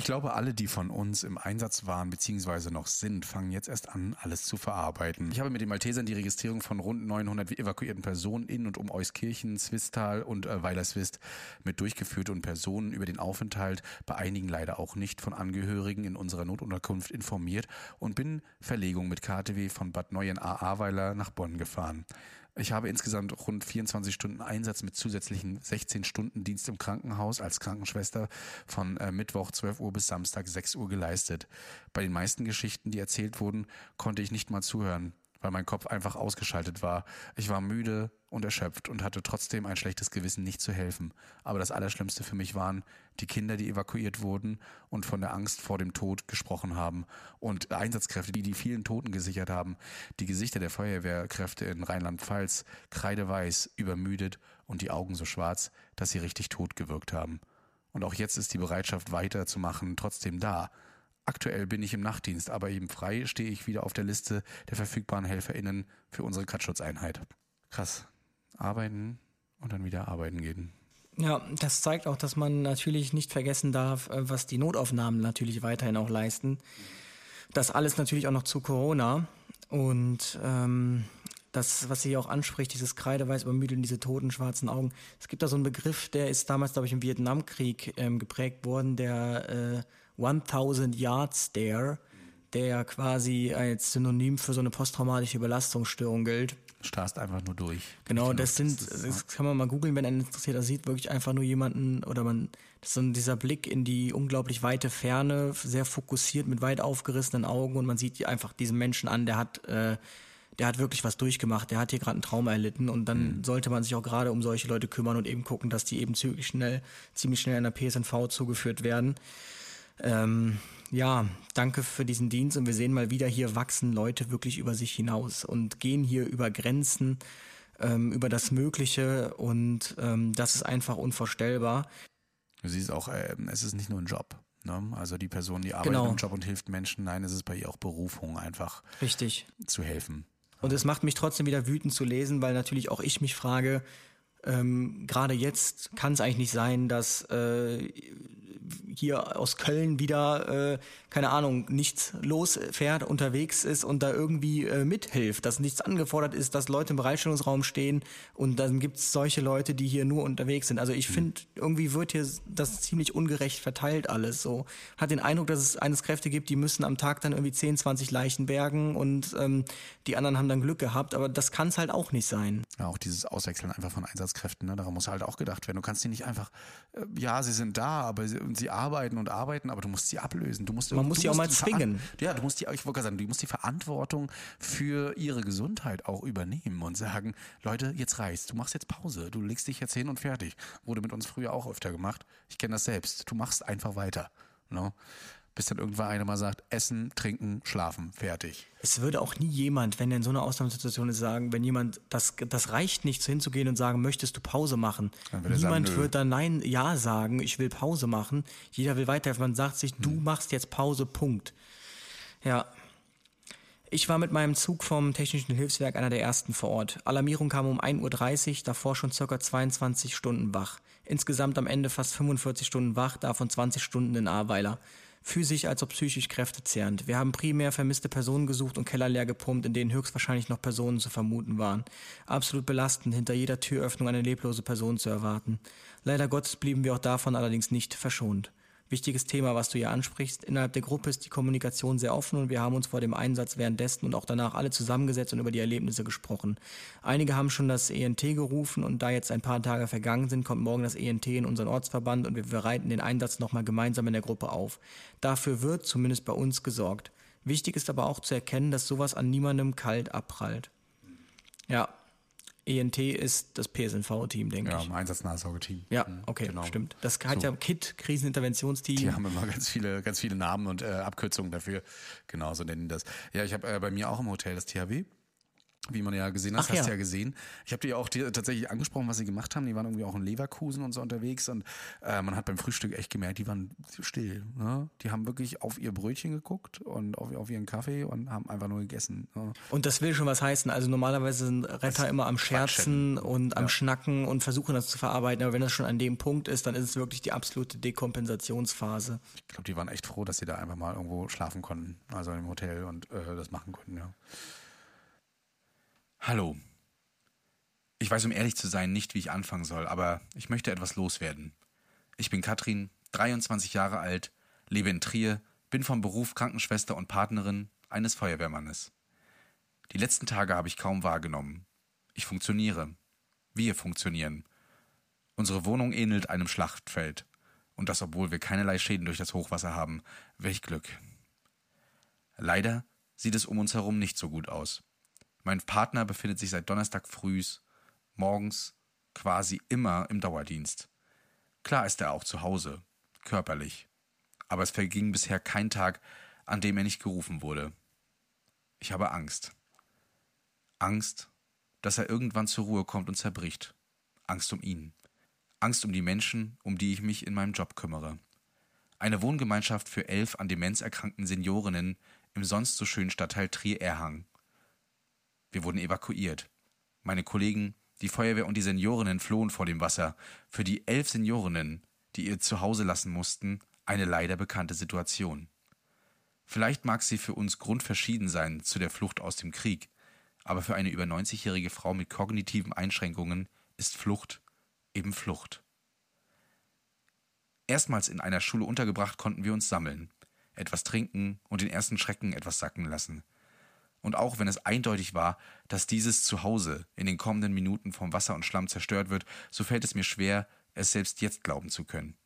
Ich glaube, alle, die von uns im Einsatz waren bzw. noch sind, fangen jetzt erst an, alles zu verarbeiten. Ich habe mit den Maltesern die Registrierung von rund 900 evakuierten Personen in und um Euskirchen, Zwistal und äh, Weilerswist mit durchgeführt und Personen über den Aufenthalt, bei einigen leider auch nicht von Angehörigen in unserer Notunterkunft informiert und bin Verlegung mit KTW von Bad Neuen A-Aweiler nach Bonn gefahren. Ich habe insgesamt rund 24 Stunden Einsatz mit zusätzlichen 16 Stunden Dienst im Krankenhaus als Krankenschwester von äh, Mittwoch 12 Uhr bis Samstag 6 Uhr geleistet. Bei den meisten Geschichten, die erzählt wurden, konnte ich nicht mal zuhören weil mein Kopf einfach ausgeschaltet war. Ich war müde und erschöpft und hatte trotzdem ein schlechtes Gewissen, nicht zu helfen. Aber das Allerschlimmste für mich waren die Kinder, die evakuiert wurden und von der Angst vor dem Tod gesprochen haben und Einsatzkräfte, die die vielen Toten gesichert haben. Die Gesichter der Feuerwehrkräfte in Rheinland-Pfalz kreideweiß, übermüdet und die Augen so schwarz, dass sie richtig tot gewirkt haben. Und auch jetzt ist die Bereitschaft weiterzumachen trotzdem da. Aktuell bin ich im Nachtdienst, aber eben frei stehe ich wieder auf der Liste der verfügbaren HelferInnen für unsere Katzschutzeinheit. Krass. Arbeiten und dann wieder arbeiten gehen. Ja, das zeigt auch, dass man natürlich nicht vergessen darf, äh, was die Notaufnahmen natürlich weiterhin auch leisten. Das alles natürlich auch noch zu Corona. Und ähm, das, was sie auch anspricht, dieses kreideweiß übermüdeln, diese toten schwarzen Augen. Es gibt da so einen Begriff, der ist damals, glaube ich, im Vietnamkrieg ähm, geprägt worden, der äh, 1000 Yard Stare, der ja quasi als Synonym für so eine posttraumatische Belastungsstörung gilt. Starrst einfach nur durch. Genau, das sind, das kann man mal googeln, wenn einen interessiert. Da sieht wirklich einfach nur jemanden oder man, das ist so dieser Blick in die unglaublich weite Ferne, sehr fokussiert mit weit aufgerissenen Augen und man sieht einfach diesen Menschen an, der hat, äh, der hat wirklich was durchgemacht, der hat hier gerade ein Trauma erlitten und dann mhm. sollte man sich auch gerade um solche Leute kümmern und eben gucken, dass die eben zügig schnell, ziemlich schnell in der PSNV zugeführt werden. Ähm, ja, danke für diesen Dienst und wir sehen mal wieder, hier wachsen Leute wirklich über sich hinaus und gehen hier über Grenzen, ähm, über das Mögliche und ähm, das ist einfach unvorstellbar. Du siehst auch, äh, es ist nicht nur ein Job. Ne? Also die Person, die arbeitet genau. im Job und hilft Menschen, nein, es ist bei ihr auch Berufung, einfach Richtig. zu helfen. Und es macht mich trotzdem wieder wütend zu lesen, weil natürlich auch ich mich frage, ähm, gerade jetzt kann es eigentlich nicht sein, dass äh, hier aus Köln wieder, äh, keine Ahnung, nichts losfährt, unterwegs ist und da irgendwie äh, mithilft, dass nichts angefordert ist, dass Leute im Bereitstellungsraum stehen und dann gibt es solche Leute, die hier nur unterwegs sind. Also ich hm. finde, irgendwie wird hier das ziemlich ungerecht verteilt alles so. Hat den Eindruck, dass es eines Kräfte gibt, die müssen am Tag dann irgendwie 10, 20 Leichen bergen und ähm, die anderen haben dann Glück gehabt, aber das kann es halt auch nicht sein. Ja, auch dieses Auswechseln einfach von Einsatzkräften, ne? daran muss halt auch gedacht werden. Du kannst die nicht einfach, äh, ja, sie sind da, aber sie, sie arbeiten und arbeiten, aber du musst sie ablösen. Du musst, Man muss sie auch mal zwingen. Ja, du musst die, ich wollte sagen, du musst die Verantwortung für ihre Gesundheit auch übernehmen und sagen, Leute, jetzt reicht's. Du machst jetzt Pause. Du legst dich jetzt hin und fertig. Wurde mit uns früher auch öfter gemacht. Ich kenne das selbst. Du machst einfach weiter. No? Bis dann irgendwann einer mal sagt, essen, trinken, schlafen, fertig. Es würde auch nie jemand, wenn er in so einer Ausnahmesituation ist, sagen, wenn jemand, das, das reicht nicht, hinzugehen und sagen, möchtest du Pause machen? Niemand sagen, wird dann nein, ja sagen, ich will Pause machen. Jeder will weiter. Man sagt sich, hm. du machst jetzt Pause, Punkt. Ja. Ich war mit meinem Zug vom Technischen Hilfswerk einer der ersten vor Ort. Alarmierung kam um 1.30 Uhr, davor schon circa 22 Stunden wach. Insgesamt am Ende fast 45 Stunden wach, davon 20 Stunden in Ahrweiler physisch als auch psychisch kräftezehrend. Wir haben primär vermisste Personen gesucht und Keller leer gepumpt, in denen höchstwahrscheinlich noch Personen zu vermuten waren. Absolut belastend, hinter jeder Türöffnung eine leblose Person zu erwarten. Leider Gottes blieben wir auch davon allerdings nicht verschont. Wichtiges Thema, was du hier ansprichst. Innerhalb der Gruppe ist die Kommunikation sehr offen und wir haben uns vor dem Einsatz währenddessen und auch danach alle zusammengesetzt und über die Erlebnisse gesprochen. Einige haben schon das ENT gerufen und da jetzt ein paar Tage vergangen sind, kommt morgen das ENT in unseren Ortsverband und wir bereiten den Einsatz nochmal gemeinsam in der Gruppe auf. Dafür wird zumindest bei uns gesorgt. Wichtig ist aber auch zu erkennen, dass sowas an niemandem kalt abprallt. Ja, ENT ist das PSNV-Team, denke Ja, ich. im Einsatznahsorge-Team. Ja, okay, genau. stimmt. Das hat So. ja KIT, Kriseninterventionsteam. Die haben immer ganz viele, ganz viele Namen und äh, Abkürzungen dafür. Genau, so nennen die das. Ja, ich habe äh, bei mir auch im Hotel das THW. Wie man ja gesehen hat, Ach hast ja. du ja gesehen. Ich habe die auch die, tatsächlich angesprochen, was sie gemacht haben. Die waren irgendwie auch in Leverkusen und so unterwegs und äh, man hat beim Frühstück echt gemerkt, die waren still. Ne? Die haben wirklich auf ihr Brötchen geguckt und auf, auf ihren Kaffee und haben einfach nur gegessen. Ne? Und das will schon was heißen. Also normalerweise sind Retter immer am Scherzen und am Schnacken und versuchen das zu verarbeiten. Aber wenn das schon an dem Punkt ist, dann ist es wirklich die absolute Dekompensationsphase. Ich glaube, die waren echt froh, dass sie da einfach mal irgendwo schlafen konnten, also im Hotel und äh, das machen konnten. Ja. Hallo. Ich weiß, um ehrlich zu sein, nicht, wie ich anfangen soll, aber ich möchte etwas loswerden. Ich bin Katrin, 23 Jahre alt, lebe in Trier, bin vom Beruf Krankenschwester und Partnerin eines Feuerwehrmannes. Die letzten Tage habe ich kaum wahrgenommen. Ich funktioniere. Wir funktionieren. Unsere Wohnung ähnelt einem Schlachtfeld. Und das, obwohl wir keinerlei Schäden durch das Hochwasser haben. Welch Glück. Leider sieht es um uns herum nicht so gut aus. Mein Partner befindet sich seit Donnerstag frühs, morgens, quasi immer im Dauerdienst. Klar ist er auch zu Hause, körperlich. Aber es verging bisher kein Tag, an dem er nicht gerufen wurde. Ich habe Angst. Angst, dass er irgendwann zur Ruhe kommt und zerbricht. Angst um ihn. Angst um die Menschen, um die ich mich in meinem Job kümmere. Eine Wohngemeinschaft für elf an Demenz erkrankten Seniorinnen im sonst so schönen Stadtteil Trier-Erhang. Wir wurden evakuiert. Meine Kollegen, die Feuerwehr und die Seniorinnen flohen vor dem Wasser. Für die elf Seniorinnen, die ihr Zuhause lassen mussten, eine leider bekannte Situation. Vielleicht mag sie für uns grundverschieden sein zu der Flucht aus dem Krieg, aber für eine über 90-jährige Frau mit kognitiven Einschränkungen ist Flucht eben Flucht. Erstmals in einer Schule untergebracht konnten wir uns sammeln, etwas trinken und den ersten Schrecken etwas sacken lassen. Und auch wenn es eindeutig war, dass dieses Zuhause in den kommenden Minuten vom Wasser und Schlamm zerstört wird, so fällt es mir schwer, es selbst jetzt glauben zu können.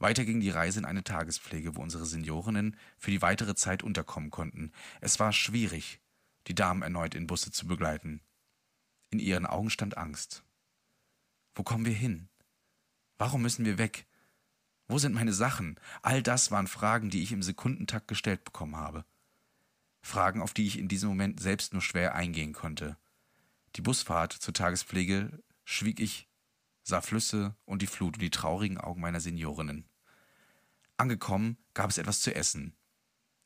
Weiter ging die Reise in eine Tagespflege, wo unsere Seniorinnen für die weitere Zeit unterkommen konnten. Es war schwierig, die Damen erneut in Busse zu begleiten. In ihren Augen stand Angst. Wo kommen wir hin? Warum müssen wir weg? Wo sind meine Sachen? All das waren Fragen, die ich im Sekundentakt gestellt bekommen habe. Fragen, auf die ich in diesem Moment selbst nur schwer eingehen konnte. Die Busfahrt zur Tagespflege schwieg ich, sah Flüsse und die Flut und die traurigen Augen meiner Seniorinnen. Angekommen gab es etwas zu essen.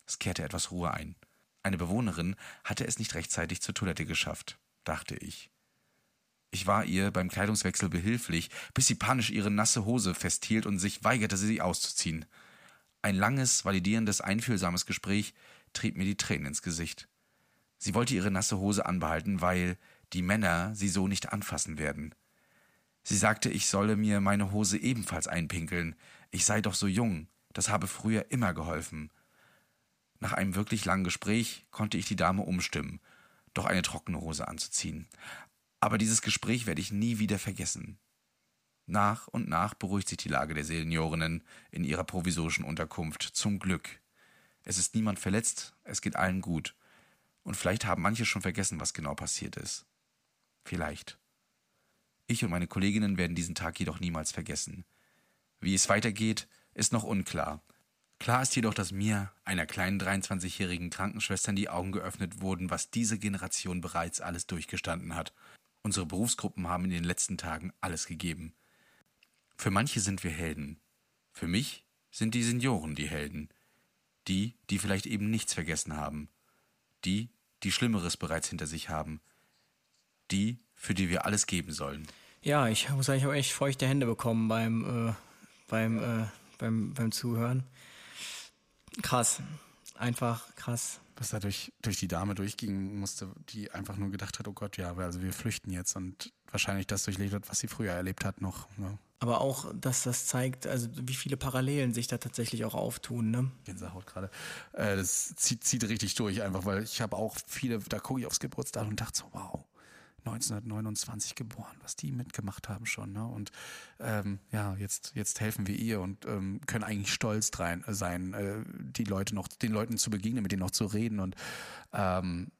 Es kehrte etwas Ruhe ein. Eine Bewohnerin hatte es nicht rechtzeitig zur Toilette geschafft, dachte ich. Ich war ihr beim Kleidungswechsel behilflich, bis sie panisch ihre nasse Hose festhielt und sich weigerte, sie auszuziehen. Ein langes, validierendes, einfühlsames Gespräch trieb mir die Tränen ins Gesicht. Sie wollte ihre nasse Hose anbehalten, weil die Männer sie so nicht anfassen werden. Sie sagte, ich solle mir meine Hose ebenfalls einpinkeln. Ich sei doch so jung, das habe früher immer geholfen. Nach einem wirklich langen Gespräch konnte ich die Dame umstimmen, doch eine trockene Hose anzuziehen. Aber dieses Gespräch werde ich nie wieder vergessen. Nach und nach beruhigt sich die Lage der Seniorinnen in ihrer provisorischen Unterkunft. Zum Glück. Es ist niemand verletzt, es geht allen gut. Und vielleicht haben manche schon vergessen, was genau passiert ist. Vielleicht. Ich und meine Kolleginnen werden diesen Tag jedoch niemals vergessen. Wie es weitergeht, ist noch unklar. Klar ist jedoch, dass mir, einer kleinen 23-jährigen Krankenschwester, die Augen geöffnet wurden, was diese Generation bereits alles durchgestanden hat. Unsere Berufsgruppen haben in den letzten Tagen alles gegeben. Für manche sind wir Helden. Für mich sind die Senioren die Helden. Die, die vielleicht eben nichts vergessen haben. Die, die Schlimmeres bereits hinter sich haben. Die, für die wir alles geben sollen. Ja, ich muss sagen, ich habe echt feuchte Hände bekommen beim, äh, beim, äh, beim, beim Zuhören. Krass. Einfach krass. was da durch, durch die Dame durchging musste, die einfach nur gedacht hat, oh Gott, ja, also wir flüchten jetzt und wahrscheinlich das durchlebt hat, was sie früher erlebt hat noch. Ne? Aber auch, dass das zeigt, also wie viele Parallelen sich da tatsächlich auch auftun. Ne? Gänsehaut gerade. Äh, das zieht, zieht richtig durch einfach, weil ich habe auch viele, da gucke ich aufs Geburtsdatum und dachte so, wow, 1929 geboren, was die mitgemacht haben schon. Ne? Und ähm, ja, jetzt, jetzt helfen wir ihr und ähm, können eigentlich stolz drein, sein, äh, die Leute noch, den Leuten zu begegnen, mit denen noch zu reden. Und ähm,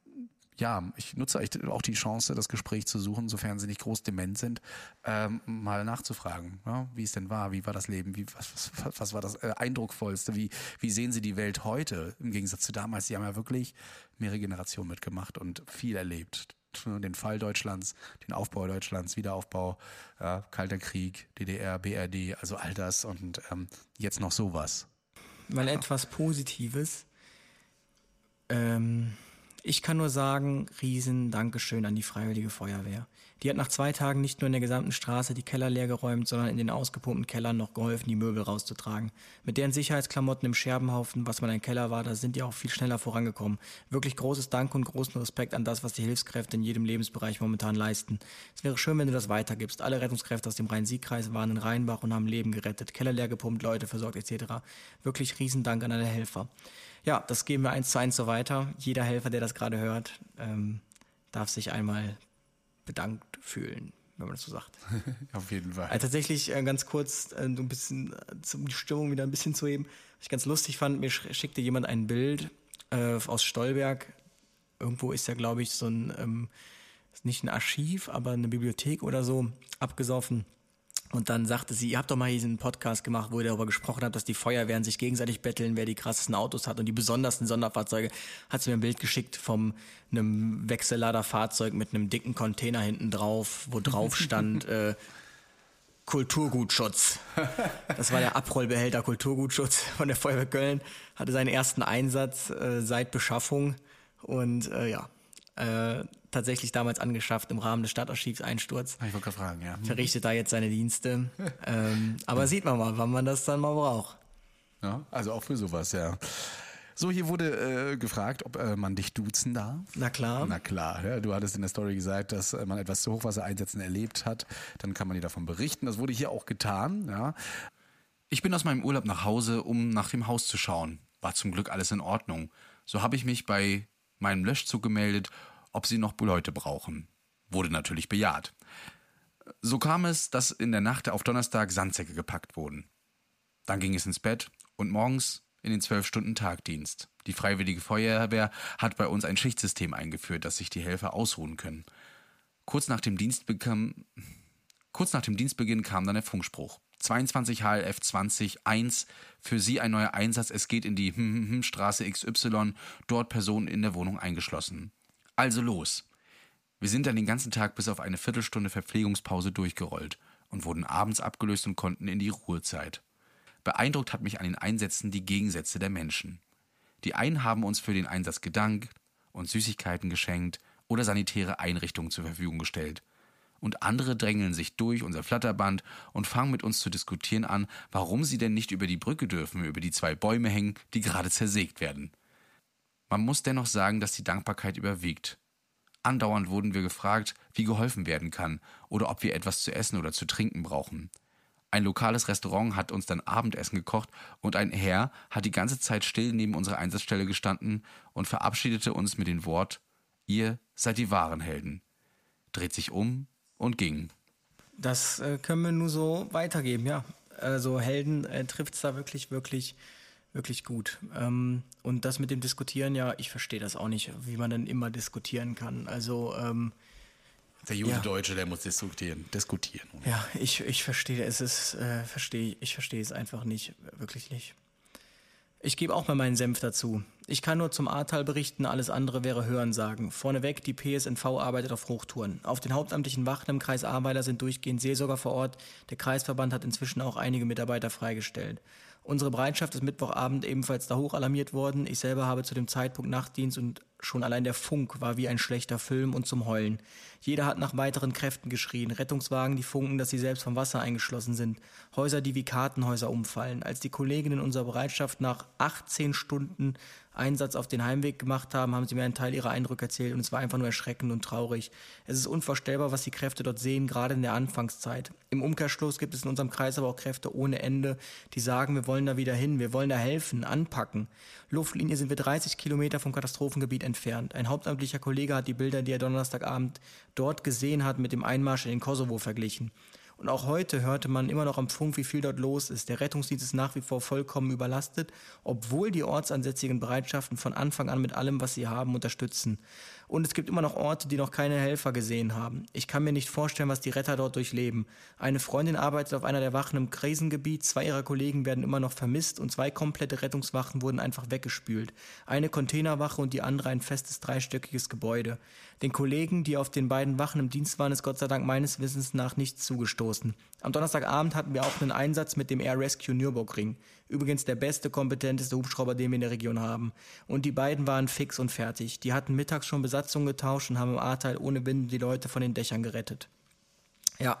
ja, ich nutze echt auch die Chance, das Gespräch zu suchen, sofern sie nicht groß dement sind, ähm, mal nachzufragen, ja, wie es denn war, wie war das Leben, wie, was, was, was war das äh, Eindruckvollste, wie, wie sehen sie die Welt heute im Gegensatz zu damals? Sie haben ja wirklich mehrere Generationen mitgemacht und viel erlebt den Fall Deutschlands, den Aufbau Deutschlands, Wiederaufbau, ja, Kalter Krieg, DDR, BRD, also all das und ähm, jetzt noch sowas. Mal etwas Positives. Ähm, ich kann nur sagen, riesen Dankeschön an die Freiwillige Feuerwehr. Die hat nach zwei Tagen nicht nur in der gesamten Straße die Keller leer geräumt, sondern in den ausgepumpten Kellern noch geholfen, die Möbel rauszutragen. Mit deren Sicherheitsklamotten im Scherbenhaufen, was mal ein Keller war, da sind die auch viel schneller vorangekommen. Wirklich großes Dank und großen Respekt an das, was die Hilfskräfte in jedem Lebensbereich momentan leisten. Es wäre schön, wenn du das weitergibst. Alle Rettungskräfte aus dem Rhein-Sieg-Kreis waren in Rheinbach und haben Leben gerettet, Keller leer gepumpt, Leute versorgt etc. Wirklich riesen Dank an alle Helfer. Ja, das geben wir eins zu eins so weiter. Jeder Helfer, der das gerade hört, ähm, darf sich einmal bedankt fühlen, wenn man das so sagt. Auf jeden Fall. Also tatsächlich äh, ganz kurz, äh, so ein bisschen, äh, um die Stimmung wieder ein bisschen zu heben. Was ich ganz lustig fand, mir schickte jemand ein Bild äh, aus Stolberg. Irgendwo ist ja, glaube ich, so ein, ähm, nicht ein Archiv, aber eine Bibliothek oder so abgesoffen. Und dann sagte sie, ihr habt doch mal diesen Podcast gemacht, wo ihr darüber gesprochen habt, dass die Feuerwehren sich gegenseitig betteln, wer die krassesten Autos hat und die besondersten Sonderfahrzeuge. Hat sie mir ein Bild geschickt von einem Wechselladerfahrzeug mit einem dicken Container hinten drauf, wo drauf stand äh, Kulturgutschutz. Das war der Abrollbehälter Kulturgutschutz von der Feuerwehr Köln. Hatte seinen ersten Einsatz äh, seit Beschaffung und äh, ja, äh, tatsächlich damals angeschafft im Rahmen des Stadtarchivs-Einsturz. Ich wollte gerade fragen, ja. Verrichtet da jetzt seine Dienste. ähm, aber sieht man mal, wann man das dann mal braucht. Ja, also auch für sowas, ja. So, hier wurde äh, gefragt, ob äh, man dich duzen darf. Na klar. Na klar, ja, du hattest in der Story gesagt, dass äh, man etwas zu Hochwassereinsätzen erlebt hat. Dann kann man dir davon berichten. Das wurde hier auch getan, ja. Ich bin aus meinem Urlaub nach Hause, um nach dem Haus zu schauen. War zum Glück alles in Ordnung. So habe ich mich bei meinem Löschzug gemeldet, ob sie noch Leute brauchen. Wurde natürlich bejaht. So kam es, dass in der Nacht auf Donnerstag Sandsäcke gepackt wurden. Dann ging es ins Bett und morgens in den zwölf Stunden Tagdienst. Die Freiwillige Feuerwehr hat bei uns ein Schichtsystem eingeführt, dass sich die Helfer ausruhen können. Kurz nach dem Dienstbeginn, kurz nach dem Dienstbeginn kam dann der Funkspruch. 22 HLF 20 1 für Sie ein neuer Einsatz. Es geht in die Straße XY, dort Personen in der Wohnung eingeschlossen. Also los. Wir sind dann den ganzen Tag bis auf eine Viertelstunde Verpflegungspause durchgerollt und wurden abends abgelöst und konnten in die Ruhezeit. Beeindruckt hat mich an den Einsätzen die Gegensätze der Menschen. Die einen haben uns für den Einsatz gedankt, uns Süßigkeiten geschenkt oder sanitäre Einrichtungen zur Verfügung gestellt und andere drängeln sich durch unser Flatterband und fangen mit uns zu diskutieren an, warum sie denn nicht über die Brücke dürfen, über die zwei Bäume hängen, die gerade zersägt werden. Man muss dennoch sagen, dass die Dankbarkeit überwiegt. Andauernd wurden wir gefragt, wie geholfen werden kann oder ob wir etwas zu essen oder zu trinken brauchen. Ein lokales Restaurant hat uns dann Abendessen gekocht und ein Herr hat die ganze Zeit still neben unserer Einsatzstelle gestanden und verabschiedete uns mit dem Wort Ihr seid die wahren Helden. Dreht sich um und ging. Das äh, können wir nur so weitergeben, ja. Also Helden äh, trifft es da wirklich, wirklich, wirklich gut. Ähm, und das mit dem Diskutieren, ja, ich verstehe das auch nicht, wie man dann immer diskutieren kann. Also ähm, der gute ja. Deutsche, der muss diskutieren. Diskutieren. Ja, ich, ich verstehe es, ist, äh, verstehe, ich verstehe es einfach nicht, wirklich nicht. Ich gebe auch mal meinen Senf dazu. Ich kann nur zum Ahrtal berichten, alles andere wäre Hörensagen. Vorneweg, die PSNV arbeitet auf Hochtouren. Auf den hauptamtlichen Wachen im Kreis Ahrweiler sind durchgehend Seelsorger vor Ort. Der Kreisverband hat inzwischen auch einige Mitarbeiter freigestellt. Unsere Bereitschaft ist Mittwochabend ebenfalls da hoch alarmiert worden. Ich selber habe zu dem Zeitpunkt Nachtdienst und Schon allein der Funk war wie ein schlechter Film und zum Heulen. Jeder hat nach weiteren Kräften geschrien. Rettungswagen, die funken, dass sie selbst vom Wasser eingeschlossen sind. Häuser, die wie Kartenhäuser umfallen. Als die Kolleginnen unserer Bereitschaft nach 18 Stunden Einsatz auf den Heimweg gemacht haben, haben sie mir einen Teil ihrer Eindrücke erzählt und es war einfach nur erschreckend und traurig. Es ist unvorstellbar, was die Kräfte dort sehen, gerade in der Anfangszeit. Im Umkehrschluss gibt es in unserem Kreis aber auch Kräfte ohne Ende, die sagen, wir wollen da wieder hin, wir wollen da helfen, anpacken. Luftlinie sind wir 30 Kilometer vom Katastrophengebiet entfernt. Ein hauptamtlicher Kollege hat die Bilder, die er Donnerstagabend dort gesehen hat, mit dem Einmarsch in den Kosovo verglichen. Und auch heute hörte man immer noch am Funk, wie viel dort los ist. Der Rettungsdienst ist nach wie vor vollkommen überlastet, obwohl die ortsansässigen Bereitschaften von Anfang an mit allem, was sie haben, unterstützen. Und es gibt immer noch Orte, die noch keine Helfer gesehen haben. Ich kann mir nicht vorstellen, was die Retter dort durchleben. Eine Freundin arbeitet auf einer der Wachen im Krisengebiet, zwei ihrer Kollegen werden immer noch vermisst und zwei komplette Rettungswachen wurden einfach weggespült. Eine Containerwache und die andere ein festes dreistöckiges Gebäude. Den Kollegen, die auf den beiden Wachen im Dienst waren, ist Gott sei Dank meines Wissens nach nichts zugestoßen. Am Donnerstagabend hatten wir auch einen Einsatz mit dem Air Rescue Nürburgring. Übrigens der beste, kompetenteste Hubschrauber, den wir in der Region haben. Und die beiden waren fix und fertig. Die hatten mittags schon Besatzung getauscht und haben im A-Teil ohne Wind die Leute von den Dächern gerettet. Ja,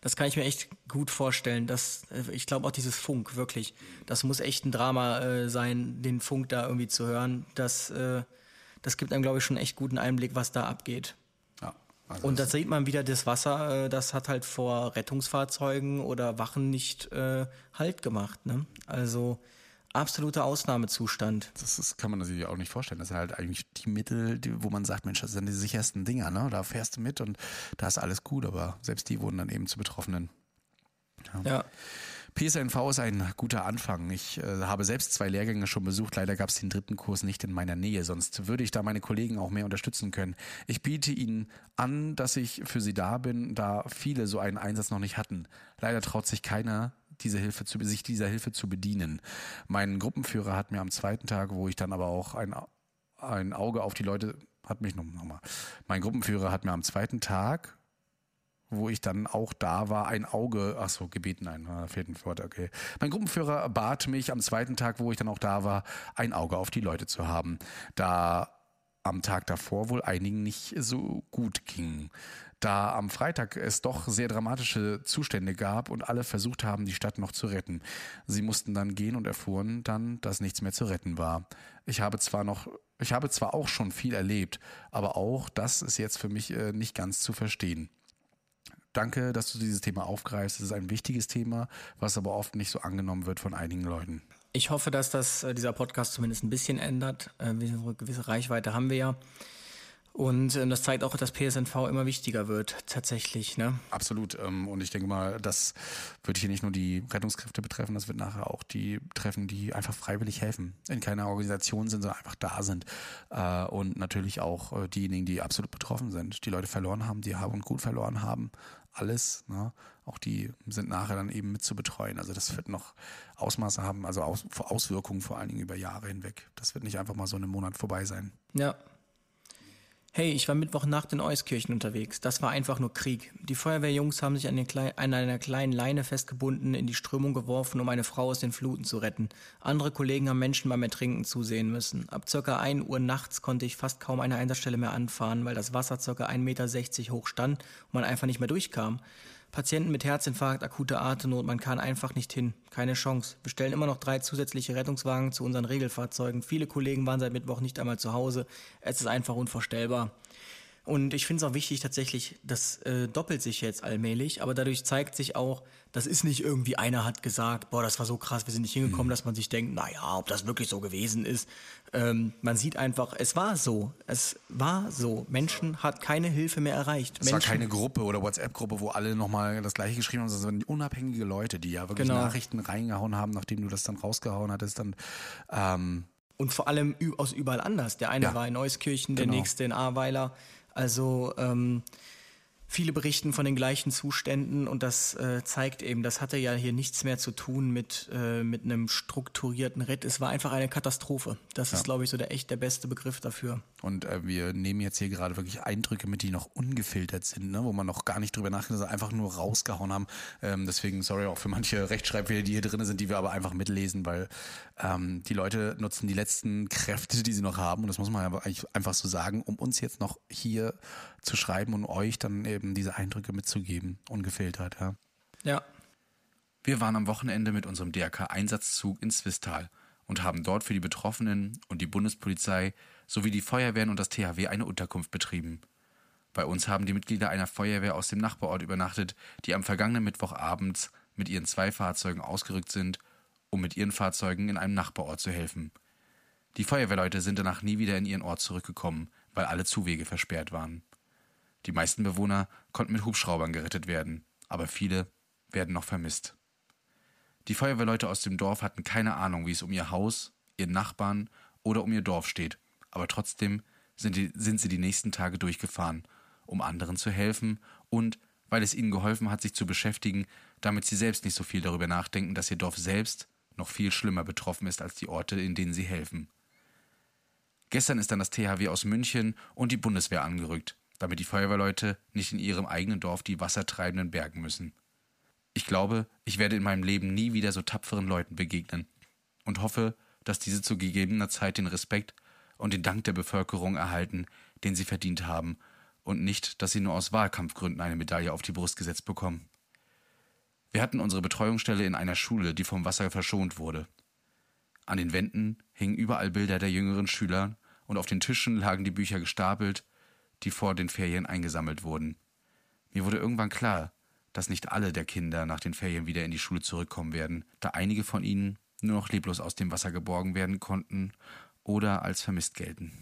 das kann ich mir echt gut vorstellen. Das, äh, ich glaube auch dieses Funk, wirklich. Das muss echt ein Drama äh, sein, den Funk da irgendwie zu hören. Das, äh, das gibt einem, glaube ich, schon echt guten Einblick, was da abgeht. Ja, also Und da sieht man wieder, das Wasser, äh, das hat halt vor Rettungsfahrzeugen oder Wachen nicht äh, Halt gemacht. Ne? Also absoluter Ausnahmezustand. Das ist, kann man natürlich auch nicht vorstellen. Das sind halt eigentlich die Mittel, die, wo man sagt, Mensch, das sind die sichersten Dinger, ne? Da fährst du mit und da ist alles gut, aber selbst die wurden dann eben zu Betroffenen. Ja. PSNV ist ein guter Anfang. Ich äh, habe selbst zwei Lehrgänge schon besucht. Leider gab es den dritten Kurs nicht in meiner Nähe, sonst würde ich da meine Kollegen auch mehr unterstützen können. Ich biete Ihnen an, dass ich für Sie da bin, da viele so einen Einsatz noch nicht hatten. Leider traut sich keiner, diese Hilfe zu, sich dieser Hilfe zu bedienen. Mein Gruppenführer hat mir am zweiten Tag, wo ich dann aber auch ein, ein Auge auf die Leute, hat mich noch, noch mal. Mein Gruppenführer hat mir am zweiten Tag wo ich dann auch da war, ein Auge, ach so, gebeten, nein, da fehlt ein Wort, okay. Mein Gruppenführer bat mich am zweiten Tag, wo ich dann auch da war, ein Auge auf die Leute zu haben, da am Tag davor wohl einigen nicht so gut ging. Da am Freitag es doch sehr dramatische Zustände gab und alle versucht haben, die Stadt noch zu retten. Sie mussten dann gehen und erfuhren dann, dass nichts mehr zu retten war. Ich habe zwar noch, ich habe zwar auch schon viel erlebt, aber auch das ist jetzt für mich äh, nicht ganz zu verstehen. Danke, dass du dieses Thema aufgreifst. Es ist ein wichtiges Thema, was aber oft nicht so angenommen wird von einigen Leuten. Ich hoffe, dass das äh, dieser Podcast zumindest ein bisschen ändert. Äh, eine gewisse Reichweite haben wir ja. Und äh, das zeigt auch, dass PSNV immer wichtiger wird, tatsächlich. Ne? Absolut. Ähm, und ich denke mal, das wird hier nicht nur die Rettungskräfte betreffen, das wird nachher auch die treffen, die einfach freiwillig helfen, in keiner Organisation sind, sondern einfach da sind. Und natürlich auch diejenigen, die absolut betroffen sind, die Leute verloren haben, die Hab und Gut verloren haben. Alles, ne? auch die sind nachher dann eben mit zu betreuen. Also das wird noch Ausmaße haben, also Aus Auswirkungen vor allen Dingen über Jahre hinweg. Das wird nicht einfach mal so einen Monat vorbei sein. Ja, Hey, ich war Mittwochnacht in Euskirchen unterwegs. Das war einfach nur Krieg. Die Feuerwehrjungs haben sich an, an, einer kleinen Leine festgebunden, in die Strömung geworfen, um eine Frau aus den Fluten zu retten. Andere Kollegen haben Menschen beim Ertrinken zusehen müssen. Ab circa 1 Uhr nachts konnte ich fast kaum eine Einsatzstelle mehr anfahren, weil das Wasser circa 1,60 Meter hoch stand und man einfach nicht mehr durchkam. Patienten mit Herzinfarkt, akute Atemnot, man kann einfach nicht hin. Keine Chance. Wir stellen immer noch drei zusätzliche Rettungswagen zu unseren Regelfahrzeugen. Viele Kollegen waren seit Mittwoch nicht einmal zu Hause. Es ist einfach unvorstellbar. Und ich finde es auch wichtig tatsächlich, das äh, doppelt sich jetzt allmählich, aber dadurch zeigt sich auch, das ist nicht irgendwie einer hat gesagt, boah, das war so krass, wir sind nicht hingekommen, mhm. dass man sich denkt, naja, ob das wirklich so gewesen ist. Ähm, man sieht einfach, es war so, es war so. Menschen hat keine Hilfe mehr erreicht. Es Menschen, war keine Gruppe oder WhatsApp-Gruppe, wo alle nochmal das gleiche geschrieben haben, sondern es waren unabhängige Leute, die ja wirklich genau. Nachrichten reingehauen haben, nachdem du das dann rausgehauen hattest, dann ähm und vor allem aus überall anders. Der eine ja. war in Euskirchen, der genau. nächste in Ahrweiler. Also ähm, Viele berichten von den gleichen Zuständen und das äh, zeigt eben, das hatte ja hier nichts mehr zu tun mit, äh, mit einem strukturierten Ritt. Es war einfach eine Katastrophe. Das ja. ist, glaube ich, so der echt der beste Begriff dafür. Und äh, wir nehmen jetzt hier gerade wirklich Eindrücke mit, die noch ungefiltert sind, ne? wo man noch gar nicht drüber nachdenkt, sondern einfach nur rausgehauen haben. Ähm, deswegen, sorry auch für manche Rechtschreibfehler, die hier drin sind, die wir aber einfach mitlesen, weil ähm, die Leute nutzen die letzten Kräfte, die sie noch haben, und das muss man aber eigentlich einfach so sagen, um uns jetzt noch hier zu schreiben und euch dann eben diese Eindrücke mitzugeben, ungefiltert, ja. Ja. Wir waren am Wochenende mit unserem DRK-Einsatzzug in Zwistal und haben dort für die Betroffenen und die Bundespolizei sowie die Feuerwehren und das THW eine Unterkunft betrieben. Bei uns haben die Mitglieder einer Feuerwehr aus dem Nachbarort übernachtet, die am vergangenen Mittwochabend mit ihren zwei Fahrzeugen ausgerückt sind, um mit ihren Fahrzeugen in einem Nachbarort zu helfen. Die Feuerwehrleute sind danach nie wieder in ihren Ort zurückgekommen, weil alle Zuwege versperrt waren. Die meisten Bewohner konnten mit Hubschraubern gerettet werden, aber viele werden noch vermisst. Die Feuerwehrleute aus dem Dorf hatten keine Ahnung, wie es um ihr Haus, ihren Nachbarn oder um ihr Dorf steht, aber trotzdem sind, die, sind sie die nächsten Tage durchgefahren, um anderen zu helfen und weil es ihnen geholfen hat, sich zu beschäftigen, damit sie selbst nicht so viel darüber nachdenken, dass ihr Dorf selbst noch viel schlimmer betroffen ist als die Orte, in denen sie helfen. Gestern ist dann das THW aus München und die Bundeswehr angerückt, damit die Feuerwehrleute nicht in ihrem eigenen Dorf die Wassertreibenden bergen müssen. Ich glaube, ich werde in meinem Leben nie wieder so tapferen Leuten begegnen und hoffe, dass diese zu gegebener Zeit den Respekt und den Dank der Bevölkerung erhalten, den sie verdient haben, und nicht, dass sie nur aus Wahlkampfgründen eine Medaille auf die Brust gesetzt bekommen. Wir hatten unsere Betreuungsstelle in einer Schule, die vom Wasser verschont wurde. An den Wänden hingen überall Bilder der jüngeren Schüler und auf den Tischen lagen die Bücher gestapelt, die vor den Ferien eingesammelt wurden. Mir wurde irgendwann klar, dass nicht alle der Kinder nach den Ferien wieder in die Schule zurückkommen werden, da einige von ihnen nur noch leblos aus dem Wasser geborgen werden konnten oder als vermisst gelten.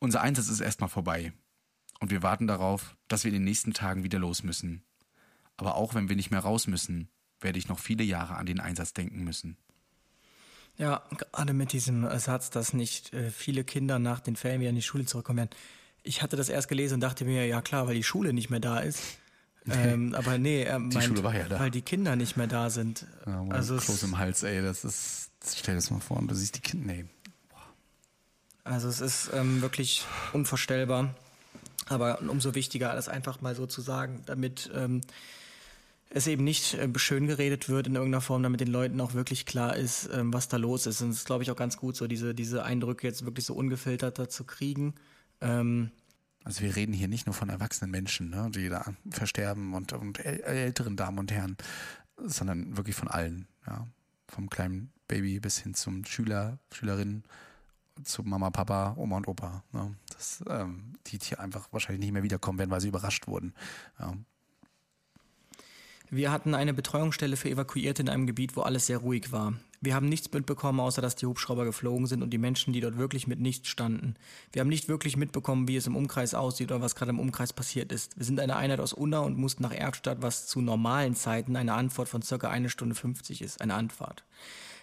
Unser Einsatz ist erstmal vorbei und wir warten darauf, dass wir in den nächsten Tagen wieder los müssen. Aber auch wenn wir nicht mehr raus müssen, werde ich noch viele Jahre an den Einsatz denken müssen. Ja, gerade mit diesem Satz, dass nicht äh, viele Kinder nach den Ferien wieder in die Schule zurückkommen werden. Ich hatte das erst gelesen und dachte mir, ja klar, weil die Schule nicht mehr da ist. Ähm, aber nee, er meint, die Schule war ja da. weil die Kinder nicht mehr da sind. Ja, also Kloß im Hals, ey, das ist, stell dir das mal vor, und du siehst die Kinder, nee. Also es ist ähm, wirklich unvorstellbar. Aber umso wichtiger, das einfach mal so zu sagen, damit ähm, es eben nicht äh, schön geredet wird in irgendeiner Form, damit den Leuten auch wirklich klar ist, ähm, was da los ist. Und es ist, glaube ich, auch ganz gut, so diese, diese Eindrücke jetzt wirklich so ungefilterter zu kriegen. Ähm, also wir reden hier nicht nur von erwachsenen Menschen, ne, die da versterben und, und älteren Damen und Herren, sondern wirklich von allen, ja. Vom kleinen Baby bis hin zum Schüler, Schülerin, zu Mama, Papa, Oma und Opa. Ne? Das, ähm, die hier einfach wahrscheinlich nicht mehr wiederkommen werden, weil sie überrascht wurden. Ja. Wir hatten eine Betreuungsstelle für Evakuierte in einem Gebiet, wo alles sehr ruhig war. Wir haben nichts mitbekommen, außer dass die Hubschrauber geflogen sind und die Menschen, die dort wirklich mit nichts standen. Wir haben nicht wirklich mitbekommen, wie es im Umkreis aussieht oder was gerade im Umkreis passiert ist. Wir sind eine Einheit aus Unna und mussten nach Erftstadt, was zu normalen Zeiten eine Antwort von circa eine Stunde 50 ist, eine Anfahrt.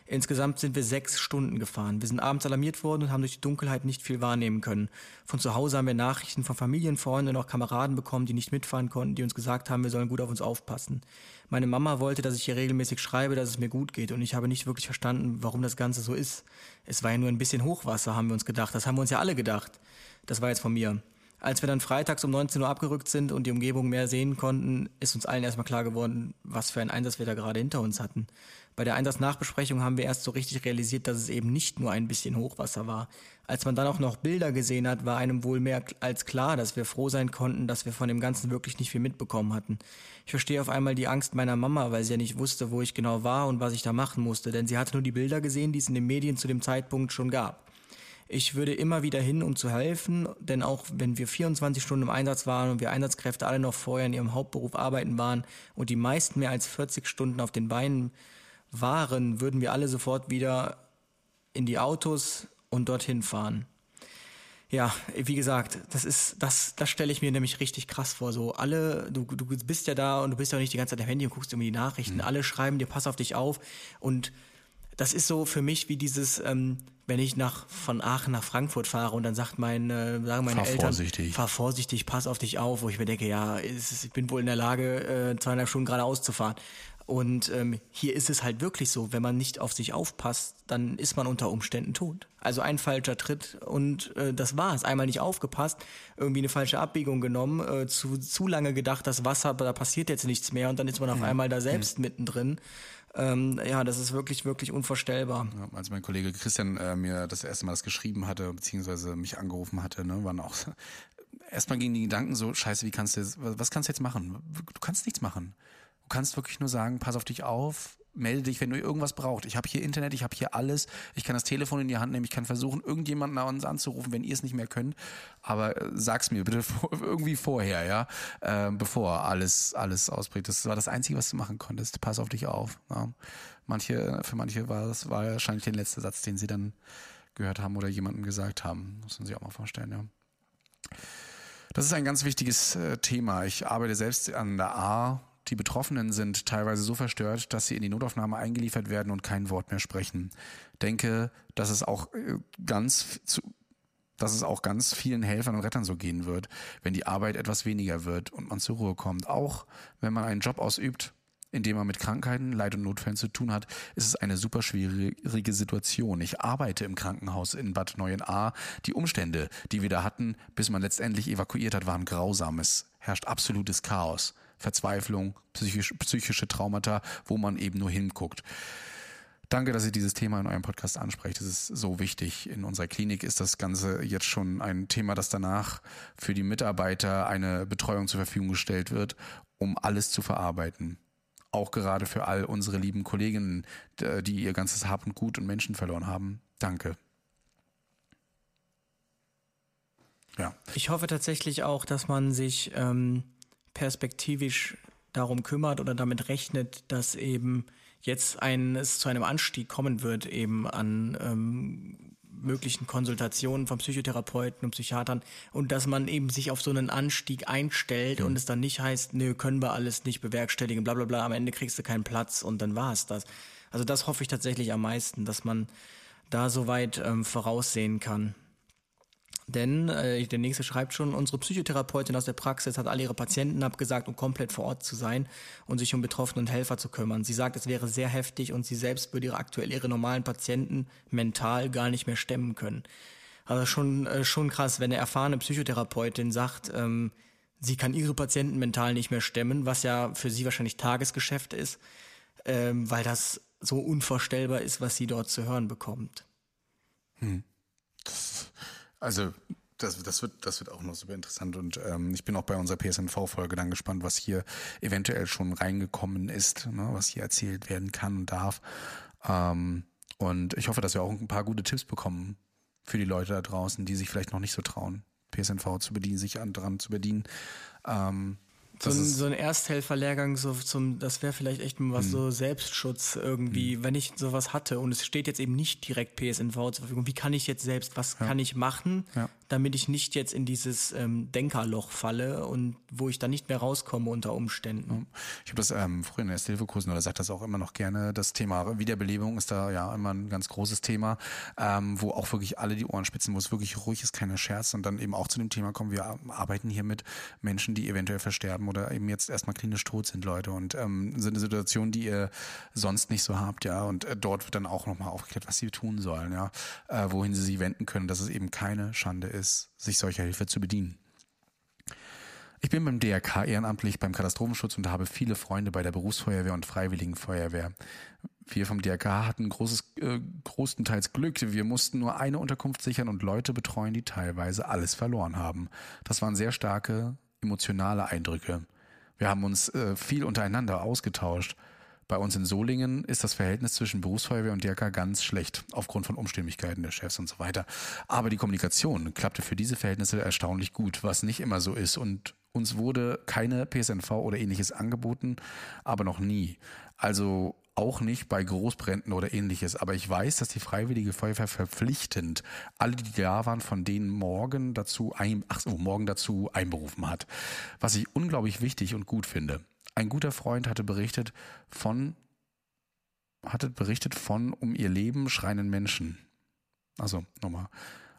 Insgesamt sind wir sechs Stunden gefahren. Wir sind abends alarmiert worden und haben durch die Dunkelheit nicht viel wahrnehmen können. Von zu Hause haben wir Nachrichten von Familienfreunden und auch Kameraden bekommen, die nicht mitfahren konnten, die uns gesagt haben, wir sollen gut auf uns aufpassen. Meine Mama wollte, dass ich hier regelmäßig schreibe, dass es mir gut geht und ich habe nicht wirklich verstanden, warum das Ganze so ist. Es war ja nur ein bisschen Hochwasser, haben wir uns gedacht. Das haben wir uns ja alle gedacht. Das war jetzt von mir. Als wir dann freitags um 19 Uhr abgerückt sind und die Umgebung mehr sehen konnten, ist uns allen erstmal klar geworden, was für ein Einsatz wir da gerade hinter uns hatten. Bei der Einsatznachbesprechung haben wir erst so richtig realisiert, dass es eben nicht nur ein bisschen Hochwasser war. Als man dann auch noch Bilder gesehen hat, war einem wohl mehr als klar, dass wir froh sein konnten, dass wir von dem Ganzen wirklich nicht viel mitbekommen hatten. Ich verstehe auf einmal die Angst meiner Mama, weil sie ja nicht wusste, wo ich genau war und was ich da machen musste, denn sie hatte nur die Bilder gesehen, die es in den Medien zu dem Zeitpunkt schon gab. Ich würde immer wieder hin, um zu helfen, denn auch wenn wir 24 Stunden im Einsatz waren und wir Einsatzkräfte alle noch vorher in ihrem Hauptberuf arbeiten waren und die meisten mehr als 40 Stunden auf den Beinen waren, würden wir alle sofort wieder in die Autos und dorthin fahren. Ja, wie gesagt, das ist, das, das stelle ich mir nämlich richtig krass vor. So alle, du, du bist ja da und du bist ja nicht die ganze Zeit am Handy und guckst immer die Nachrichten. Mhm. Alle schreiben dir, pass auf dich auf und das ist so für mich wie dieses, ähm, wenn ich nach von Aachen nach Frankfurt fahre und dann sagt mein, äh, sagen meine Fahr Eltern, vorsichtig. fahr vorsichtig, pass auf dich auf, wo ich mir denke, ja, ist, ich bin wohl in der Lage, äh, zweieinhalb Stunden geradeaus zu fahren. Und ähm, hier ist es halt wirklich so, wenn man nicht auf sich aufpasst, dann ist man unter Umständen tot. Also ein falscher Tritt und äh, das war's. Einmal nicht aufgepasst, irgendwie eine falsche Abbiegung genommen, äh, zu, zu lange gedacht, das Wasser, da passiert jetzt nichts mehr und dann ist man auf einmal da selbst mittendrin. Ähm, ja, das ist wirklich, wirklich unvorstellbar. Ja, als mein Kollege Christian äh, mir das erste Mal das geschrieben hatte, beziehungsweise mich angerufen hatte, ne, waren auch erstmal gingen die Gedanken so, scheiße, wie kannst du jetzt, was kannst du jetzt machen? Du kannst nichts machen. Du kannst wirklich nur sagen, pass auf dich auf, melde dich, wenn du irgendwas brauchst. Ich habe hier Internet, ich habe hier alles. Ich kann das Telefon in die Hand nehmen, ich kann versuchen, irgendjemanden an uns anzurufen, wenn ihr es nicht mehr könnt. Aber äh, sag's mir bitte irgendwie vorher, ja, äh, bevor alles alles ausbricht. Das war das Einzige, was du machen konntest. Pass auf dich auf. Ja. Manche, für manche war das war wahrscheinlich der letzte Satz, den sie dann gehört haben oder jemandem gesagt haben. Muss man sich auch mal vorstellen, ja. Das ist ein ganz wichtiges äh, Thema. Ich arbeite selbst an der A. Die Betroffenen sind teilweise so verstört, dass sie in die Notaufnahme eingeliefert werden und kein Wort mehr sprechen. Denke, dass es auch äh, ganz zu, dass es auch ganz vielen Helfern und Rettern so gehen wird, wenn die Arbeit etwas weniger wird und man zur Ruhe kommt. Auch wenn man einen Job ausübt, in dem man mit Krankheiten, Leid und Notfällen zu tun hat, ist es eine super schwierige Situation. Ich arbeite im Krankenhaus in Bad Neuenahr. Die Umstände, die wir da hatten, bis man letztendlich evakuiert hat, waren grausam. Es herrscht absolutes Chaos. Verzweiflung, psychisch, psychische Traumata, wo man eben nur hinguckt. Danke, dass ihr dieses Thema in eurem Podcast ansprecht. Das ist so wichtig. In unserer Klinik ist das Ganze jetzt schon ein Thema, das danach für die Mitarbeiter eine Betreuung zur Verfügung gestellt wird, um alles zu verarbeiten. Auch gerade für all unsere lieben Kolleginnen, die ihr ganzes Hab und Gut und Menschen verloren haben. Danke. Ja. Ich hoffe tatsächlich auch, dass man sich ähm, perspektivisch darum kümmert oder damit rechnet, dass eben jetzt ein, es zu einem Anstieg kommen wird, eben an ähm, möglichen Konsultationen von Psychotherapeuten und Psychiatern und dass man eben sich auf so einen Anstieg einstellt ja. und es dann nicht heißt, nö, können wir alles nicht bewerkstelligen, bla bla bla, am Ende kriegst du keinen Platz und dann war es das. Also das hoffe ich tatsächlich am meisten, dass man da soweit ähm, voraussehen kann. Denn äh, der nächste schreibt schon, unsere Psychotherapeutin aus der Praxis hat alle ihre Patienten abgesagt, um komplett vor Ort zu sein und sich um Betroffene und Helfer zu kümmern. Sie sagt, es wäre sehr heftig und sie selbst würde ihre aktuell ihre normalen Patienten mental gar nicht mehr stemmen können. Also schon, äh, schon krass, wenn eine erfahrene Psychotherapeutin sagt, ähm, sie kann ihre Patienten mental nicht mehr stemmen, was ja für sie wahrscheinlich Tagesgeschäft ist, ähm, weil das so unvorstellbar ist, was sie dort zu hören bekommt. Hm. Das also das, das, wird, das wird auch noch super interessant und ähm, ich bin auch bei unserer PSNV-Folge dann gespannt, was hier eventuell schon reingekommen ist, ne, was hier erzählt werden kann und darf. Ähm, und ich hoffe, dass wir auch ein paar gute Tipps bekommen für die Leute da draußen, die sich vielleicht noch nicht so trauen, PSNV zu bedienen, sich daran zu bedienen. Ähm, so ein, so ein Ersthelferlehrgang, so zum, das wäre vielleicht echt mal was, mhm. so Selbstschutz irgendwie, mhm. wenn ich sowas hatte und es steht jetzt eben nicht direkt PSNV zur Verfügung, wie kann ich jetzt selbst, was ja. kann ich machen, ja damit ich nicht jetzt in dieses ähm, Denkerloch falle und wo ich dann nicht mehr rauskomme unter Umständen. Ich habe das ähm, früher in der Ersthilfekursen oder sagt das auch immer noch gerne. Das Thema Wiederbelebung ist da ja immer ein ganz großes Thema, ähm, wo auch wirklich alle die Ohren spitzen, wo es wirklich ruhig ist, keine Scherz und dann eben auch zu dem Thema kommen, wir arbeiten hier mit Menschen, die eventuell versterben oder eben jetzt erstmal klinisch tot sind, Leute und ähm, sind eine Situation, die ihr sonst nicht so habt, ja und äh, dort wird dann auch nochmal aufgeklärt, was sie tun sollen, ja, äh, wohin sie sich wenden können, dass es eben keine Schande ist, sich solcher Hilfe zu bedienen. Ich bin beim DRK ehrenamtlich beim Katastrophenschutz und habe viele Freunde bei der Berufsfeuerwehr und Freiwilligen Feuerwehr. Wir vom DRK hatten großes, äh, großenteils Glück. Wir mussten nur eine Unterkunft sichern und Leute betreuen, die teilweise alles verloren haben. Das waren sehr starke emotionale Eindrücke. Wir haben uns äh, viel untereinander ausgetauscht. Bei uns in Solingen ist das Verhältnis zwischen Berufsfeuerwehr und DRK ganz schlecht, aufgrund von Umstimmigkeiten der Chefs und so weiter. Aber die Kommunikation klappte für diese Verhältnisse erstaunlich gut, was nicht immer so ist. Und uns wurde keine PSNV oder ähnliches angeboten, aber noch nie. Also auch nicht bei Großbränden oder ähnliches. Aber ich weiß, dass die Freiwillige Feuerwehr verpflichtend alle, die da waren, von denen morgen dazu ein, ach so, morgen dazu einberufen hat. Was ich unglaublich wichtig und gut finde. Ein guter Freund hatte berichtet von hattet berichtet von um ihr Leben schreienden Menschen. Also nochmal.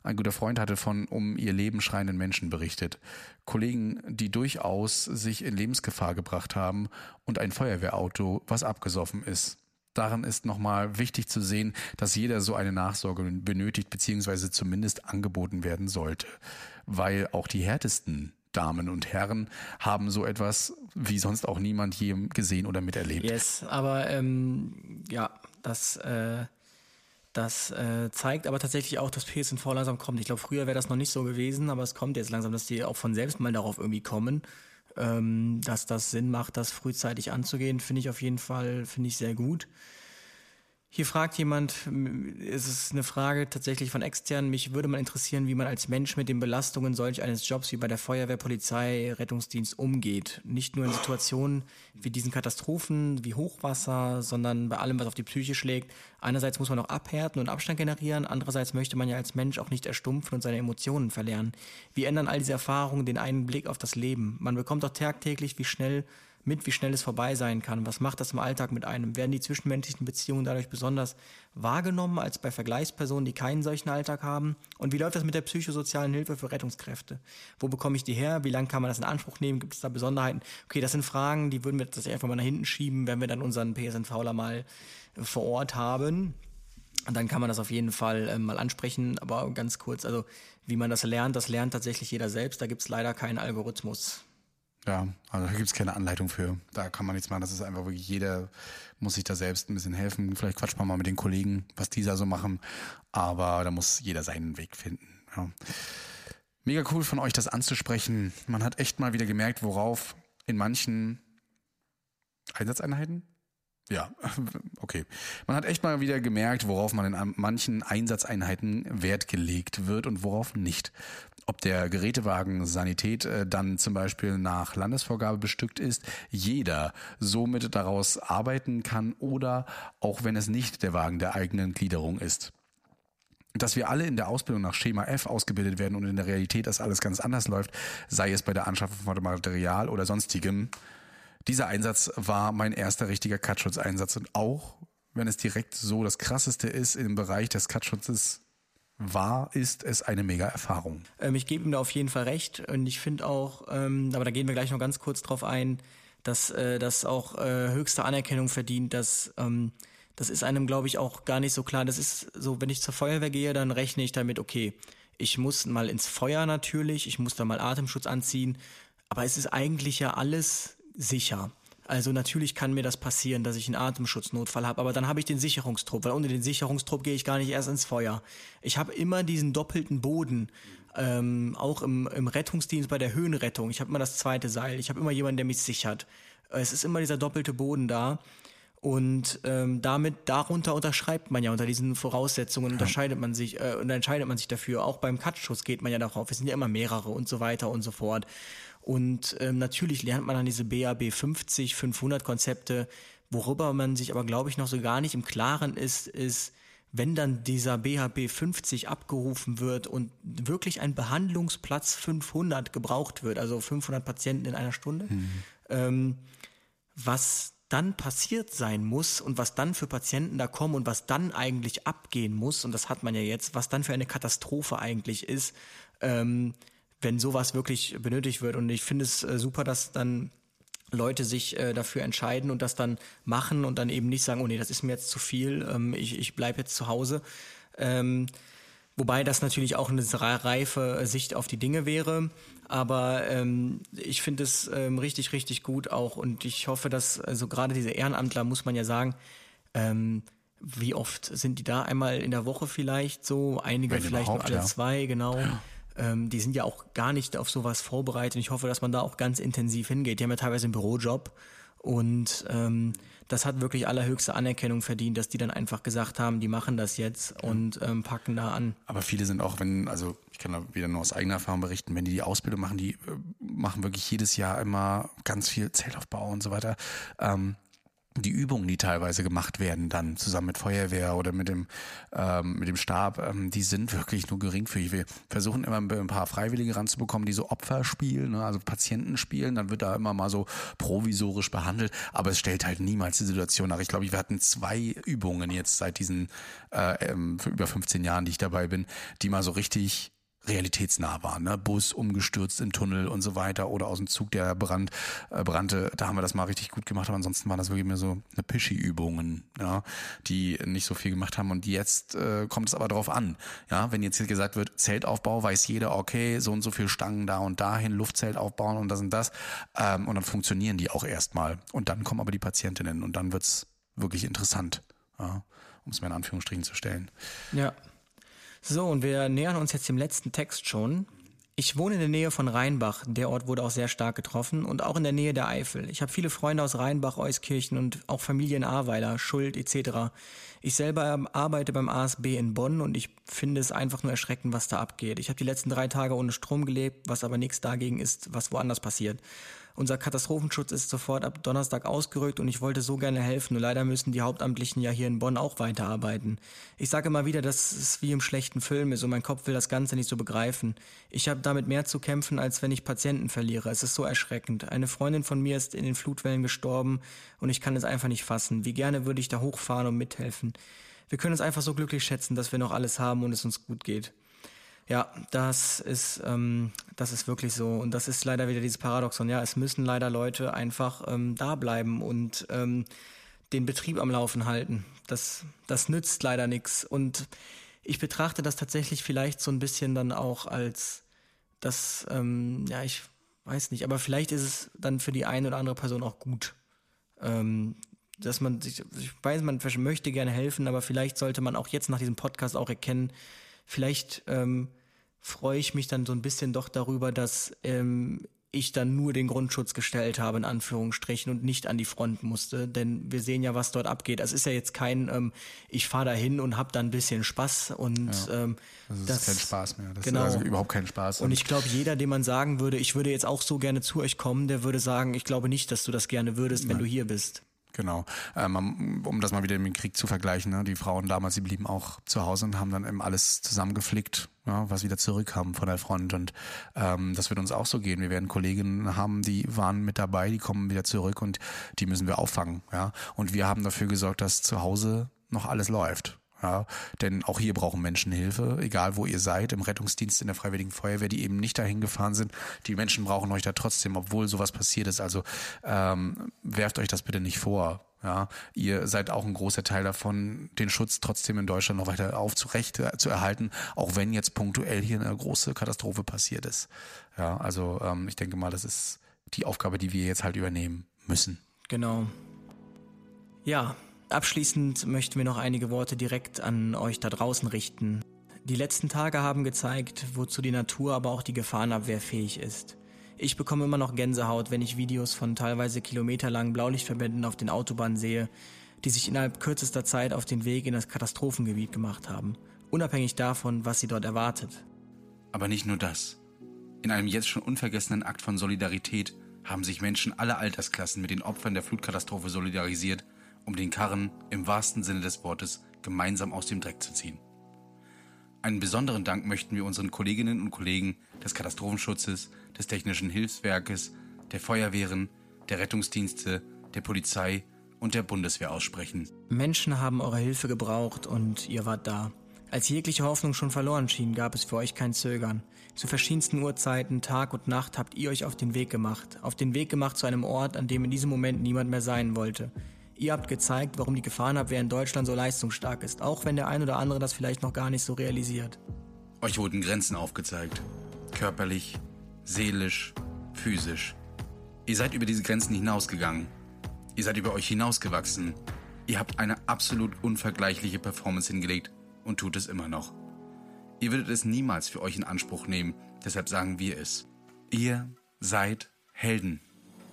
Ein guter Freund hatte von um ihr Leben schreienden Menschen berichtet. Kollegen, die durchaus sich in Lebensgefahr gebracht haben und ein Feuerwehrauto, was abgesoffen ist. Daran ist nochmal wichtig zu sehen, dass jeder so eine Nachsorge benötigt, beziehungsweise zumindest angeboten werden sollte. Weil auch die härtesten Damen und Herren haben so etwas wie sonst auch niemand je gesehen oder miterlebt. Yes, aber ähm, ja, das, äh, das äh, zeigt aber tatsächlich auch, dass PSNV langsam kommt. Ich glaube, früher wäre das noch nicht so gewesen, aber es kommt jetzt langsam, dass die auch von selbst mal darauf irgendwie kommen. Ähm, dass das Sinn macht, das frühzeitig anzugehen, finde ich auf jeden Fall, finde ich sehr gut. Hier fragt jemand, es ist eine Frage tatsächlich von extern, mich würde mal interessieren, wie man als Mensch mit den Belastungen solch eines Jobs wie bei der Feuerwehr, Polizei, Rettungsdienst umgeht. Nicht nur in Situationen wie diesen Katastrophen, wie Hochwasser, sondern bei allem, was auf die Psyche schlägt. Einerseits muss man auch abhärten und Abstand generieren, andererseits möchte man ja als Mensch auch nicht erstumpfen und seine Emotionen verlernen. Wie ändern all diese Erfahrungen den einen Blick auf das Leben? Man bekommt auch tagtäglich, wie schnell mit, wie schnell es vorbei sein kann. Was macht das im Alltag mit einem? Werden die zwischenmenschlichen Beziehungen dadurch besonders wahrgenommen als bei Vergleichspersonen, die keinen solchen Alltag haben? Und wie läuft das mit der psychosozialen Hilfe für Rettungskräfte? Wo bekomme ich die her? Wie lange kann man das in Anspruch nehmen? Gibt es da Besonderheiten? Okay, das sind Fragen, die würden wir das einfach mal nach hinten schieben, wenn wir dann unseren PSNVler mal vor Ort haben. Dann kann man das auf jeden Fall äh, mal ansprechen. Aber ganz kurz, also wie man das lernt, das lernt tatsächlich jeder selbst. Da gibt es leider keinen Algorithmus. Ja, also da gibt es keine Anleitung für. Da kann man nichts machen. Das ist einfach wirklich, jeder muss sich da selbst ein bisschen helfen. Vielleicht quatscht man mal mit den Kollegen, was die da so machen. Aber da muss jeder seinen Weg finden. Ja. Mega cool von euch, das anzusprechen. Man hat echt mal wieder gemerkt, worauf in manchen Einsatzeinheiten ja, okay. Man hat echt mal wieder gemerkt, worauf man in manchen Einsatzeinheiten Wert gelegt wird und worauf nicht. Ob der Gerätewagen Sanität äh, dann zum Beispiel nach Landesvorgabe bestückt ist, jeder somit daraus arbeiten kann oder auch wenn es nicht der Wagen der eigenen Gliederung ist dass wir alle in der Ausbildung nach Schema F ausgebildet werden und in der Realität das alles ganz anders läuft, sei es bei der Anschaffung von Material oder sonstigem, dieser Einsatz war mein erster richtiger Cutschutzeinsatz und auch wenn es direkt so das krasseste ist im Bereich des Cutschutzes war, ist es eine mega Erfahrung. Ähm, ich gebe ihm da auf jeden Fall recht und ich finde auch, ähm, aber da gehen wir gleich noch ganz kurz drauf ein, dass äh, das auch äh, höchste Anerkennung verdient, dass ähm, das ist einem, glaube ich, auch gar nicht so klar. Das ist so, wenn ich zur Feuerwehr gehe, dann rechne ich damit, okay, ich muss mal ins Feuer natürlich, ich muss da mal Atemschutz anziehen, aber es ist eigentlich ja alles sicher. Also natürlich kann mir das passieren, dass ich einen Atemschutznotfall habe, aber dann habe ich den Sicherungstrupp, weil ohne den Sicherungstrupp gehe ich gar nicht erst ins Feuer. Ich habe immer diesen doppelten Boden, ähm, auch im, im Rettungsdienst bei der Höhenrettung. Ich habe immer das zweite Seil, ich habe immer jemanden, der mich sichert. Es ist immer dieser doppelte Boden da. Und ähm, damit darunter unterschreibt man ja unter diesen Voraussetzungen unterscheidet man sich äh, und entscheidet man sich dafür. Auch beim Cuttschuss geht man ja darauf. Es sind ja immer mehrere und so weiter und so fort. Und ähm, natürlich lernt man dann diese BAB 50, 500 Konzepte. Worüber man sich aber, glaube ich, noch so gar nicht im Klaren ist, ist, wenn dann dieser BHB 50 abgerufen wird und wirklich ein Behandlungsplatz 500 gebraucht wird, also 500 Patienten in einer Stunde, mhm. ähm, was dann passiert sein muss und was dann für Patienten da kommen und was dann eigentlich abgehen muss, und das hat man ja jetzt, was dann für eine Katastrophe eigentlich ist, ähm, wenn sowas wirklich benötigt wird. Und ich finde es äh, super, dass dann Leute sich äh, dafür entscheiden und das dann machen und dann eben nicht sagen, oh nee, das ist mir jetzt zu viel, ähm, ich, ich bleibe jetzt zu Hause. Ähm, wobei das natürlich auch eine reife Sicht auf die Dinge wäre. Aber ähm, ich finde es ähm, richtig, richtig gut auch. Und ich hoffe, dass also gerade diese Ehrenamtler, muss man ja sagen, ähm, wie oft sind die da? Einmal in der Woche vielleicht so, einige Wenn vielleicht nur alle ja. zwei, genau. Ja ähm, die sind ja auch gar nicht auf sowas vorbereitet. Ich hoffe, dass man da auch ganz intensiv hingeht. Die haben ja teilweise einen Bürojob und ähm, das hat wirklich allerhöchste Anerkennung verdient, dass die dann einfach gesagt haben, die machen das jetzt und ähm, packen da an. Aber viele sind auch, wenn, also ich kann da wieder nur aus eigener Erfahrung berichten, wenn die die Ausbildung machen, die äh, machen wirklich jedes Jahr immer ganz viel Zeltaufbau und so weiter. Ähm, die Übungen, die teilweise gemacht werden, dann zusammen mit Feuerwehr oder mit dem ähm, mit dem Stab, ähm, die sind wirklich nur geringfügig. Wir versuchen immer ein paar Freiwillige ranzubekommen, die so Opfer spielen, ne, also Patienten spielen. Dann wird da immer mal so provisorisch behandelt, aber es stellt halt niemals die Situation nach. Ich glaube, wir hatten zwei Übungen jetzt seit diesen äh, ähm, über 15 Jahren, die ich dabei bin, die mal so richtig realitätsnah waren. Ne? Bus umgestürzt im Tunnel und so weiter oder aus dem Zug, der brand, äh, brannte. Da haben wir das mal richtig gut gemacht, aber ansonsten waren das wirklich mehr so eine Pischi-Übungen, ja, die nicht so viel gemacht haben. Und jetzt äh, kommt es aber darauf an. Ja, wenn jetzt hier gesagt wird, Zeltaufbau, weiß jeder, okay, so und so viel Stangen da und dahin, Luftzelt aufbauen und das und das. Ähm, und dann funktionieren die auch erstmal. Und dann kommen aber die Patientinnen und dann wird's wirklich interessant, ja, um es mal in Anführungsstrichen zu stellen. Ja. So, und wir nähern uns jetzt dem letzten Text schon. Ich wohne in der Nähe von Rheinbach. Der Ort wurde auch sehr stark getroffen und auch in der Nähe der Eifel. Ich habe viele Freunde aus Rheinbach, Euskirchen und auch Familie in Ahrweiler, Schuld etc. Ich selber arbeite beim ASB in Bonn und ich finde es einfach nur erschreckend, was da abgeht. Ich habe die letzten drei Tage ohne Strom gelebt, was aber nichts dagegen ist, was woanders passiert. Unser Katastrophenschutz ist sofort ab Donnerstag ausgerückt und ich wollte so gerne helfen. Nur leider müssen die Hauptamtlichen ja hier in Bonn auch weiterarbeiten. Ich sage immer wieder, dass es wie im schlechten Film ist und mein Kopf will das Ganze nicht so begreifen. Ich habe damit mehr zu kämpfen, als wenn ich Patienten verliere. Es ist so erschreckend. Eine Freundin von mir ist in den Flutwellen gestorben und ich kann es einfach nicht fassen. Wie gerne würde ich da hochfahren und mithelfen. Wir können uns einfach so glücklich schätzen, dass wir noch alles haben und es uns gut geht. Ja, das ist, ähm, das ist wirklich so. Und das ist leider wieder dieses Paradoxon. Ja, es müssen leider Leute einfach ähm, da bleiben und ähm, den Betrieb am Laufen halten. Das, das nützt leider nichts. Und ich betrachte das tatsächlich vielleicht so ein bisschen dann auch als das, ähm, ja, ich weiß nicht, aber vielleicht ist es dann für die eine oder andere Person auch gut. Ähm, dass man sich, ich weiß, man möchte gerne helfen, aber vielleicht sollte man auch jetzt nach diesem Podcast auch erkennen, vielleicht ähm, freue ich mich dann so ein bisschen doch darüber, dass ähm, ich dann nur den Grundschutz gestellt habe, in Anführungsstrichen, und nicht an die Front musste. Denn wir sehen ja, was dort abgeht. Es ist ja jetzt kein, ähm, ich fahre da hin und habe da ein bisschen Spaß. Und ja, ähm, das ist das, kein Spaß mehr. Das genau. ist also überhaupt kein Spaß. Und, ich glaube, jeder, dem man sagen würde, ich würde jetzt auch so gerne zu euch kommen, der würde sagen, ich glaube nicht, dass du das gerne würdest, wenn Nein. du hier bist. Genau. Ähm, um das mal wieder mit dem Krieg zu vergleichen, ne? die Frauen damals, die blieben auch zu Hause und haben dann eben alles zusammengeflickt, ja, was wieder zurückkam von der Front. Und ähm, das wird uns auch so gehen. Wir werden Kolleginnen haben, die waren mit dabei, die kommen wieder zurück und die müssen wir auffangen. Ja? Und wir haben dafür gesorgt, dass zu Hause noch alles läuft. Ja, denn auch hier brauchen Menschen Hilfe, egal wo ihr seid, im Rettungsdienst, in der Freiwilligen Feuerwehr, die eben nicht dahin gefahren sind. Die Menschen brauchen euch da trotzdem, obwohl sowas passiert ist. Also ähm, werft euch das bitte nicht vor. Ja, ihr seid auch ein großer Teil davon, den Schutz trotzdem in Deutschland noch weiter aufzurecht äh, zu erhalten, auch wenn jetzt punktuell hier eine große Katastrophe passiert ist. Ja, also ähm, ich denke mal, das ist die Aufgabe, die wir jetzt halt übernehmen müssen. Genau. Ja, Abschließend möchten wir noch einige Worte direkt an euch da draußen richten. Die letzten Tage haben gezeigt, wozu die Natur, aber auch die Gefahrenabwehr fähig ist. Ich bekomme immer noch Gänsehaut, wenn ich Videos von teilweise kilometerlangen Blaulichtverbänden auf den Autobahnen sehe, die sich innerhalb kürzester Zeit auf den Weg in das Katastrophengebiet gemacht haben, unabhängig davon, was sie dort erwartet. Aber nicht nur das. In einem jetzt schon unvergessenen Akt von Solidarität haben sich Menschen aller Altersklassen mit den Opfern der Flutkatastrophe solidarisiert um den Karren im wahrsten Sinne des Wortes gemeinsam aus dem Dreck zu ziehen. Einen besonderen Dank möchten wir unseren Kolleginnen und Kollegen des Katastrophenschutzes, des Technischen Hilfswerkes, der Feuerwehren, der Rettungsdienste, der Polizei und der Bundeswehr aussprechen. Menschen haben eure Hilfe gebraucht und ihr wart da. Als jegliche Hoffnung schon verloren schien, gab es für euch kein Zögern. Zu verschiedensten Uhrzeiten, Tag und Nacht habt ihr euch auf den Weg gemacht. Auf den Weg gemacht zu einem Ort, an dem in diesem Moment niemand mehr sein wollte. Ihr habt gezeigt, warum die Gefahrenabwehr in Deutschland so leistungsstark ist, auch wenn der ein oder andere das vielleicht noch gar nicht so realisiert. Euch wurden Grenzen aufgezeigt. Körperlich, seelisch, physisch. Ihr seid über diese Grenzen hinausgegangen. Ihr seid über euch hinausgewachsen. Ihr habt eine absolut unvergleichliche Performance hingelegt und tut es immer noch. Ihr würdet es niemals für euch in Anspruch nehmen, deshalb sagen wir es. Ihr seid Helden.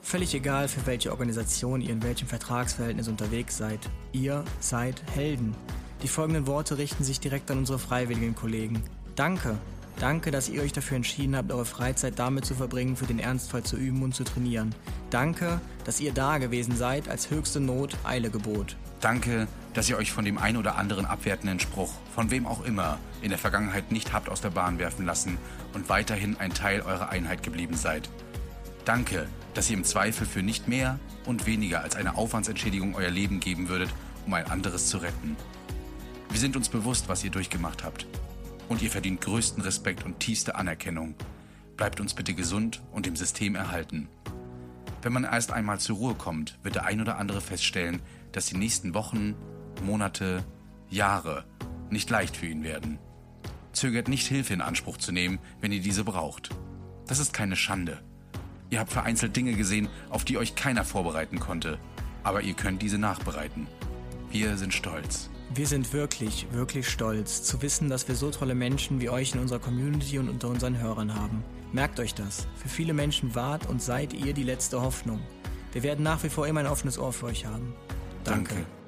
Völlig egal, für welche Organisation ihr in welchem Vertragsverhältnis unterwegs seid. Ihr seid Helden. Die folgenden Worte richten sich direkt an unsere freiwilligen Kollegen. Danke. Danke, dass ihr euch dafür entschieden habt, eure Freizeit damit zu verbringen, für den Ernstfall zu üben und zu trainieren. Danke, dass ihr da gewesen seid, als höchste Not Eile gebot. Danke, dass ihr euch von dem ein oder anderen abwertenden Spruch, von wem auch immer, in der Vergangenheit nicht habt aus der Bahn werfen lassen und weiterhin ein Teil eurer Einheit geblieben seid. Danke, dass ihr im Zweifel für nicht mehr und weniger als eine Aufwandsentschädigung euer Leben geben würdet, um ein anderes zu retten. Wir sind uns bewusst, was ihr durchgemacht habt. Und ihr verdient größten Respekt und tiefste Anerkennung. Bleibt uns bitte gesund und dem System erhalten. Wenn man erst einmal zur Ruhe kommt, wird der ein oder andere feststellen, dass die nächsten Wochen, Monate, Jahre nicht leicht für ihn werden. Zögert nicht Hilfe in Anspruch zu nehmen, wenn ihr diese braucht. Das ist keine Schande. Ihr habt vereinzelt Dinge gesehen, auf die euch keiner vorbereiten konnte, aber ihr könnt diese nachbereiten. Wir sind stolz. Wir sind wirklich, wirklich stolz zu wissen, dass wir so tolle Menschen wie euch in unserer Community und unter unseren Hörern haben. Merkt euch das. Für viele Menschen wart und seid ihr die letzte Hoffnung. Wir werden nach wie vor immer ein offenes Ohr für euch haben. Danke. Danke.